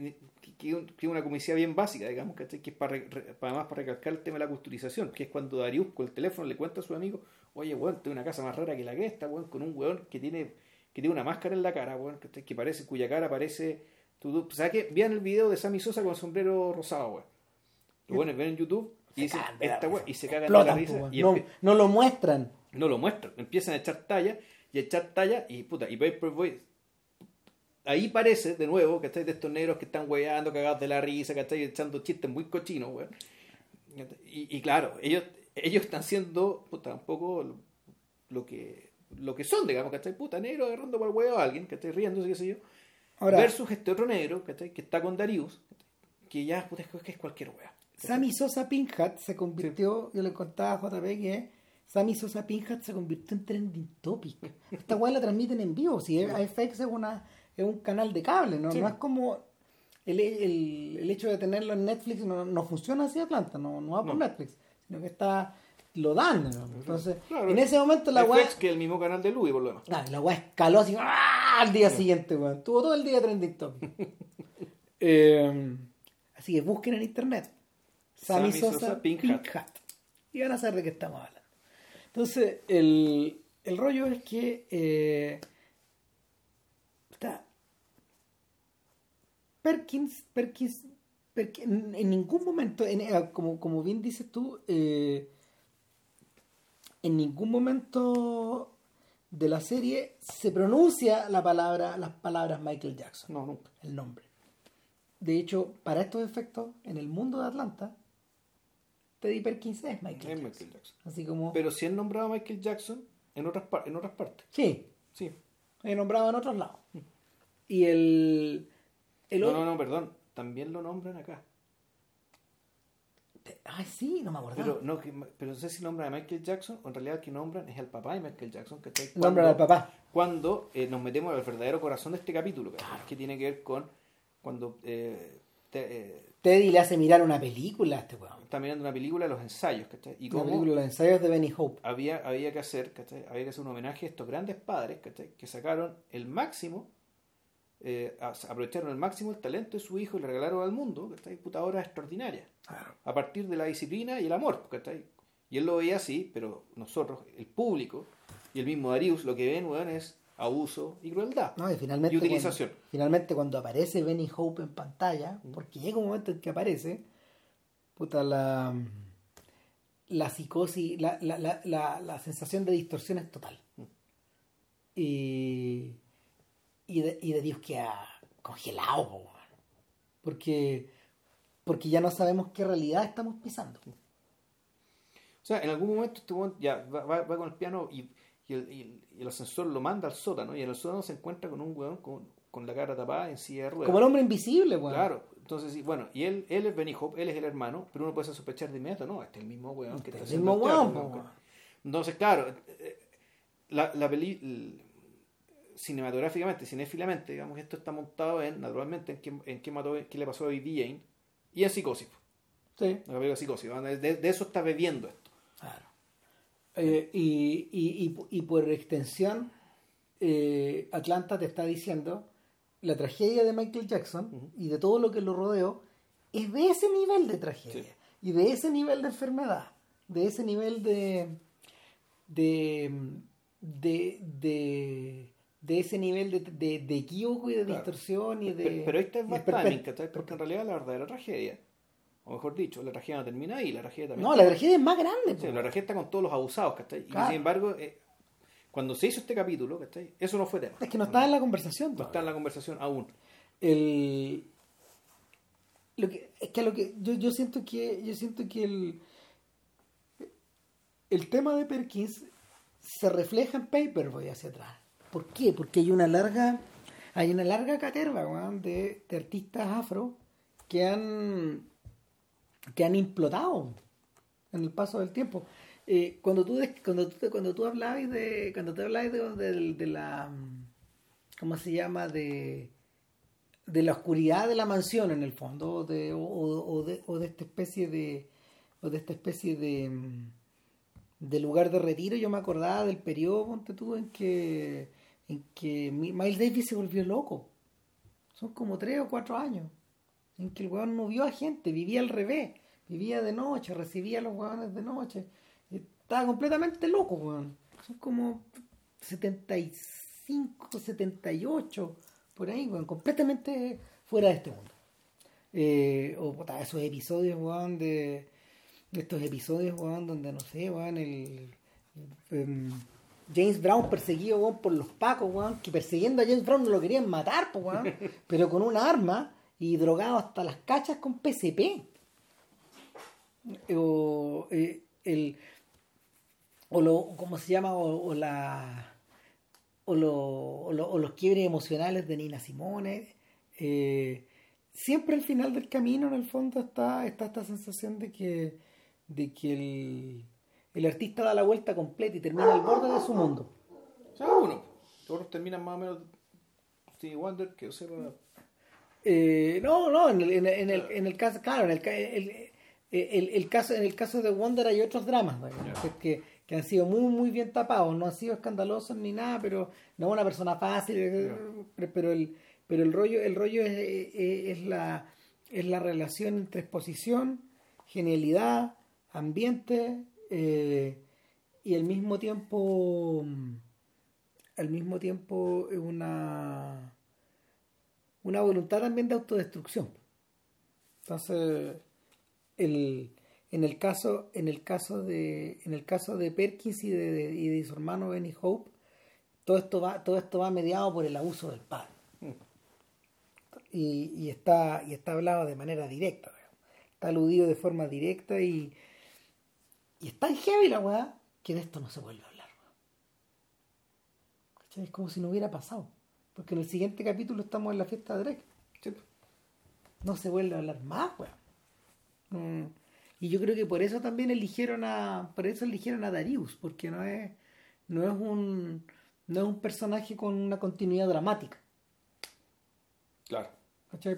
que, una comicidad bien básica, digamos, ¿cachai? que es para, re- para- además para recalcar el tema de la culturización, que es cuando Darius con el teléfono le cuenta a su amigo, oye, weón, tengo una casa más rara que la que esta, weón, con un weón que tiene, que tiene una máscara en la cara, weón, ¿cachai? que parece, cuya cara parece... Tú- ¿Sabes qué? Vean el video de Sammy Sosa con el sombrero rosado, weón. Los buenos ven en YouTube y dicen, esta weón, y se cagan de la risa. y no lo muestran. no lo muestran, empiezan a echar talla y a echar talla y puta, y Paperboy ahí parece de nuevo que estáis de estos negros que están hueando, cagados de la risa, que estáis echando chistes muy cochinos, weón. Y, y claro, ellos, ellos están siendo puta, un poco lo, lo que lo que son, digamos, estáis puta negro agarrando por el huevo a alguien, estáis riéndose, qué sé yo. Ahora, versus este otro negro ¿cachai? que está con Darius, que ya puta, es que es cualquier wea. Sammy Sosa Pink Hat se convirtió, yo le contaba a JP que Sammy Sosa Pink Hat se convirtió en trending topic. Esta weá la transmiten en vivo, si es- FX es una es un canal de cable, no, Sí. no es como el, el, el hecho de tenerlo en Netflix no, no funciona así Atlanta, no, no va por No. Netflix, sino que está lo dan, ¿no? entonces Claro. en ese momento la weá que el mismo canal de Louis, por lo demás. Ah, la weá escaló así ¡ah! al día siguiente, weón. Tuvo todo el día trending topic. [LAUGHS] Eh, así que busquen en internet. Sammy, Sammy Sosa, Sosa, Pink, Pink Hat. Y van a saber de qué estamos hablando. Entonces, el, el rollo es que eh, está Perkins, Perkins, Perkins, en, en ningún momento, en- eh, como, como bien dices tú, eh, en ningún momento de la serie se pronuncia la palabra, las palabras Michael Jackson, No, nunca. el nombre. De hecho, para estos efectos, en el mundo de Atlanta, Teddy Perkins es Michael Es Jackson. Michael Jackson. Así como... Pero si han nombrado a Michael Jackson en otras, en otras partes. sí, Sí. he nombrado en otros lados. Y el... el No, no, no, perdón. También lo nombran acá. Ay, sí, no me acuerdo. Pero no, que- pero no sé si nombran a Michael Jackson o en realidad que nombran es al papá de Michael Jackson. Que está Nombran al papá. Cuando eh, nos metemos al verdadero corazón de este capítulo, que tiene que ver con cuando eh, te- eh, Teddy le hace mirar una película a este weón. está mirando una película, los ensayos, ¿cachai? Y cómo película, los ensayos de Benny Hope. había, había que hacer, ¿cachai? Había que hacer un homenaje a estos grandes padres, ¿cachai? Que sacaron el máximo, eh, aprovecharon al máximo el talento de su hijo y le regalaron al mundo, ¿cachai? Puta obra extraordinaria. A partir de la disciplina y el amor, ¿cachai? Y él lo veía así, pero nosotros, el público y el mismo Darius, lo que ven, weón, es abuso y crueldad. No, y finalmente, Y utilización. Cuando, finalmente cuando aparece Benny Hope en pantalla, porque llega un momento en que aparece, puta, la, la psicosis, la, la, la, la, la sensación de distorsión es total. Y, y, de, y de Dios queda congelado, po, porque, porque ya no sabemos qué realidad estamos pisando. O sea, en algún momento este ya va, va- va con el piano y, y el, y ascensor lo manda al sótano y en el sótano se encuentra con un weón con, con la cara tapada en silla de ruedas. Como el hombre invisible, weón. Claro, entonces bueno, y él, él es Benny Hope, él es el hermano, pero uno puede sospechar de inmediato, no, este es el mismo weón que Este está es el haciendo mismo el teatro. Entonces, claro, eh, la, la peli l- cinematográficamente, cinéfilamente, digamos, esto está montado en, naturalmente, en qué, en qué, mató, qué le pasó a Baby Jane y en Psicosis, Sí. la película Psicosis, de, de eso está bebiendo esto. Claro. Eh, y, y, y, y por extensión, eh, Atlanta te está diciendo la tragedia de Michael Jackson y de todo lo que lo rodeó es de ese nivel de tragedia Sí. y de ese nivel de enfermedad, de ese nivel de de de, de, de ese nivel de, de, de equívoco y de Claro. distorsión y de Pero, y de perpe- timing, ¿cachai? Porque en realidad la verdadera tragedia, o mejor dicho, la tragedia no termina ahí, la tragedia también no la tragedia es más grande Sí, la tragedia está con todos los abusados, ¿cachai? Y Claro. sin embargo, eh, cuando se hizo este capítulo, ¿cachai? Eso no fue tema. es que no está en la conversación No está en la conversación aún. el lo que es que lo que yo, yo siento que yo siento que el el tema de Perkins se refleja en Paperboy hacia atrás ¿por qué? porque hay una larga hay una larga caterva weón, de, de artistas afro que han que han implotado en el paso del tiempo Eh, cuando tú cuando tú cuando tú hablabas de cuando te hablabas de, de- de la ¿cómo se llama? de de la oscuridad de la mansión en el fondo de, o, o- de, o de esta especie de o de esta especie de de lugar de retiro, yo me acordaba del periodo, ponte tú, en que, en que Miles Davis se volvió loco. Son como tres o cuatro años. En que el weón no vio a gente, vivía al revés. Vivía de noche, recibía los weones de noche. Estaba completamente loco, weón. Son como 75, 78, por ahí, weón. Completamente fuera de este mundo. Eh, o esos episodios, weón, de estos episodios, weón, donde no sé, weón, el, em, James Brown perseguido weón, por los pacos, weón, que persiguiendo a James Brown no lo querían matar, weón, [LAUGHS] pero con una arma y drogado hasta las cachas con PCP. O eh, el o lo cómo se llama o, la o, lo, o, los quiebres emocionales de Nina Simone eh, siempre al final del camino en el fondo está, está esta sensación de que de que el, el artista da la vuelta completa y termina al borde de su mundo. O sea, uno. Todos terminan más o menos Stevie Wonder, que sea eh, no, no, en el, en, el, en, el, caso, claro, en el, el, el, caso, en el caso de Wonder hay otros dramas que, que, han sido muy, muy bien tapados, no han sido escandalosos ni nada, pero no una persona fácil, eh, pero el, pero el rollo, el rollo es, es, la, es la relación entre exposición, genialidad, ambiente eh, y al mismo tiempo al mismo tiempo una una voluntad también de autodestrucción. Entonces el, en el caso en el caso de en el caso de Perkins y de, y de su hermano Benny Hope todo esto va todo esto va mediado por el abuso del padre. Mm. y, y está y está hablado de manera directa está aludido de forma directa y y es tan heavy la weá que de esto no se vuelve a hablar. Es como si no hubiera pasado. Porque en el siguiente capítulo estamos en la fiesta de Drake. No se vuelve a hablar más, weá. Mm. Y yo creo que por eso también eligieron a. Por eso eligieron a Darius, porque no es. No es un. No es un personaje con una continuidad dramática. Claro.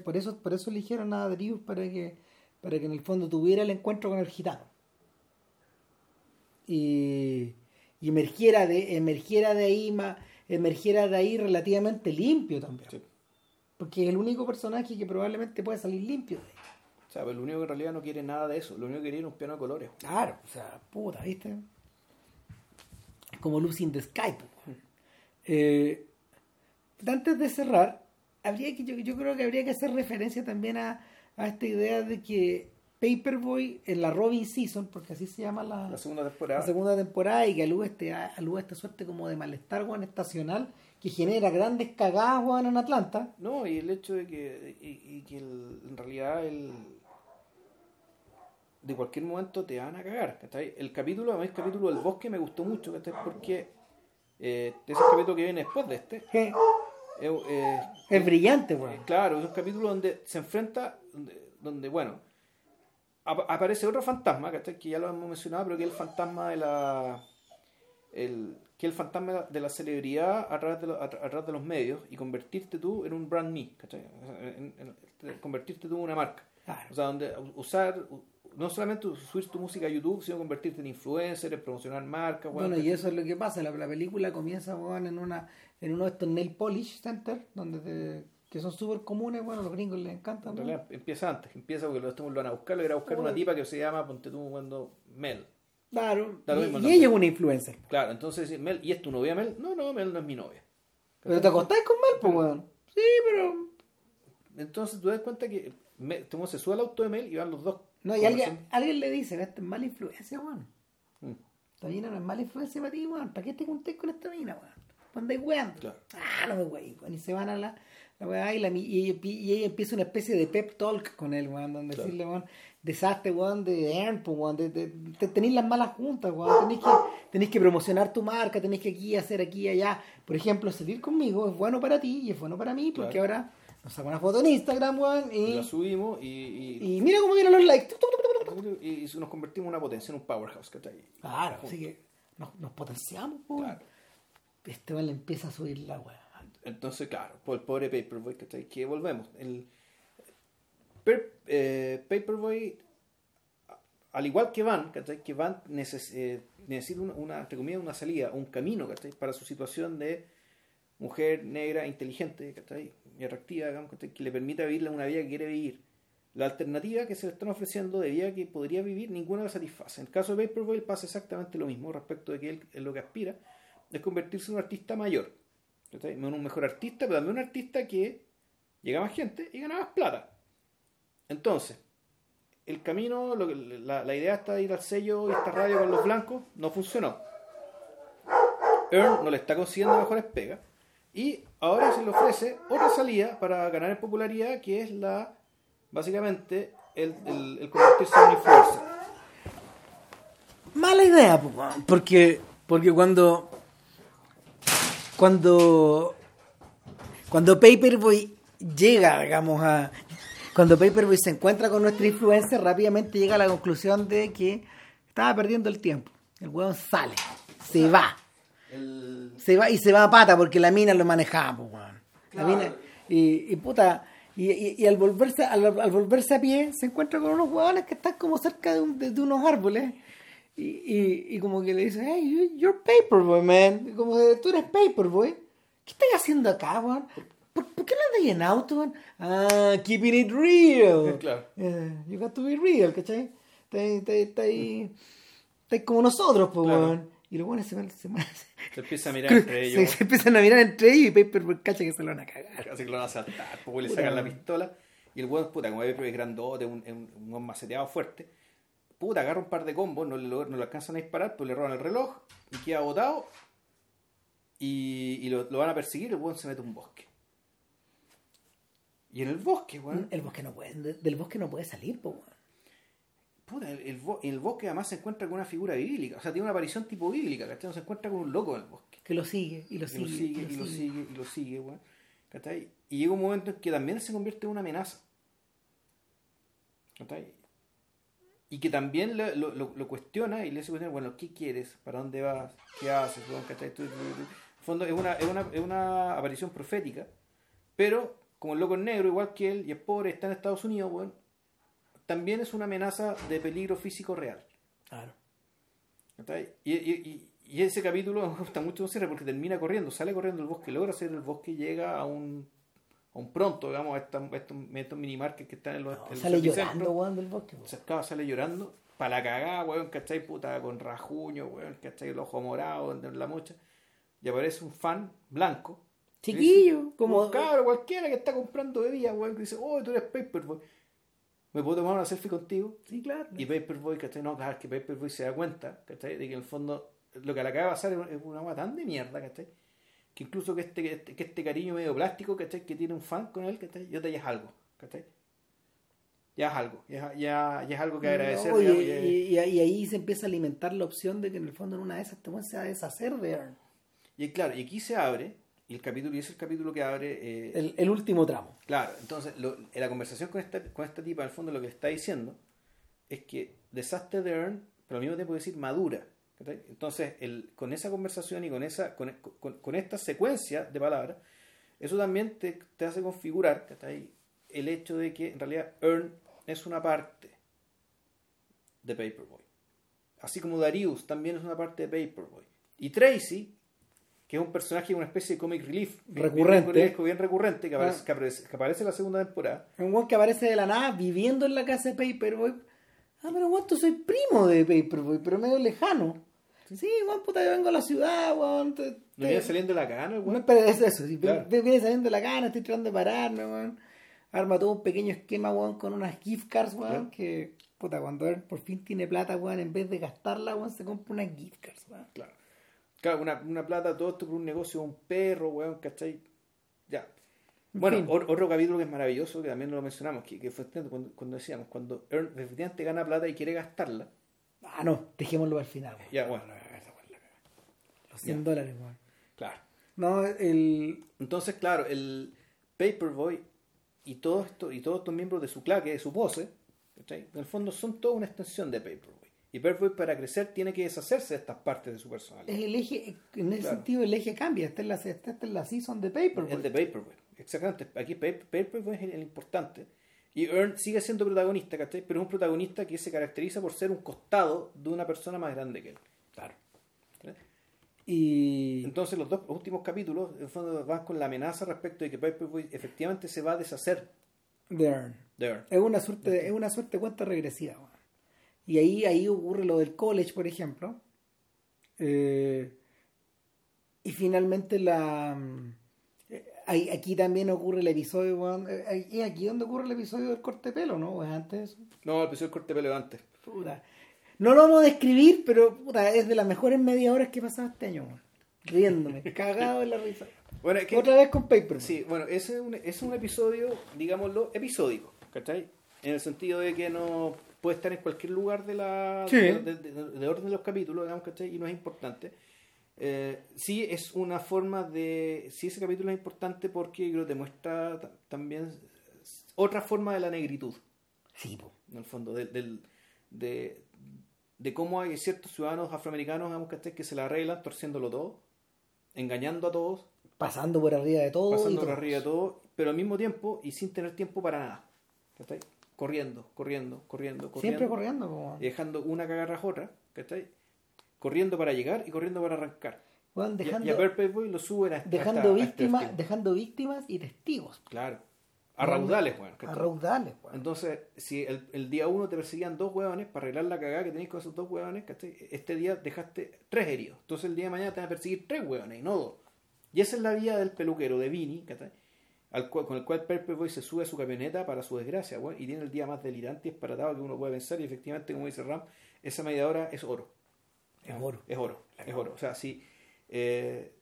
Por eso, por eso eligieron a Darius para que, para que en el fondo tuviera el encuentro con el gitano y, emergiera de emergiera de ahí emergiera de ahí relativamente limpio también. Porque es el único personaje que probablemente puede salir limpio de ahí. o sea el único que en realidad no quiere nada de eso. Lo único que quiere es un piano de colores. Claro o sea puta viste como Lucy in the Sky eh, antes de cerrar habría que yo, yo creo que habría que hacer referencia también a, a esta idea de que Paperboy en la Robin Season, porque así se llama la, segunda temporada. La segunda temporada y que alude este, alude esta suerte como de malestar Juan estacional que genera grandes cagadas Juan en Atlanta. No, y el hecho de que, y, que en realidad el, de cualquier momento te van a cagar. El capítulo, además el capítulo del bosque me gustó mucho, porque eh, ese capítulo que viene después de este. Eh, es brillante, Juan. claro, es un capítulo donde se enfrenta, donde bueno, aparece otro fantasma, que ya lo hemos mencionado, pero que es el fantasma de la. El, que el fantasma de la celebridad a través de, a, través de los medios y convertirte tú en un brand me, convertirte tú en una marca. O sea, donde usar, no solamente subir tu música a YouTube, sino convertirte en influencer, en promocionar marcas. Bueno, y eso es lo que pasa. La, la película comienza en, una, en uno de estos nail polish center, donde te que son súper comunes, bueno, a los gringos les encantan. empieza antes, empieza porque los lo van a buscar, lo irá a buscar una tipa que se llama, ponte tú cuando Mel. Claro, y, ella es una influencer. Claro, entonces Mel, ¿y es tu novia Mel? No, no, Mel no es mi novia. Pero te acostás con Mel, pues, weón. Sí, pero. Entonces tú das cuenta que Mel, se sube al auto de Mel y van los dos. No, y alguien, alguien le dice, esta es mala influencia, weón. Mm. Esta mina no es mala influencia para ti, weón. ¿Para qué te junté con esta mina, weón? Andáis weón. Claro. Ah, no me weón. Y se van a la la y, la, y, y, ella empieza una especie de pep talk con él, weón, donde decirle, weón, desastre, weón, de Ern, pues, weón, de, de, tenéis las malas juntas, weón, tenéis que, tenéis que promocionar tu marca, tenéis que aquí hacer aquí allá. Por ejemplo, salir conmigo es bueno para ti y es bueno para mí, porque ahora nos sacamos una foto en Instagram, weón, y, la subimos y, y, mira cómo vienen los likes. Y, nos convertimos en una potencia, en un powerhouse, ¿cachai? Claro, así que nos, nos potenciamos, weón. Claro. Este weón le empieza a subir la weón. Entonces, claro, por el pobre Paperboy, ¿cachai? Que volvemos. El eh, Paperboy al igual que Van, ¿cachai? que Van neces- eh, necesita una, una, entre comillas, una salida, un camino ¿cachai? para su situación de mujer negra, inteligente ¿cachai? y atractiva, digamos, ¿cachai? que le permita vivir una vida que quiere vivir. La alternativa que se le están ofreciendo de vida que podría vivir, ninguna la satisface. En el caso de Paperboy pasa exactamente lo mismo respecto de que él en lo que aspira es convertirse en un artista mayor. ¿Cachai? Un mejor artista, pero también un artista que llega más gente y gana más plata. Entonces, el camino, la, idea está de ir al sello y esta radio con los blancos, no funcionó. Earn no le está consiguiendo mejores pegas. Y ahora se le ofrece otra salida para ganar en popularidad, que es la, básicamente, el, el, el convertirse en influencer. Mala idea, porque, porque cuando, cuando, cuando Paperboy llega, digamos, a, cuando Paperboy se encuentra con nuestra influencer, rápidamente llega a la conclusión de que estaba perdiendo el tiempo. El weón sale, se va, El, se va y se va a pata porque la mina lo manejaba, po, weón. La mina, y, y puta, y, y- y al volverse, al, al volverse a pie, se encuentra con unos huevones que están como cerca de, un- de- de unos árboles. Y, y, y como que le dicen, hey, you- you're Paperboy, man. Y como de, tú eres Paperboy. ¿Qué estás haciendo acá, weón? ¿Por, por qué no andas en auto, weón? Ah, keeping it real. Claro. Eh, you got to be real, ¿cachai? Está ahí, está ahí, está ahí, está ahí como nosotros, pues, Claro. weón. Y los buenos se van, se, se empieza a mirar entre [LAUGHS] se, ellos. se empiezan a mirar entre ellos y Paperboy cacha que se lo van a cagar. Así que lo van a saltar, pues le sacan la pistola. Y el weón, puta, como es grandote, un, un, un maceteado fuerte, puta, agarra un par de combos, no le, lo- no le alcanzan a disparar, pues le roban el reloj y queda botado. Y, y lo, lo van a perseguir, el weón se mete a un bosque. Y en el bosque, weón, El bosque no puede, de- del bosque no puede salir, pues, weón. puta, el, el el bosque además se encuentra con una figura bíblica, o sea, tiene una aparición tipo bíblica, ¿cachai? No se encuentra con un loco en el bosque. Que lo sigue, y lo y sigue, lo sigue, y lo sigue, y lo sigue, weón. ¿Cachai? Y llega un momento en que también se convierte en una amenaza. ¿Cachai? Y que también lo, lo- lo- cuestiona y le hace cuestionar, bueno, ¿qué quieres? ¿Para dónde vas? ¿Qué haces? ¿Cachai? En el fondo es una, es, una, es una aparición profética, pero como el loco es negro, igual que él, y es pobre, está en Estados Unidos, weón, también es una amenaza de peligro físico real. Claro. Y, y, y- y ese capítulo [LAUGHS] me gusta mucho cierre porque termina corriendo, sale corriendo el bosque, logra hacer el bosque llega a un, a un pronto, digamos, a esta- a estos, estos minimarkets que están en los, en los sale llorando, weón, del bosque, weón. Acaba, sale llorando, para la cagada, weón, ¿cachai? Puta, con rajuño, weón, ¿cachai? El ojo morado la mocha. Y aparece un fan blanco. Chiquillo, como... Un cabro cualquiera que está comprando bebidas, weón, que dice, oh, tú eres Paperboy. ¿Me puedo tomar una selfie contigo? Sí, claro. Y Paperboy, ¿cachai? No, claro, que Paperboy se da cuenta, ¿cachai? De que en el fondo lo que le acaba de pasar es una- es una agua tan de mierda, ¿cachai? Que incluso que este, que este, que este cariño medio plástico, ¿cachai? Que tiene un fan con él, ¿cachai? Yo te ya es algo, ¿cachai? Ya es algo, ya, ya, ya es algo que agradecer. No, y, digamos, ya- y- y- y ahí se empieza a alimentar la opción de que en el fondo en una de esas te se a deshacer de Earn. Y claro, y aquí se abre, y el capítulo, y es el capítulo que abre, eh, El, el último tramo. Claro, entonces lo- en la conversación con esta, con esta tipa, en el fondo lo que está diciendo es que desastre de Earn, pero al mismo tiempo decir madura. Entonces, el, con esa conversación y con esa con, con- con esta secuencia de palabras, eso también te, te hace configurar el hecho de que en realidad Earn es una parte de Paperboy. Así como Darius también es una parte de Paperboy. Y Tracy, que es un personaje, una especie de comic relief Recurrente. bien, bien recurrente, que aparece, Ah. que aparece, que aparece en la segunda temporada. Un weón que aparece de la nada viviendo en la casa de Paperboy. Ah, pero weón, tú soy primo de Paperboy, pero medio lejano. Sí, weón, puta, yo vengo a la ciudad, weón. te- No te- viene saliendo de la cana, No, weón. pero es eso, Claro. viene saliendo de la gana, estoy tratando de pararme, weón. Arma todo un pequeño esquema, weón, con unas gift cards, weón, Claro. que, puta, cuando él por fin tiene plata, weón, en vez de gastarla, weón, se compra unas gift cards, weón. Claro. Claro, una, una plata, todo esto por un negocio de un perro, weón, ¿cachai? Ya. En Bueno, otro capítulo que es maravilloso, que también lo mencionamos, que, que fue cuando, cuando decíamos, cuando Earn efectivamente gana plata y quiere gastarla, Ah, no, dejémoslo al final, weón. ya, bueno, Los 100 Ya. dólares, weón. claro. No, el... Entonces, claro, el Paperboy y todos estos y todos estos miembros de su claque, de su pose, ¿cachai? en el fondo son toda una extensión de Paperboy. Y Paperboy para crecer tiene que deshacerse de estas partes de su personalidad. el eje, en ese Claro. sentido el eje cambia, esta es la, esta es la season de Paperboy. El de Paperboy, exactamente. Aquí Pa- Paperboy es el, el importante. Y Earn sigue siendo protagonista, ¿cachai? Pero es un protagonista que se caracteriza por ser un costado de una persona más grande que él. Y. Entonces los dos últimos capítulos en fondo, van con la amenaza respecto de que Paperboy efectivamente se va a deshacer de Earn. de Earn. Es una suerte, es una suerte de cuenta regresiva. Y ahí, ahí ocurre lo del college, por ejemplo. Eh, y finalmente la. mm, eh, aquí también ocurre el episodio. eh, ahí- Es aquí donde ocurre el episodio del corte de pelo, ¿no? ¿O es antes de eso? No, el episodio del corte de pelo de antes. Puta. No lo vamos a describir, pero puta, es de las mejores media horas que he pasado este año, weón. Riéndome, [LAUGHS] cagado en la risa. Bueno, es que, Otra vez con Paper. sí, bueno, ese es un, es un episodio, digámoslo, episódico, ¿cachai? En el sentido de que no puede estar en cualquier lugar de la Sí. de, de- de- de orden de los capítulos, digamos, ¿cachai? Y no es importante. Eh, sí es una forma de... Sí ese capítulo es importante porque creo que demuestra ta- también otra forma de la negritud. Sí, po. en el fondo, del, del- de, de cómo hay ciertos ciudadanos afroamericanos digamos, ¿cachai? que se la arreglan torciéndolo todo, engañando a todos, pasando por arriba de todo. y pasando por arriba de todo, pero al mismo tiempo y sin tener tiempo para nada. ¿cachai? Corriendo, corriendo, corriendo, corriendo. Siempre corriendo. Y dejando una cagarra otra, ¿cachai? Corriendo para llegar y corriendo para arrancar. Y- dejando, y, a Purple Boy lo suben a, dejando, hasta- a este dejando víctimas y testigos. Claro. A raudales, weón. A raudales, weón. Entonces, si el, el día uno te perseguían dos hueones para arreglar la cagada que tenéis con esos dos ¿cachai? este día dejaste tres heridos. Entonces el día de mañana te van a perseguir tres hueones y no dos. Y esa es la vida del peluquero, de ¿cachai? Al cual- con el cual Purple Boy se sube a su camioneta para su desgracia, weón, y tiene el día más delirante y disparatado que uno puede pensar. Y efectivamente, como dice Ram, esa media hora es oro. Es oro. Es oro, es oro. O sea, si. eh,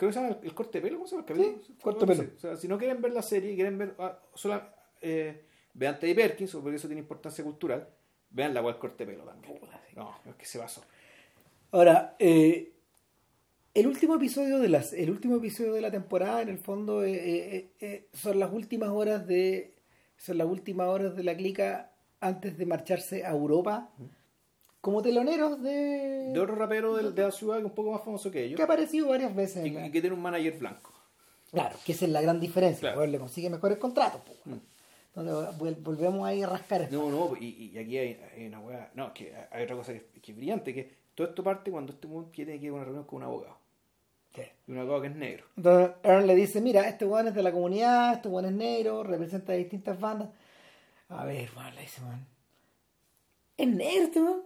creo que se llama el, el corte de pelo, ¿cómo se llama el capítulo? Sí, corte de pelo. O sea, si no quieren ver la serie, quieren ver. ah, eh, vean Teddy Perkins, porque eso tiene importancia cultural. Vean la cual corte de pelo también. No, es que se basó. Ahora, eh, el último episodio de las, el último episodio de la temporada, en el fondo, eh, eh, eh, son las últimas horas de, son las últimas horas de la clica antes de marcharse a Europa, como teloneros de, De otro rapero de, la ciudad que es un poco más famoso que ellos. que ha aparecido varias veces. Y, en la- y que tiene un manager blanco. Claro, que esa es la gran diferencia. Claro. le consigue mejores contratos. weón. Entonces vol- volvemos ahí a rascar. esto. No, no, y, y aquí hay, hay una weá. No, es que hay otra cosa que, que es brillante, que todo esto parte cuando este weón tiene que ir a una reunión con un abogado. Sí. Y un abogado que es negro. Entonces Aaron le dice, mira, este weón es de la comunidad, este weón es negro, representa distintas bandas. A ver, weón, le dice, weón. ¿Es negro este weón?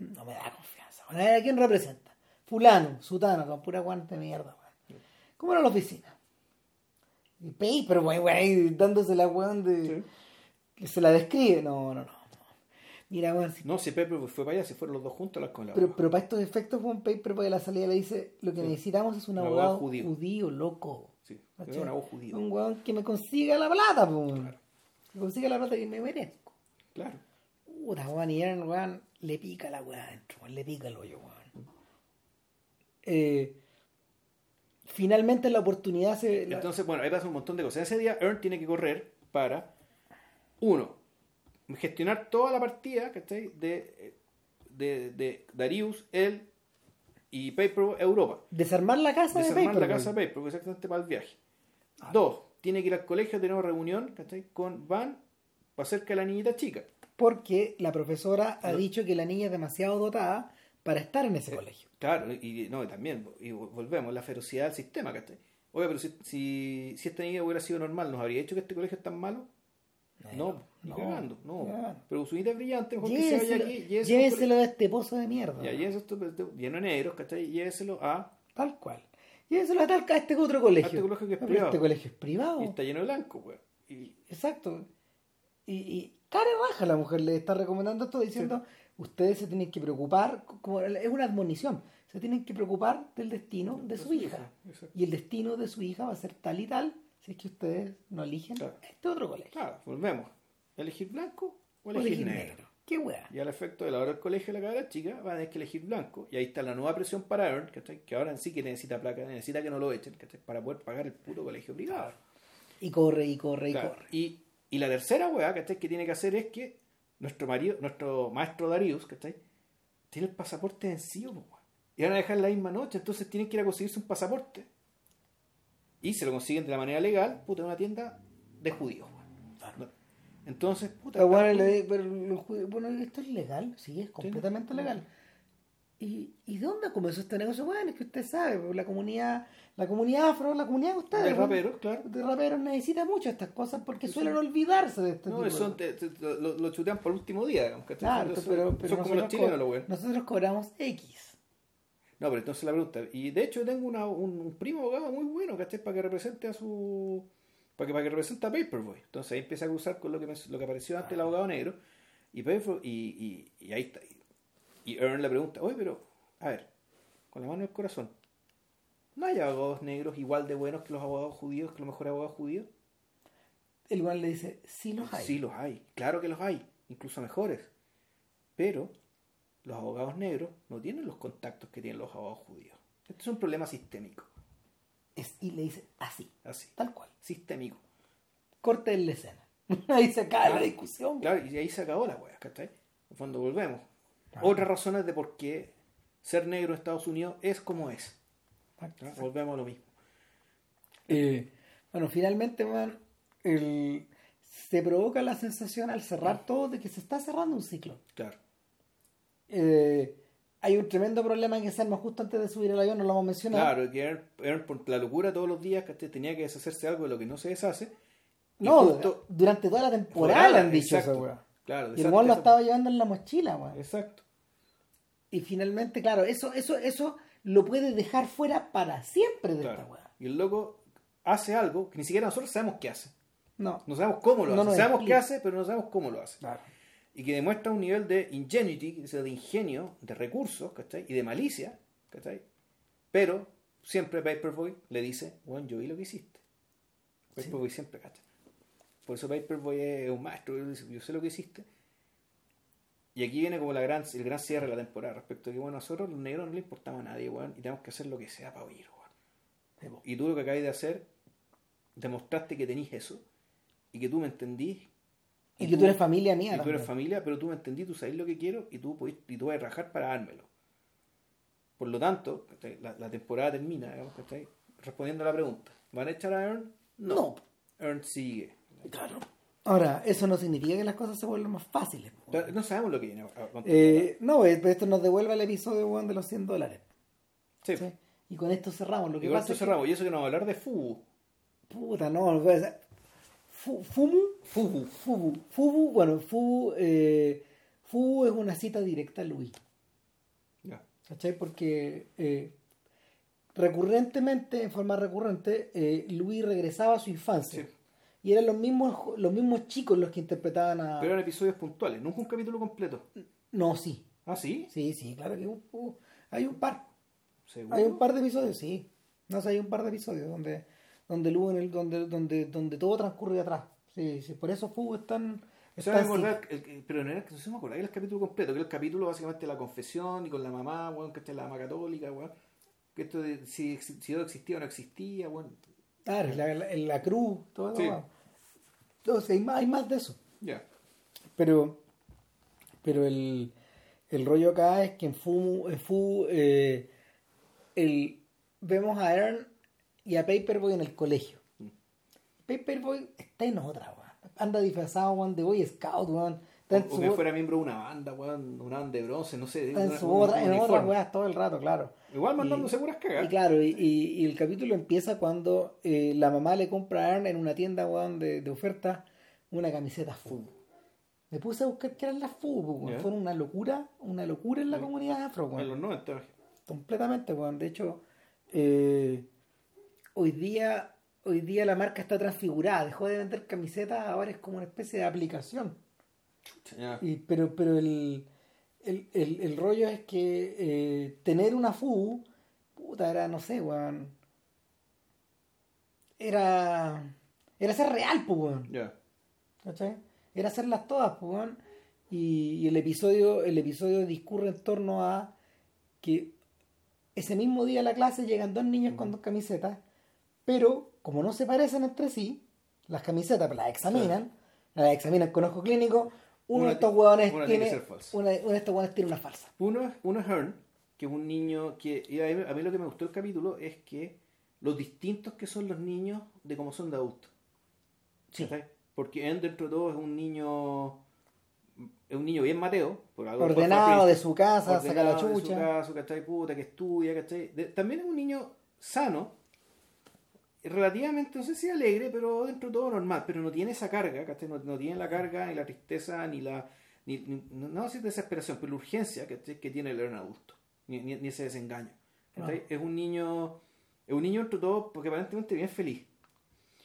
No me da confianza. weón. A ver, ¿a quién representa? Fulano, sutano, con pura guante de mierda, weón. ¿Cómo era la oficina? Y paper, weón, weón, ahí dándose la weón de... que Se la describe. No, no, no. Mira, weón, si No, si Pepe fue para allá, se fueron los dos juntos a la con la pero, pero para estos efectos, un paper para la salida le dice, lo que Sí. necesitamos es un Un abogado, abogado judío. judío. loco. Sí, un abogado judío. Un weón que me consiga la plata, po. Claro. Que consiga la plata que me merezco. Claro. Puta, weón, y Aaron, weón, le pica la weá adentro, le pica el hoyo, weón. Eh, finalmente la oportunidad se... la- Entonces, bueno, ahí pasa un montón de cosas. Ese día, Earn tiene que correr para, uno, gestionar toda la partida, ¿cachai? De, de, de Darius, él y Paper Europa. desarmar la casa Desarmar de Paper, la weón. casa de Paper, exactamente para el viaje. Dos, tiene que ir al colegio, tener una reunión, ¿cachai? Con Van, para hacer que la niñita chica. Porque la profesora ha dicho que la niña es demasiado dotada para estar en ese colegio. Claro, y no, y también, y volvemos, la ferocidad del sistema, ¿cachai? Oye, pero si, si, si esta niña hubiera sido normal, ¿nos habría hecho que este colegio es tan malo? No, no, cagando, no. Pero su unidad es brillante, mejor que se vaya Llévenselo, aquí, lléveselo, llévenselo de este pozo de mierda. Ya, lléveselo esto, lleno de negros, ¿cachai? Lléveselo a. Tal cual. Llévenselo a, tal, a este otro colegio. A este colegio que es Pero privado. Este colegio es privado. Y está lleno de blanco, pues. Y, Exacto. Y, y cara raja la mujer le está recomendando esto diciendo, ustedes se tienen que preocupar, como es una admonición, se tienen que preocupar del destino de su hija. exacto. Y el destino de su hija va a ser tal y tal si es que ustedes no eligen Claro. este otro colegio. Claro, volvemos. ¿Elegir blanco o O elegir, negro? negro. Qué wea. Y al efecto de la hora del colegio de la cabra chica, va a tener que elegir blanco. Y ahí está la nueva presión para Earn, ¿cachai? Que ahora sí que necesita placa, necesita que no lo echen, ¿cachai? Para poder pagar el puto colegio privado. Y corre, y corre, y corre. Y, y la tercera weá, ¿cachai? Que tiene que hacer es que nuestro marido, nuestro maestro Darius, ¿cachai? Tiene el pasaporte vencido, weón. Y van a dejar la misma noche, entonces tienen que ir a conseguirse un pasaporte. Y se lo consiguen de la manera legal, puta, en una tienda de judíos. No, Entonces, puta, Pero bueno, le- pero los judíos- bueno, esto es legal, sí, es completamente legal. ¿Y, ¿Y de dónde comenzó este negocio? Bueno, es que usted sabe, pues, la comunidad, la comunidad afro, la comunidad de ustedes, de bueno, raperos, claro. de raperos necesita mucho estas cosas porque Sí, suelen sí. olvidarse de este No, tipo de eso cosas. te- te- lo, lo chutean por último día, digamos. Claro, pero, pero son como los chilenos, los weones. nosotros cobramos X. No, pero entonces la pregunta, y de hecho tengo una- un, un primo abogado muy bueno, ¿cachai? Para que represente a su... Para que, para que represente a Paperboy. Entonces ahí empieza a cruzar con lo que, me- lo que apareció antes el abogado negro. Y, Paperboy- y, y, y ahí está. Y Ern le pregunta, oye, pero, a ver, con la mano en el corazón, ¿no hay abogados negros igual de buenos que los abogados judíos, que los mejores abogados judíos? El igual le dice, sí los hay. Sí, los hay. Claro que los hay. Incluso mejores. Pero los abogados negros no tienen los contactos que tienen los abogados judíos. Este es un problema sistémico. Es- y le dice así, Así. tal cual. Sistémico. Corte en la escena. [LAUGHS] Ahí se acaba la discusión. Claro, y ahí se acabó la wea, ¿cachai? En fondo volvemos. Claro. Otras razones de por qué ser negro en Estados Unidos es como es. Volvemos a lo mismo. Eh, bueno, finalmente, man, el- se provoca la sensación al cerrar todo de que se está cerrando un ciclo. Claro. Eh, hay un tremendo problema que se arma justo antes de subir al avión, no lo hemos mencionado. Claro, que Aaron, Aaron, por la locura todos los días, ¿cachai? Tenía que deshacerse de algo de lo que no se deshace. No, justo- durante toda la temporada han dicho exacto. eso, weón. Claro, Y el weón lo estaba llevando en la mochila, weón. Exacto. Y finalmente, claro, eso, eso, eso lo puede dejar fuera para siempre de Claro. esta weá. Y el loco hace algo que ni siquiera nosotros sabemos qué hace. No. No sabemos cómo lo No hace. Sabemos explica. qué hace, pero no sabemos cómo lo hace. Claro. Y que demuestra un nivel de ingenuity, o sea, de ingenio, de recursos, ¿cachai? Y de malicia, ¿cachai? Pero siempre Paperboy le dice, bueno, yo vi lo que hiciste. Paperboy siempre, ¿cachai? Por eso Paperboy es un maestro, yo sé lo que hiciste. Y aquí viene como la gran, el gran cierre de la temporada respecto a que, bueno, a nosotros los negros no le importamos a nadie, weón, y tenemos que hacer lo que sea para oír, weón. Y tú lo que acabas de hacer, demostraste que tenís eso, y que tú me entendís. Y que tú eres familia mía. Y tú eres también. familia, pero tú me entendí, tú sabes lo que quiero y tú, podís- y tú vas a rajar para dármelo. Por lo tanto, la, la temporada termina, digamos, respondiendo a la pregunta. ¿Van a echar a Ern? No. Ern sigue. Claro. Ahora, eso no significa que las cosas se vuelvan más fáciles. Pero No sabemos lo que viene. a- Eh, no, eh, pero esto nos devuelve el episodio weón, de los 100 dólares. sí. ¿sí? Y con esto cerramos. Lo Y que con pasa esto es que- cerramos. Y eso que nos va a hablar de Fubu. Puta, no, no puede ser. Fu- Fumu. Fubu. Fubu. Fubu, bueno, Fubu, eh, Fubu es una cita directa a Luis. Ya. ¿Cachai? Porque eh, recurrentemente, en forma recurrente, eh, Luis regresaba a su infancia. Sí. Y eran los mismos, los mismos chicos los que interpretaban a. Pero eran episodios puntuales, nunca un capítulo completo. No, sí. ¿Ah, sí? Sí, sí, claro que uh, hay un par. ¿Seguro? Hay un par de episodios, sí. No sé, hay un par de episodios donde donde Lu en el, donde, donde, donde todo transcurre atrás. Sí, sí, por eso Fubu es tan. es tan acordaba, cita. el- el- pero no era que no se me acordaba era el capítulo completo, que era el capítulo básicamente de la confesión y con la mamá, weón, que la mamá católica, weón. Que esto de si, si Dios existía o no existía, weón. Claro, la, la, la cruz, todo Sí. eso. Entonces, hay más, hay más de eso. Ya. Pero, pero el, el rollo acá es que en Fumu, en Fu, eh, el, vemos a Aaron y a Paperboy en el colegio. Mm. Paperboy está en otra, weón. Anda disfrazado, weón, de Boy Scout, weón. En O, su, que fuera miembro de una banda, weón, una banda de bronce, no sé. en su otra, en otras weas todo el rato, claro. Igual mandándose Y- puras Y cagas. claro, y, y- y el capítulo empieza cuando eh, la mamá le compra a Aaron en una tienda weón, de, de oferta una camiseta FU. Me puse a buscar qué eran las FU, po, weón. Ya. Fue una locura, una locura en la comunidad afro, weón. En los 90. Completamente, weón. De hecho, eh, hoy día hoy día la marca está transfigurada. Dejó de vender camisetas, ahora es como una especie de aplicación. Y, pero pero el, el, el, el rollo es que eh, tener una FU, puta, era, no sé, weón. Era. Era ser real, pues, weón. ¿Cachai? Era hacerlas todas, pues, weón. Y, y el episodio, el episodio discurre en torno a que ese mismo día a la clase llegan dos niños con dos camisetas, pero como no se parecen entre sí, las camisetas las examinan, las examinan con ojo clínico, uno de estos una tiene tiene, uno de estos tiene una falsa. Uno, es- uno es Hearn, que es un niño que. y a mí, a mí lo que me gustó del capítulo es que los distintos que son los niños de cómo son de adultos. Sí. Porque él dentro de todo es un niño es un niño bien mateo por algo que Ordenado de su casa, saca la ordenado de su chucha. casa, ¿cachai? Puta, que estudia, ¿cachai? De- también es un niño sano, relativamente, no sé si alegre, pero dentro de todo normal, pero no tiene esa carga, ¿cachai? No, no tiene la carga, ni la tristeza, ni la, ni, ni- no no decir desesperación, pero la urgencia ¿cachai? que tiene el adulto, ni, ni- ese desengaño. Es un niño, es un niño dentro de todo, porque aparentemente bien feliz.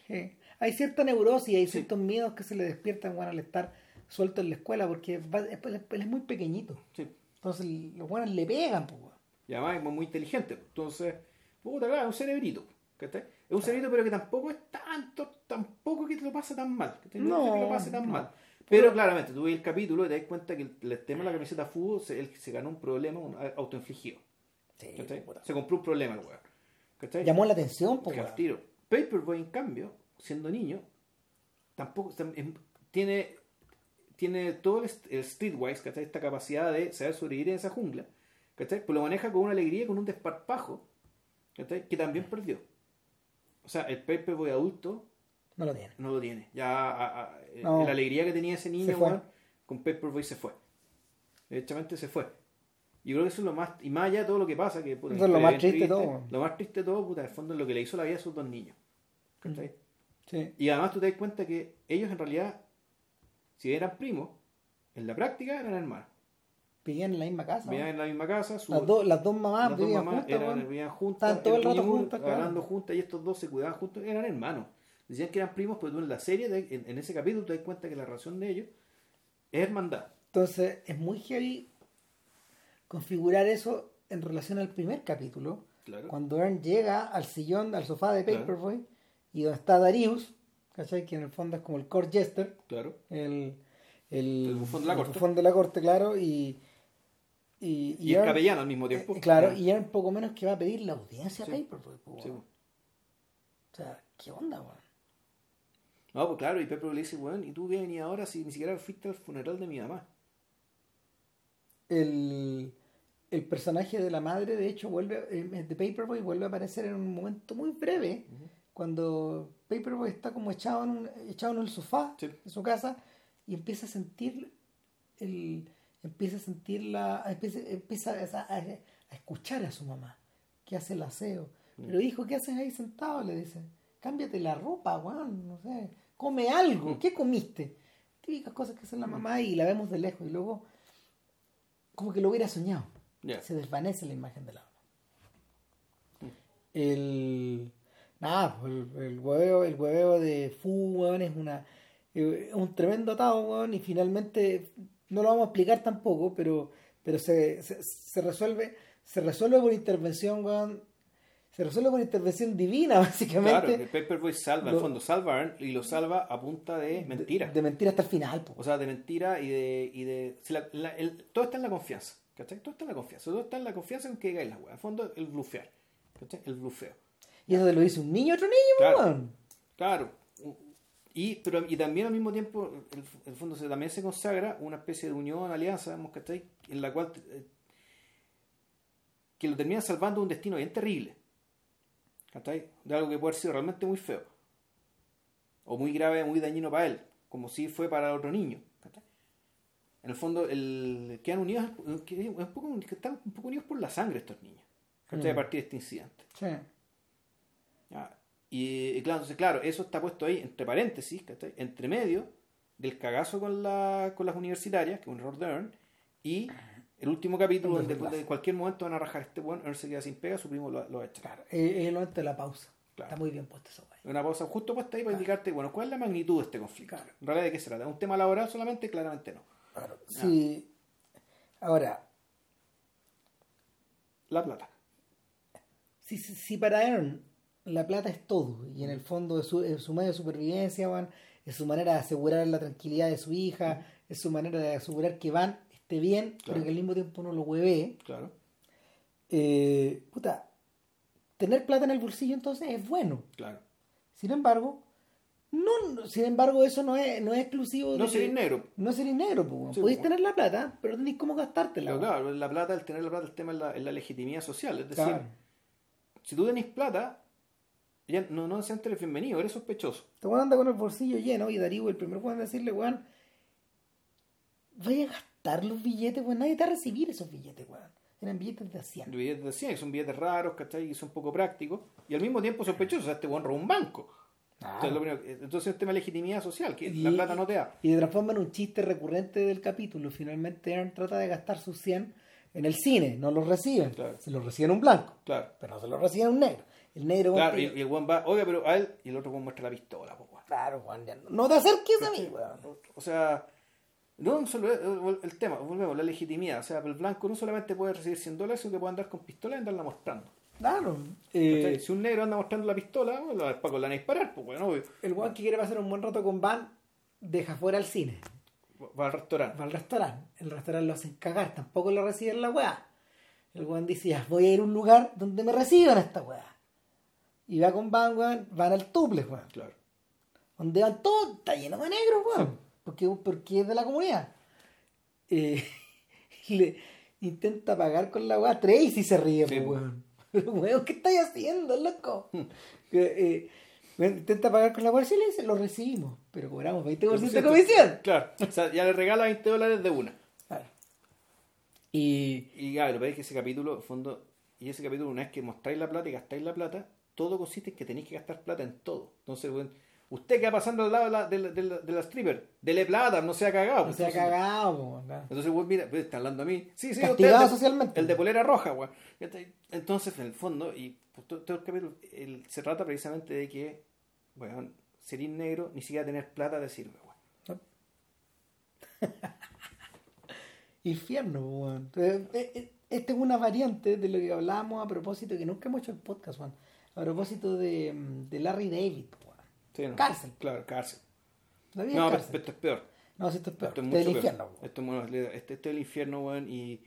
Sí. Hay cierta neurosis, hay ciertos miedos que se le despiertan bueno, al estar suelto en la escuela, porque va- él él es muy pequeñito. Sí. Entonces los buenos le pegan, pues. Y además es muy, inteligente. Entonces, puta, claro, un cerebrito. ¿Cachai? Es un cerebrito, pero que tampoco es tanto, tampoco que te lo pase tan mal. que te lo pase tan No, mal. Pero claramente, tú ves el capítulo y te das cuenta que el, el tema de la camiseta fútbol se, él se ganó un problema un, autoinfligido. Se compró un problema el weón. ¿cachai? Llamó la atención, pues. Al weón. tiro. Paperboy, en cambio, siendo niño, tampoco tam- em- tiene, tiene todo el, el streetwise, ¿cachai? Esta capacidad de saber sobrevivir en esa jungla, ¿cachai? Pues lo maneja con una alegría con un desparpajo, ¿cachai? Que también perdió. O sea, el Paperboy adulto No lo tiene. no lo tiene. Ya a- a- eh, No. la alegría que tenía ese niño, weón, con Paperboy se fue. Derechamente se fue. Yo creo que eso es lo más, y más allá de todo lo que pasa, que puta, Eso es lo más triste de todo. Lo más triste de todo, puta, en el fondo es lo que le hizo la vida a esos dos niños. ¿cachai? Sí. Y además tú te das cuenta que ellos en realidad, si eran primos, en la práctica eran hermanos. Vivían en la misma casa. Vivían en la misma casa, su- Las, dos las dos mamás las dos vivían mamás juntas. eran- vivían juntas, Estaban todo el rato juntas, claro. hablando juntas y estos dos se cuidaban juntos, eran hermanos. Decían que eran primos, pero tú en la serie, te- en, en ese capítulo, te das cuenta que la relación de ellos es hermandad. Entonces es muy heavy configurar eso en relación al primer capítulo. Claro. Cuando Ern llega al sillón, al sofá de Claro. Paperboy y donde está Darius, ¿cachai? Que en el fondo es como el court jester, Claro. el, el, El bufón de la el corte. bufón de la corte, claro, y, y, Y, es Ern- capellano al mismo tiempo. eh, claro, y Ern poco menos que va a pedir la audiencia Sí. a Paperboy. po, Sí. weón. O sea, ¿qué onda, weón? No, pues claro, y Pepper le dice, bueno, ¿y tú qué venís ahora si ni siquiera fuiste al funeral de mi mamá? el, el personaje de la madre, de hecho, vuelve eh, de Paperboy vuelve a aparecer en un momento muy breve, cuando Paperboy está como echado en, un- echado en el sofá Sí. de su casa y empieza a sentir el empieza a sentir la empieza, empieza a, a- a escuchar a su mamá que hace el aseo. Pero hijo ¿qué haces ahí sentado? le dice. Cámbiate la ropa weón no sé come algo ¿qué comiste? típicas cosas que hace la mamá y la vemos de lejos y luego como que lo hubiera soñado. Se desvanece la imagen de la mamá. El nada pues, el, el hueveo el hueveo de Fu weón, es una eh, un tremendo atado weón, y finalmente no lo vamos a explicar tampoco pero pero se, se, se resuelve se resuelve por intervención weón, se resuelve por intervención divina [LAUGHS] Claro, básicamente que Paperboy salva, al fondo salva a Earn y lo salva a punta de mentira. de, de mentira hasta el final po. O sea, de mentira y de. Y de si la- la- el- todo está en la confianza. ¿Cachai? Todo está en la confianza. Todo está en la confianza en que digáis la weá. En fondo, el blufear. ¿Cachai? El blufeo. y eso te lo dice un niño otro niño Claro. weón. Claro. Y, pero, y también al mismo tiempo, el, el fondo se, también se consagra una especie de unión, alianza, digamos, ¿cachai? En la cual. eh, que lo termina salvando de un destino bien terrible. ¿Cachai? De algo que puede haber sido realmente muy feo. O muy grave, muy dañino para él. Como si fue para otro niño. ¿cachai? En el fondo, el, quedan unidos, que- un poco, que están un poco unidos por la sangre estos niños. ¿cachai? A Mm. partir de este incidente. Sí. Y, y claro, entonces, claro, eso está puesto ahí entre paréntesis, ¿cachai? entre medio del cagazo con, la, con las universitarias, que es un error de Earn, y el último capítulo donde de cualquier momento van a rajar este buen, Earn se queda sin pega, su primo lo, lo echa. Claro, es es el momento de la pausa. Claro. Está muy bien puesto eso, güey. Una pausa justo puesta ahí para Claro. indicarte, bueno, ¿cuál es la magnitud de este conflicto? Claro. En realidad, ¿de qué se trata? ¿Es un tema laboral solamente? Claramente no. Sí. Ahora, La plata. si, si, si para Aaron la plata es todo, y en el fondo es su, es su medio de supervivencia, Van, es su manera de asegurar la tranquilidad de su hija, es su manera de asegurar que Van esté bien, Claro. pero que al mismo tiempo no lo hueve. Claro. Eh, puta, tener plata en el bolsillo entonces es bueno. Claro. Sin embargo, no, sin embargo, eso no es, no es exclusivo de No sería negro. No ser negro, pues. Sí, Podéis tener la plata, pero tenéis cómo gastártela. Pero claro, la plata, el tener la plata, el tema es la, es la legitimidad social. Es decir, Claro. si tú tenés plata, Ya no, no necesariamente eres bienvenido, eres sospechoso. Este weón anda con el bolsillo lleno y Darío, el primer weón, decirle, weón, vaya a gastar los billetes, weón, nadie te va a recibir esos billetes, weón. Eran billetes de 100. Billetes de 100, que son billetes raros, ¿cachai? Y son poco prácticos. Y al mismo tiempo sospechosos. O sea, este weón robó un banco. Entonces, lo primero- entonces es tema de legitimidad social, que la plata no te da. Y se transforma en un chiste recurrente del capítulo. Finalmente Aaron trata de gastar sus 100 en el cine, no los reciben. Claro. Se los reciben un blanco, Claro. pero no se los reciben un negro. El negro, Claro, y, el weón va, oiga, pero a él, y el otro weón muestra la pistola, po, weón. claro, weón, ya no- no te acerques a mí, weón. O sea, no solo el, el tema, volvemos, la legitimidad. O sea, el blanco no solamente puede recibir 100 dólares, sino que puede andar con pistola y andarla mostrando. Claro. Eh, Si un negro anda mostrando la pistola, bueno, los pacos la van a disparar, pues bueno, obvio. el weón que quiere pasar un buen rato con Van, deja fuera el cine. Va al restaurante. Va al restaurante. El restaurante lo hacen cagar, tampoco lo reciben la weá. El weón dice, ya, voy a ir a un lugar donde me reciban esta weá. Y va con Van, weón, van al tuple, weón. Claro. Donde van todos, está lleno de negros, weón. Porque, porque es de la comunidad. Eh, [LAUGHS] le intenta pagar con la weá. Tracy se ríe, Sí, weón. [LAUGHS] Pero, weón, ¿qué estáis haciendo, loco? [LAUGHS] Eh, intenta pagar con la weá. Sí, le dice, lo recibimos. Pero cobramos 20% de comisión. Claro. O sea, ya le regala 20 dólares de una. Claro. Y Y claro, lo que pasa es que ese capítulo, fondo, y ese capítulo, una vez que mostráis la plata y gastáis la plata, todo consiste en que tenéis que gastar plata en todo. Entonces, bueno, usted que va pasando al lado de la, de la, de la- de la stripper, dele plata, no sea cagado. no se ha Entonces, cagado. Entonces, weón, mira, pues, está hablando a mí. Sí, sí, Castigado usted, el de- socialmente. El de polera roja, weón. Entonces, en el fondo, y pues, todo, todo el capítulo, el- se trata precisamente de que, weón, ser negro, ni siquiera tener plata te sirve, weón. [LAUGHS] Infierno, weón. Eh, eh, eh, Esta es una variante de lo que hablábamos a propósito, que nunca hemos hecho el podcast, weón. A propósito de, mm, de Larry David. Sí, ¿no? Cárcel. Claro, cárcel. La vida No, es pero, cárcel. pero esto es peor. No, si esto es peor. Esto es mucho el peor. infierno, weón. Esto, bueno, este- esto es el infierno, weón, y...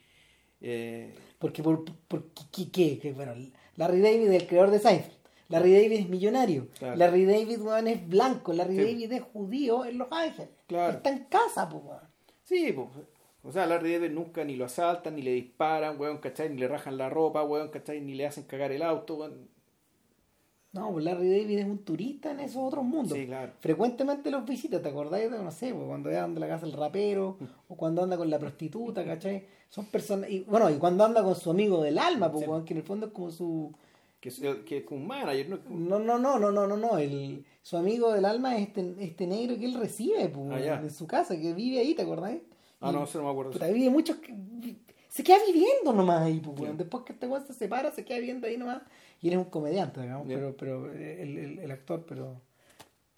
Eh, Porque, por, por- ¿qué, qué? Bueno, Larry David es el creador de Seinfeld. Larry David es millonario. Claro. Larry David, weón, es blanco. Larry Sí. David es judío en Los Ángeles. Claro. Está en casa, pues, weón. sí, pues, o sea, Larry David nunca ni lo asaltan, ni le disparan, weón, ¿cachai? Ni le rajan la ropa, weón, ¿cachai? Ni le hacen cagar el auto, weón. No, pues Larry David es un turista en esos otros mundos. Sí, claro. Frecuentemente los visita, ¿te acordáis? de, No sé, pues, cuando anda a la casa del rapero, o cuando anda con la prostituta, ¿cachai? Son personas. Y, bueno, y cuando anda con su amigo del alma, pues, Sí. que en el fondo es como su. Que es, que es como un manager, ¿no? No, no, no, no, no, no, no. El, su amigo del alma es este, este negro que él recibe, pues, Ah, en su casa, que vive ahí, ¿te acordáis? Ah, Y, no, eso no me acuerdo. puta, vive muchos. que- Se queda viviendo nomás ahí, pues. Sí. Después que este weón se separa, se queda viviendo ahí nomás. Y él es un comediante, digamos, pero, pero eh, el, el- el actor, pero.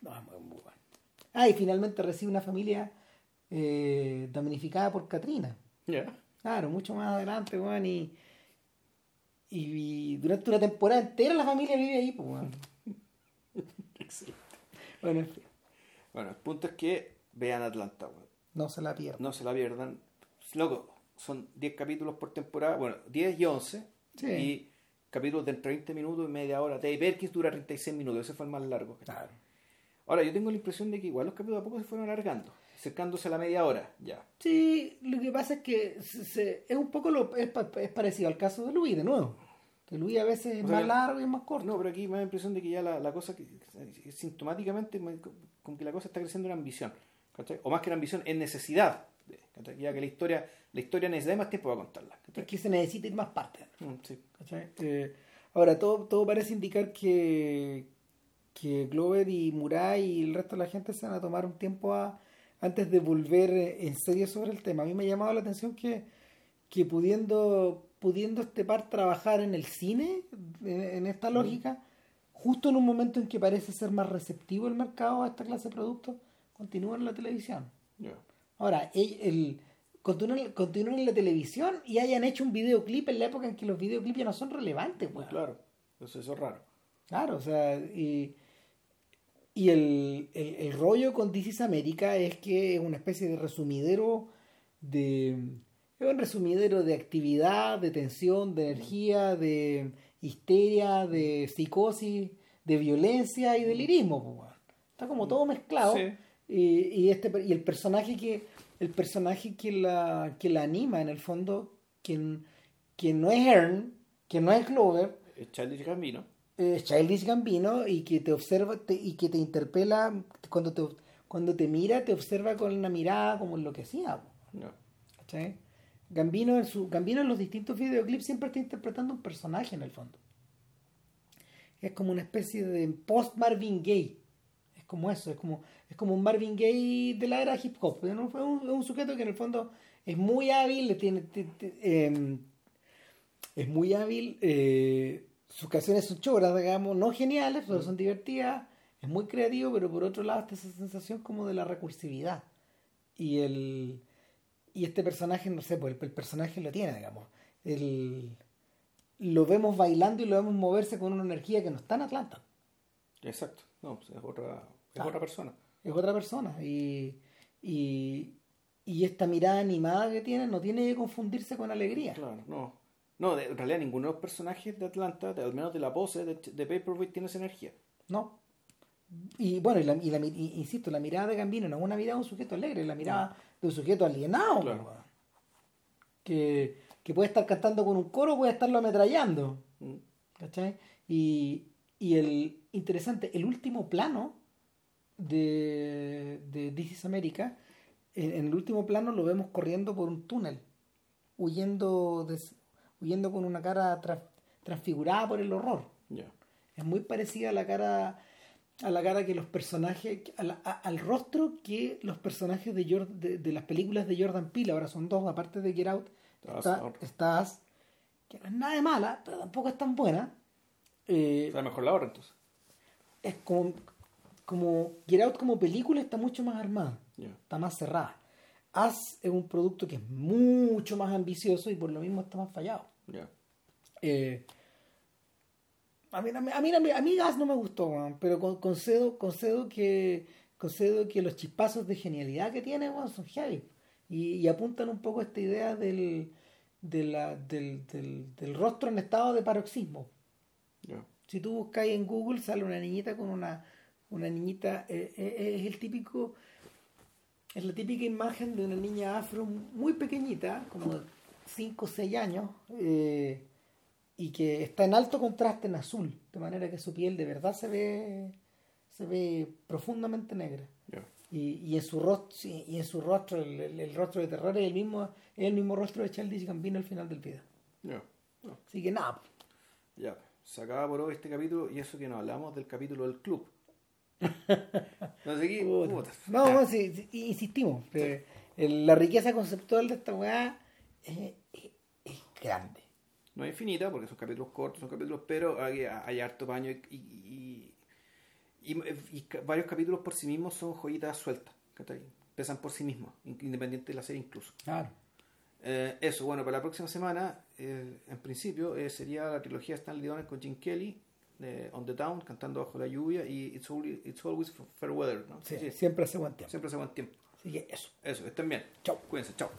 No, es muy, muy bueno. Ah, y finalmente recibe una familia eh, damnificada por Katrina. Ya. Claro, mucho más adelante, weón, y, y, y durante una temporada entera la familia vive ahí, pues, weón. [LAUGHS] Excelente. Bueno, en fin, Bueno, el punto es que vean Atlanta, weón. no se la pierdan. No se la pierdan. Loco, son 10 capítulos por temporada, bueno, 10 y 11. Sí. Y capítulos de entre 20 minutos y media hora. Dave Perkins dura 36 minutos, ese fue el más largo. Claro. Ahora, yo tengo la impresión de que igual los capítulos a poco se fueron alargando, acercándose a la media hora, ya. Sí, lo que pasa es que se- se- es un poco lo, es, pa- es parecido al caso de Luis, de nuevo. Que Luis a veces es O sea, más largo y es más corto. No, pero aquí me da la impresión de que ya la, la cosa, que, sintomáticamente, me- como que la cosa está creciendo en ambición. ¿cachai? O más que en ambición, en necesidad. ¿cachai? Ya que la historia, la historia necesita más tiempo para contarla. ¿cachai? Es que se necesita ir más partes. Mm, sí. Eh, ahora, todo, todo parece indicar que, que Glover y Murai y el resto de la gente se van a tomar un tiempo a- antes de volver eh, en serio sobre el tema. A mí me ha llamado la atención que, que pudiendo, pudiendo este par trabajar en el cine, en, en esta lógica, justo en un momento en que parece ser más receptivo el mercado a esta clase de productos, continúan en la televisión. Ahora, el, el- continúan, continúan en la televisión y hayan hecho un videoclip en la época en que los videoclips ya no son relevantes, weón. Claro, eso, eso es raro. Claro, o sea, y, y el, el, el rollo con This is America es que es una especie de resumidero de... Es un resumidero de actividad, de tensión, de energía, de histeria, de psicosis, de violencia y delirismo, pues, weón. Está como todo mezclado. Sí. Y, y este y el personaje que el personaje que la que la anima en el fondo quien, quien no es Ern que no es Glover Es Charlie Gambino. eh, Childish Gambino y que te observa te- y que te interpela cuando te, cuando te mira, te observa con una mirada como enloquecida. po, Ya. ¿cachai? Gambino en, su, Gambino en los distintos videoclips siempre está interpretando un personaje en el fondo. Es como una especie de post Marvin Gaye. Es como eso, es como, es como un Marvin Gaye de la era hip hop. Fue un, es un sujeto que en el fondo es muy hábil, tiene, te- eh, es muy hábil. eh, sus canciones son choras, digamos, no geniales, pero son divertidas. Es muy creativo, pero por otro lado está esa sensación como de la recursividad. Y el y este personaje, no sé, pues el, el personaje lo tiene, digamos. El, lo vemos bailando y lo vemos moverse con una energía que no está en Atlanta. Exacto. No, pues es otra, es otra persona. Es otra persona. Y, y, y esta mirada animada que tiene no tiene que confundirse con alegría. Claro, no. No, de- en realidad ninguno de los personajes de Atlanta, de- al menos de la pose de, de Paperweight, tiene esa energía. No. Y bueno, y la, y la insisto, la mirada de Gambino no es una mirada de un sujeto alegre, es la mirada de un sujeto alienado. Claro. Que, que puede estar cantando con un coro, puede estarlo ametrallando. Mm. ¿Cachai? Y, y el interesante, el último plano de, de This is America, en, en el último plano lo vemos corriendo por un túnel, huyendo, huyendo con una cara transfigurada por el horror. Es muy parecida a la cara a la cara que los personajes a la- a- al rostro que los personajes de, Jor- de, de las películas de Jordan Peele ahora son dos aparte de Get Out Está está, Us, está Us, que no es nada de mala pero tampoco es tan buena Eh, O sea, mejor la hora entonces. es como como Get Out como película está mucho más armada está más cerrada Us es un producto que es mucho más ambicioso y por lo mismo está más fallado. Eh, a mí, a mí, a mí, a mí- a mí Gas no me gustó, pero con- concedo, concedo, que, concedo que los chispazos de genialidad que tiene weón, son heavy. Y, y apuntan un poco a esta idea del, de la- del, del, del rostro en estado de paroxismo. Si tú buscas en Google, sale una niñita con una, una niñita, eh, eh, es el típico, es la típica imagen de una niña afro muy pequeñita, como de 5 o 6 años, eh, y que está en alto contraste en azul, de manera que su piel de verdad se ve, se ve profundamente negra. Y, y en su rostro, y en su rostro, el, el- el rostro de terror es el mismo, es el mismo rostro de Childish Gambino al final del video. No. Así que nada, Ya. Se acaba por hoy este capítulo y eso que nos hablamos del capítulo del club. No sé qué. Puta. No, no, sí, sí, insistimos. el- la riqueza conceptual de esta weá es, es- es grande. No es infinita porque son capítulos cortos, son capítulos, pero hay, hay harto paño y, y, y- y- y ca- varios capítulos por sí mismos son joyitas sueltas. ¿cachai? Pesan por sí mismos, in- independiente de la serie incluso. Claro. Eh, eso, bueno, para la próxima semana, eh, en principio, eh, sería la trilogía Stanley Donen con Jim Kelly, de On the Town, cantando bajo la lluvia, y It's Always, It's Always Fair Weather, ¿no? Sí, Sí, siempre hace buen tiempo. siempre hace buen tiempo. Así que eso. Eso, estén bien. Chao. Cuídense, chao.